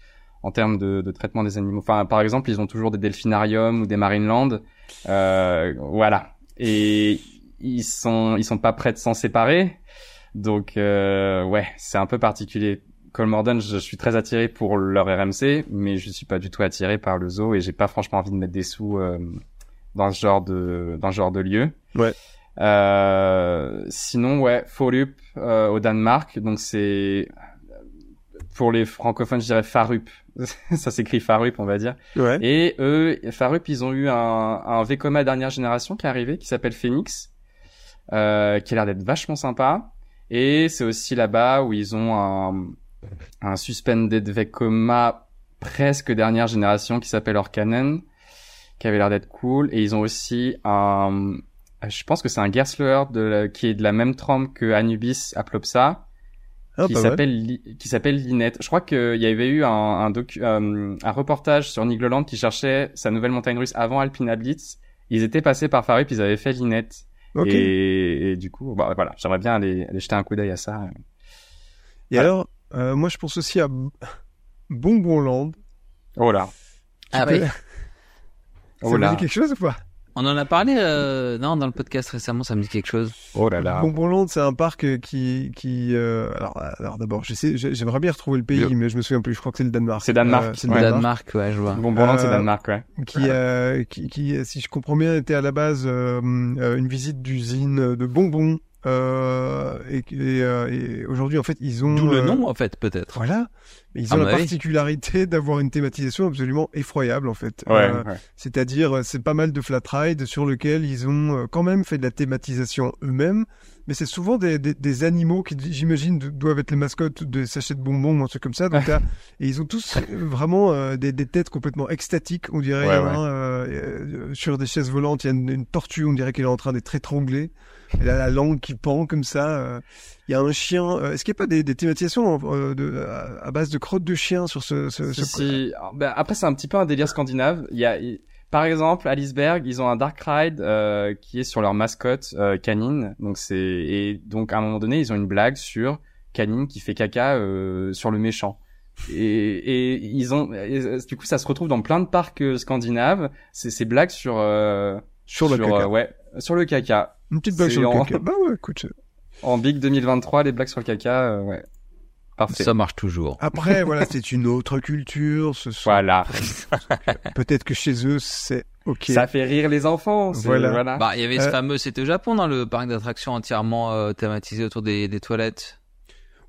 en termes de, de traitement des animaux. Enfin, par exemple, ils ont toujours des delphinariums ou des marinelands. Euh, voilà. Et ils sont, ils sont pas prêts de s'en séparer. Donc, euh, ouais, c'est un peu particulier. Colmorden, je suis très attiré pour leur RMC, mais je suis pas du tout attiré par le zoo et j'ai pas franchement envie de mettre des sous euh, dans ce genre de, dans ce genre de lieu. Ouais. Euh, sinon, ouais, Forup euh, au Danemark, donc c'est pour les francophones, je dirais Farup. (laughs) Ça s'écrit Farup, on va dire. Ouais. Et eux, Farup, ils ont eu un, un Vekoma dernière génération qui est arrivé, qui s'appelle Phoenix, euh, qui a l'air d'être vachement sympa. Et c'est aussi là-bas où ils ont un, un suspended Vekoma presque dernière génération qui s'appelle Orkanen, qui avait l'air d'être cool. Et ils ont aussi un, je pense que c'est un Gerstlauer de, la- qui est de la même trempe que Anubis Aplopsa Ah, qui pas mal. s'appelle qui s'appelle Linette. Je crois qu'il y avait eu un un, docu, euh, un reportage sur Nigloland qui cherchait sa nouvelle montagne russe avant Alpina Blitz. Ils étaient passés par Farup, ils avaient fait Linette. Ok. Et, Et, et du coup, bah, voilà, j'aimerais bien aller, aller jeter un coup d'œil à ça. alors, euh, moi je pense aussi à Bonbonland. Oh là, Ah peux- oui. Ça oh vous là, dit quelque chose ou pas? On en a parlé, euh, non, dans le podcast récemment, ça me dit quelque chose. oh là là. Bonbonland, c'est un parc euh, qui, qui, euh, alors, alors d'abord, j'aimerais bien retrouver le pays, mais je me souviens plus. Je crois que c'est le Danemark. C'est Danemark, Euh, c'est le Ouais. Danemark. Danemark, ouais, je vois. Bon, bon, c'est Euh, Danemark, ouais. Qui, euh, qui, qui, si je comprends bien, était à la base euh, euh, une visite d'usine de bonbons. Euh, et et, euh, et aujourd'hui, en fait, ils ont D'où le euh, nom, en fait, peut-être. Voilà. Mais ils Ah ont la oui. particularité (laughs) d'avoir une thématisation absolument effroyable en fait. Ouais, Euh, ouais. C'est-à-dire, c'est pas mal de flat ride sur lequel ils ont quand même fait de la thématisation eux-mêmes, mais c'est souvent des, des, des animaux qui, j'imagine, do- doivent être les mascottes des sachets de bonbons ou un truc comme ça. Donc (laughs) et ils ont tous vraiment euh, des, des têtes complètement extatiques, on dirait. Ouais, euh, sur des chaises volantes, il y a une, une tortue, on dirait qu'elle est en train d'être étranglée. Elle a la langue qui pend comme ça. euh. Il y a un chien. euh, Est-ce qu'il n'y a pas des, des thématisations euh, de, à, à base de crottes de chien sur ce, ce, ce- si. Ben, après, c'est un petit peu un délire scandinave. Il y a, il- par exemple, à Lisberg, ils ont un dark ride euh, qui est sur leur mascotte euh, canine. Donc c'est et donc à un moment donné, ils ont une blague sur canine qui fait caca euh, sur le méchant. Et, et ils ont et, du coup ça se retrouve dans plein de parcs scandinaves. C'est ces blagues sur euh, sur le caca. ouais sur le caca. Une petite blague sur le en- caca. Bah ouais, écoute. En Big 2023, les blagues sur le caca, euh, ouais. Parfait. Ça marche toujours. Après, voilà, (laughs) c'est une autre culture. Ce sont... Voilà. (laughs) Peut-être que chez eux, c'est ok. Ça fait rire les enfants. Voilà. voilà. Bah, il y avait ce Euh, fameux, c'était au Japon, dans le parc d'attractions entièrement euh, thématisé autour des, des toilettes.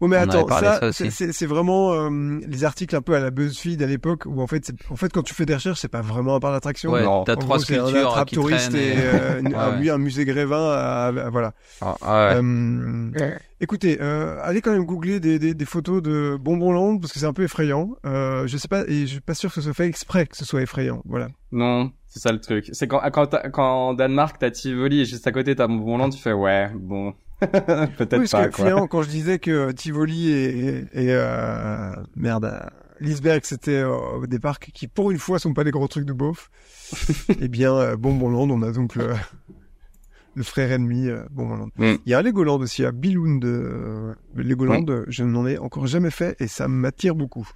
Ouais, mais attends, ça, c'est- c'est c'est vraiment euh, les articles un peu à la BuzzFeed à l'époque où en fait, c'est- en fait, quand tu fais des recherches, c'est pas vraiment un parc d'attraction. Ouais, non. t'as trois gros, c'est un sculptures attrape qui touriste et, et- euh, (laughs) Ouais, un, ouais. un musée Grévin. à- à- voilà. Ah, ah ouais. Euh, écoutez, euh, allez quand même googler des, des, des photos de Bonbon Land parce que c'est un peu effrayant. Euh, je sais pas, et je suis pas sûr que ce soit fait exprès que ce soit effrayant. Voilà. Non, c'est ça le truc. C'est quand, quand, quand en Danemark, t'as Tivoli et juste à côté t'as Bon Land, tu fais ouais, bon. (laughs) Peut-être Oui, parce pas, que quoi. finalement, quand je disais que Tivoli et, et, et, euh, merde, euh, Lisberg, c'était euh, des parcs qui, pour une fois, sont pas des gros trucs de beauf. (laughs) eh bien, euh, Bonbonland, on a donc le, le frère ennemi euh, Bonbonland. Mm. Il y a Legoland aussi à Billund. Euh, Legoland, euh, je n'en ai encore jamais fait et ça m'attire beaucoup.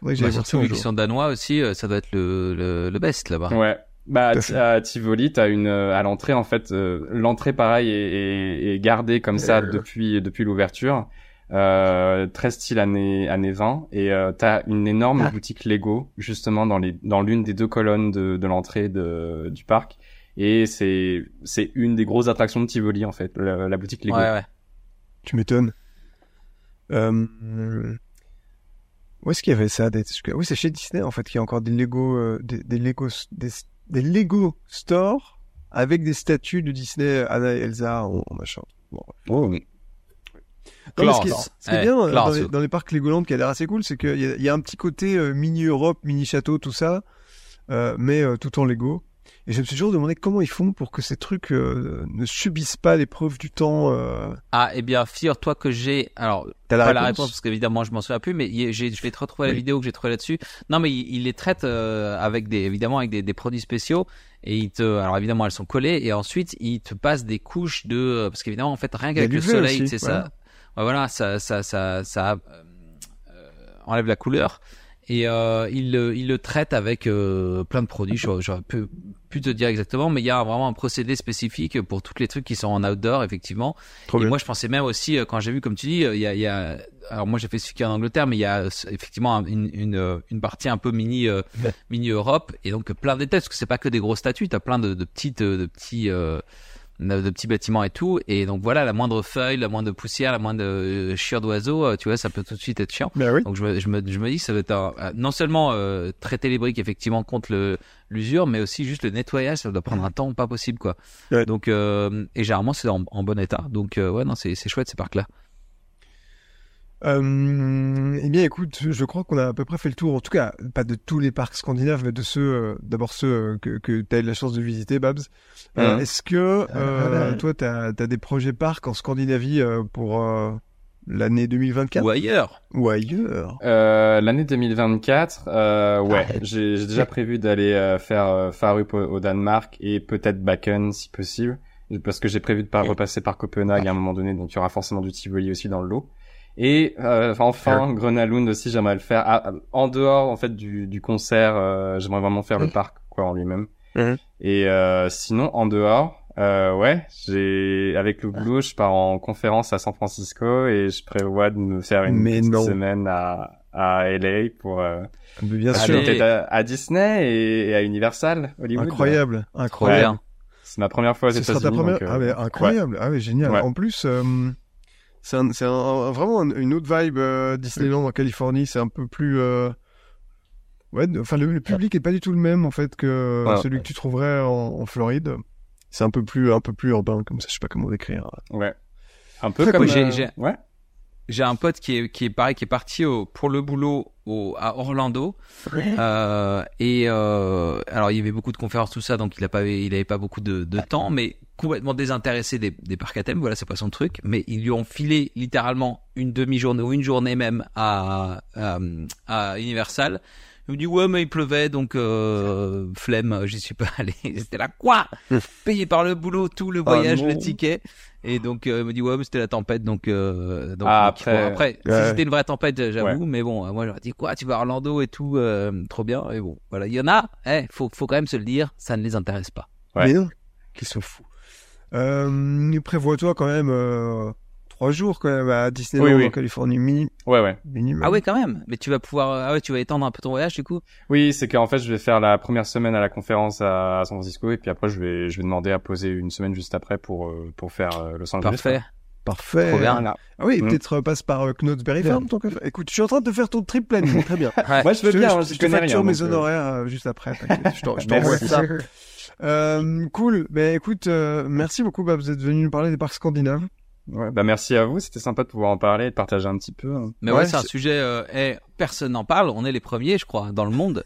Faudrait que Bah, surtout vu qu'ils jour. sont danois aussi, euh, ça doit être le, le, le best là-bas. Ouais. Bah, à Tivoli, t'as une euh, à l'entrée en fait, euh, l'entrée pareil est, est, est gardée comme ça depuis depuis l'ouverture, euh, très style années années 20 et euh, t'as une énorme Ah. boutique Lego justement dans les dans l'une des deux colonnes de de l'entrée de du parc et c'est c'est une des grosses attractions de Tivoli en fait, la, la boutique Lego. Ouais, ouais. Tu m'étonnes. Euh, où est-ce qu'il y avait ça des... Oui, c'est chez Disney en fait qu'il y a encore des Lego, euh, des, des Lego, des, des Lego stores avec des statues de Disney, Anna et Elsa, en, en machin. Bon. Oh, Non, mais ce qui est, Classe. ce qui est Ouais, bien euh, dans les, dans les parcs Legoland qui a l'air assez cool, c'est qu'il y, y a un petit côté euh, mini Europe, mini château, tout ça, euh, mais euh, tout en Lego. Et je me suis toujours demandé comment ils font pour que ces trucs euh, ne subissent pas l'épreuve du temps. Euh... Ah, eh bien, figure-toi que j'ai, alors, T'as la pas réponse, la réponse parce qu'évidemment je m'en souviens plus, mais j'ai, je vais te retrouver la vidéo que j'ai trouvée là-dessus. Non, mais il, il les traite euh, avec des, évidemment avec des, des produits spéciaux et il te, alors évidemment elles sont collées et ensuite il te passe des couches de, parce qu'évidemment en fait rien qu'avec le soleil, c'est voilà. ça, ouais, voilà, ça, ça, ça, ça euh, euh, enlève la couleur et euh, il, le- il le traite avec euh, plein de produits. J'aurais j'aurais pu, pu te dire exactement, mais il y a vraiment un procédé spécifique pour tous les trucs qui sont en outdoor effectivement. Trop et bien. moi, je pensais même aussi, euh, quand j'ai vu, comme tu dis, euh, il y a, il y a, alors moi j'ai fait qui est en Angleterre, mais il y a euh, effectivement un- une, une, une partie un peu mini, euh, (laughs) mini Europe, et donc plein d'étages, parce que c'est pas que des grosses statues, t'as plein de, de petites, de petits, euh, de petits bâtiments et tout, et donc voilà, la moindre feuille, la moindre poussière, la moindre euh, chiure d'oiseau, euh, tu vois, ça peut tout de suite être chiant. Ben oui. Donc je me, je me, je me dis ça va être un- euh, non seulement euh, traiter les briques effectivement contre le l'usure, mais aussi juste le nettoyage, ça doit prendre un temps pas possible quoi. Ouais. Donc euh, et généralement c'est en, en bon état. Donc euh, ouais non c'est c'est chouette ces parcs là. Euh, eh bien, écoute, je crois qu'on a à peu près fait le tour. En tout cas, pas de tous les parcs scandinaves, mais de ceux, euh, d'abord ceux euh, que, que tu as eu la chance de visiter, Babs. Euh, Mhm. Est-ce que euh, ouais. toi, tu as, des projets parcs en Scandinavie euh, pour euh, l'année 2024 Ou ailleurs. ou ailleurs Euh, L'année 2024, euh, ouais, j'ai déjà prévu d'aller euh, faire euh, Farup au, au Danemark et peut-être Bakken si possible, parce que j'ai prévu de pas repasser par Copenhague à un moment donné, donc il y aura forcément du Tivoli aussi dans le lot. Et euh, enfin, Grenalund aussi, j'aimerais le faire Ah, en dehors en fait du, du concert. euh, j'aimerais vraiment faire le parc quoi en lui-même. Mhm. Et euh, sinon, en dehors, euh, ouais, j'ai avec le boulot, je pars en conférence à San Francisco et je prévois de me faire une Mais petite non. semaine à à LA pour euh, Bien sûr. aller à, à Disney et, et à Universal Hollywood. Incroyable, incroyable. C'est ma première fois aux États-Unis. ta première. donc, euh, Ah, mais incroyable. Ah, mais génial. Ouais. En plus, euh, C'est un, c'est un- un- vraiment un- une autre vibe euh, Disneyland en Californie. C'est un peu plus. euh, Ouais, enfin le, le public est pas du tout le même en fait que Ouais. celui que tu trouverais en, en Floride. C'est un peu plus un peu plus urbain comme ça. Je sais pas comment décrire. Ouais. Un peu comme. cool. J'ai- euh, j'ai- Ouais. J'ai un pote qui est, qui est pareil, qui est parti au, pour le boulot au, à Orlando. Euh, et euh, alors il y avait beaucoup de conférences tout ça, donc il a pas, il avait pas beaucoup de, de temps, mais complètement désintéressé des, des parcs à thème. Voilà, c'est pas son truc. Mais ils lui ont filé littéralement une demi-journée ou une journée même à, à, à Universal. Il me dit ouais mais il pleuvait donc euh, flemme j'y suis pas (laughs) allé c'était là quoi? (laughs) Payé par le boulot tout le voyage non. le ticket et donc euh, il me dit ouais mais c'était la tempête donc donc, Ah, donc, après- bon, après si c'était une vraie tempête j'avoue mais bon euh, moi j'aurais dit quoi tu vas à Orlando et tout euh, trop bien et bon voilà il y en a eh faut faut quand même se le dire ça ne les intéresse pas Ouais. Mais non, qu'ils sont fous. Euh, Prévois-toi quand même euh, trois jours quand même à Disneyland Oui, oui. en Californie mini, Ouais, ouais. minimum. ah ouais quand même mais tu vas pouvoir ah ouais tu vas étendre un peu ton voyage du coup Oui, c'est qu'en fait, je vais faire la première semaine à la conférence à San Francisco et puis après, je vais, je vais demander à poser une semaine juste après pour, euh, pour faire euh, Los Angeles. parfait Parfait. Trop bien. Voilà. Ah oui, Mm. peut-être euh, passe par euh, Knott's Farm ton café. Écoute, je suis en train de te faire ton trip planning. Très bien. Ouais. Moi, je veux te- bien, hein, je, je, te facture rien. mes donc, euh, honoraires euh, juste après. Je t'en- je t'envoie ça. Euh, cool. Ben écoute, euh, merci beaucoup. Bah, vous êtes venu nous parler des parcs scandinaves. ouais, bah, merci à vous. C'était sympa de pouvoir en parler et de partager un petit peu. hein. mais ouais, Ouais, c'est un sujet euh, eh, personne n'en parle on est les premiers je crois dans le monde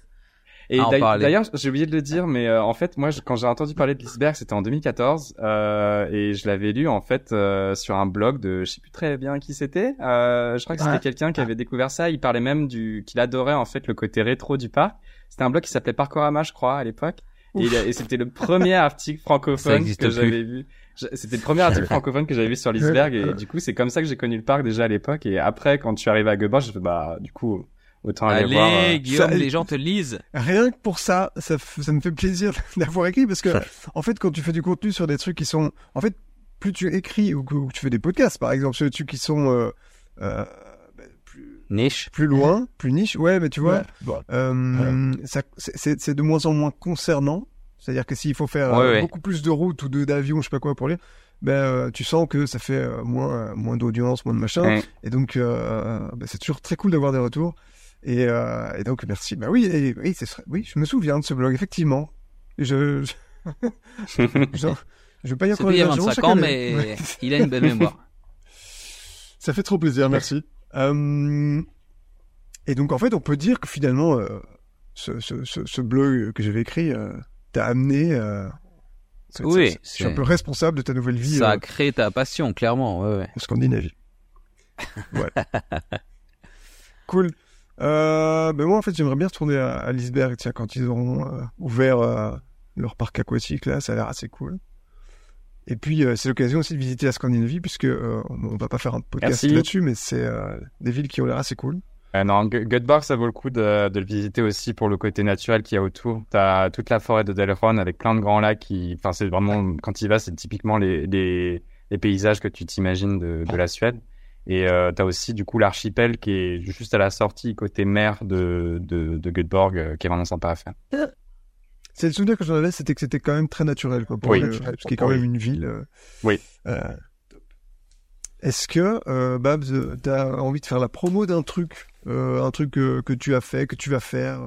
Et d'ailleurs- j'ai oublié de le dire, mais euh, en fait, moi, je- quand j'ai entendu parler de l'iceberg, c'était en 2014, euh, et je l'avais lu en fait euh, sur un blog de, je sais plus très bien qui c'était. Euh, je crois que c'était Ouais. quelqu'un qui avait découvert ça. Il parlait même du, qu'il adorait en fait le côté rétro du parc. C'était un blog qui s'appelait Parkorama, je crois, à l'époque. Et, c'était le premier article francophone que j'avais vu. Je- C'était le premier article francophone que j'avais vu sur l'iceberg, et du coup, c'est comme ça que j'ai connu le parc déjà à l'époque. Et après, quand je suis arrivé à Göteborg, j'ai fait bah, du coup, autant aller allez voir. euh, Guillaume Ça- les gens te lisent Rien que pour ça, ça, ça me fait plaisir (laughs) d'avoir écrit parce que, en fait, quand tu fais du contenu sur des trucs qui sont, en fait, plus tu écris ou que, tu fais des podcasts, par exemple, sur des trucs qui sont euh, euh, ben, plus, niche plus loin, plus niche, ouais, mais tu vois, euh, ça- c'est- de moins en moins concernant. C'est-à-dire que s'il faut faire Ouais, euh, ouais. beaucoup plus de routes ou de d'avions, je sais pas quoi pour lire, ben euh, tu sens que ça fait euh, moins moins d'audience, moins de machin. Ouais. Et donc euh, ben, c'est toujours très cool d'avoir des retours. Et, euh, et donc merci. Bah oui, et- oui, oui, je me souviens de ce blog effectivement. Je je, (laughs) je vais pas y C'était encore il y a les versions 25 chaque ans, année. mais Ouais. il a une belle mémoire. (laughs) Ça fait trop plaisir, merci. Euh, et donc en fait, on peut dire que finalement, euh, ce, ce, ce, ce blog que j'avais écrit t'a amené. Oui, je suis un peu responsable de ta nouvelle vie Ça a créé ta passion, clairement. Ouais. en Scandinavie. (laughs) Ouais. cool. Euh, ben moi, en fait, j'aimerais bien retourner à, à Lisberg, tiens, quand ils auront euh, ouvert euh, leur parc aquatique, là, ça a l'air assez cool. Et puis, c'est l'occasion aussi de visiter la Scandinavie, puisque on va pas faire un podcast Merci. là-dessus, mais c'est des villes qui ont l'air assez cool. Euh, non, Göteborg, ça vaut le coup de, de le visiter aussi pour le côté naturel qu'il y a autour. T'as toute la forêt de Delron avec plein de grands lacs qui, enfin, c'est vraiment, quand tu y vas, c'est typiquement les, les, les paysages que tu t'imagines de, de la Suède. Et euh, t'as aussi, du coup, l'archipel qui est juste à la sortie côté mer de, de, de Göteborg, euh, qui est vraiment sympa à faire. C'est le souvenir que j'en avais, c'était que c'était quand même très naturel, quoi, pour Oui. le- parce qu'il a quand Oui. même une ville. euh, Oui. euh. Est-ce que, Babs, euh, t'as envie de faire la promo d'un truc, un truc que, tu as fait, que tu vas faire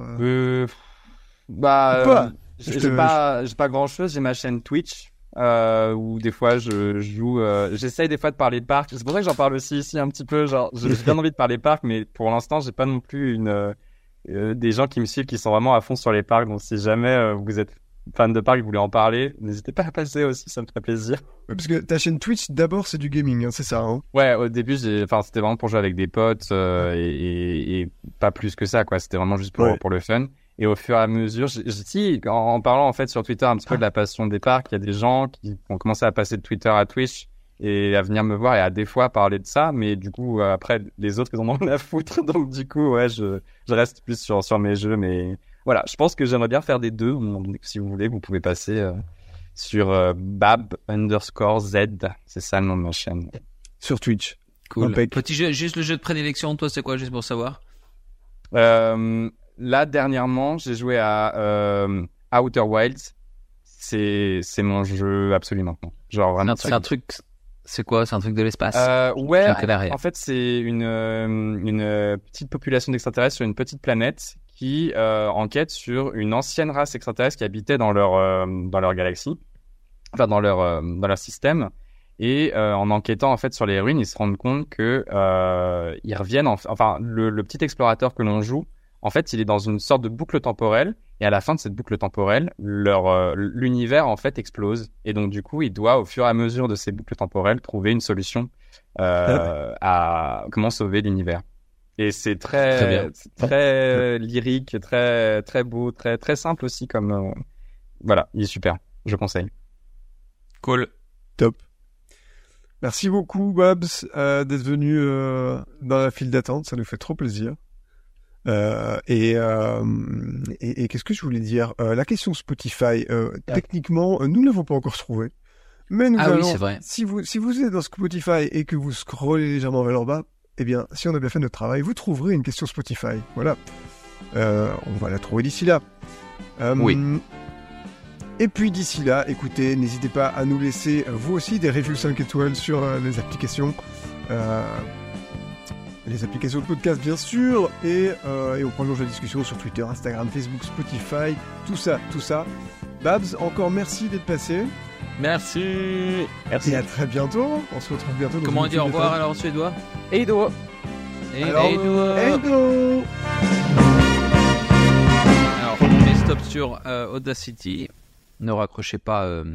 bah, j'ai te- pas, j'ai pas grand chose. J'ai ma chaîne Twitch, euh, où des fois je joue, euh, j'essaye des fois de parler de parc. C'est pour ça que j'en parle aussi ici un petit peu. Genre, j'ai bien (laughs) envie de parler de parc, mais pour l'instant, j'ai pas non plus une, euh, euh, des gens qui me suivent qui sont vraiment à fond sur les parcs. Donc, si jamais vous êtes fan de parc et vous voulez en parler, n'hésitez pas à passer aussi, ça me ferait plaisir. Ouais, Parce que ta chaîne Twitch, d'abord, c'est du gaming, hein, c'est ça. Hein? Ouais, au début, enfin, c'était vraiment pour jouer avec des potes et, et, et pas plus que ça, quoi. C'était vraiment juste pour Ouais. pour le fun. Et au fur et à mesure, si, en, en parlant en fait sur Twitter un petit peu de la passion des parcs, il y a des gens qui ont commencé à passer de Twitter à Twitch et à venir me voir et à des fois parler de ça, mais du coup euh, après les autres ils en ont rien à foutre, (laughs) donc du coup ouais, je, je reste plus sur sur mes jeux, mais voilà, je pense que j'aimerais bien faire des deux. Si vous voulez, vous pouvez passer euh, sur euh, Bab underscore Z, c'est ça le nom de ma chaîne. Sur Twitch. Cool. Impec. Petit jeu, juste le jeu de prédilection, toi, c'est quoi, juste pour savoir? Euh, là, dernièrement, j'ai joué à euh, Outer Wilds. C'est c'est mon jeu absolu maintenant. Genre vraiment. c'est un truc, C'est quoi? C'est un truc de l'espace? Euh, ouais, en fait, c'est une, euh, une euh, petite population d'extraterrestres sur une petite planète qui euh, enquête sur une ancienne race extraterrestre qui habitait dans leur, euh, dans leur galaxie, enfin dans leur, euh, dans leur système. Et en enquêtant en fait sur les ruines, ils se rendent compte que ils reviennent. En, enfin, le, le petit explorateur que l'on joue, en fait, il est dans une sorte de boucle temporelle. Et à la fin de cette boucle temporelle, leur euh, l'univers en fait explose. Et donc du coup, il doit au fur et à mesure de ces boucles temporelles trouver une solution euh, à comment sauver l'univers. Et c'est Très très bien. c'est très lyrique, très très beau, très très simple aussi comme euh, voilà, il est super. Je conseille. Cool. Top. Merci beaucoup, Babs, euh, d'être venu euh, dans la file d'attente. Ça nous fait trop plaisir. Euh, et euh, et, et qu'est-ce que je voulais dire? Euh, La question Spotify, euh, techniquement, nous ne l'avons pas encore trouvée. Mais nous Ah allons, vrai. si vous si vous êtes dans Spotify et que vous scrollez légèrement vers le bas, eh bien, si on a bien fait notre travail, vous trouverez une question Spotify. Voilà. On va la trouver d'ici là. Oui. Et puis d'ici là, écoutez, n'hésitez pas à nous laisser vous aussi des reviews 5 étoiles sur les applications. Euh, les applications de podcast bien sûr, et, euh, et on prolonge la discussion sur Twitter, Instagram, Facebook, Spotify, tout ça, tout ça. Babs, encore merci d'être passé, Merci. et à très bientôt. On se retrouve bientôt. dans Comment on dit au revoir alors en suédois Eido. Euh, Hello Alors, on met stop sur euh, Audacity. Ne raccrochez pas euh,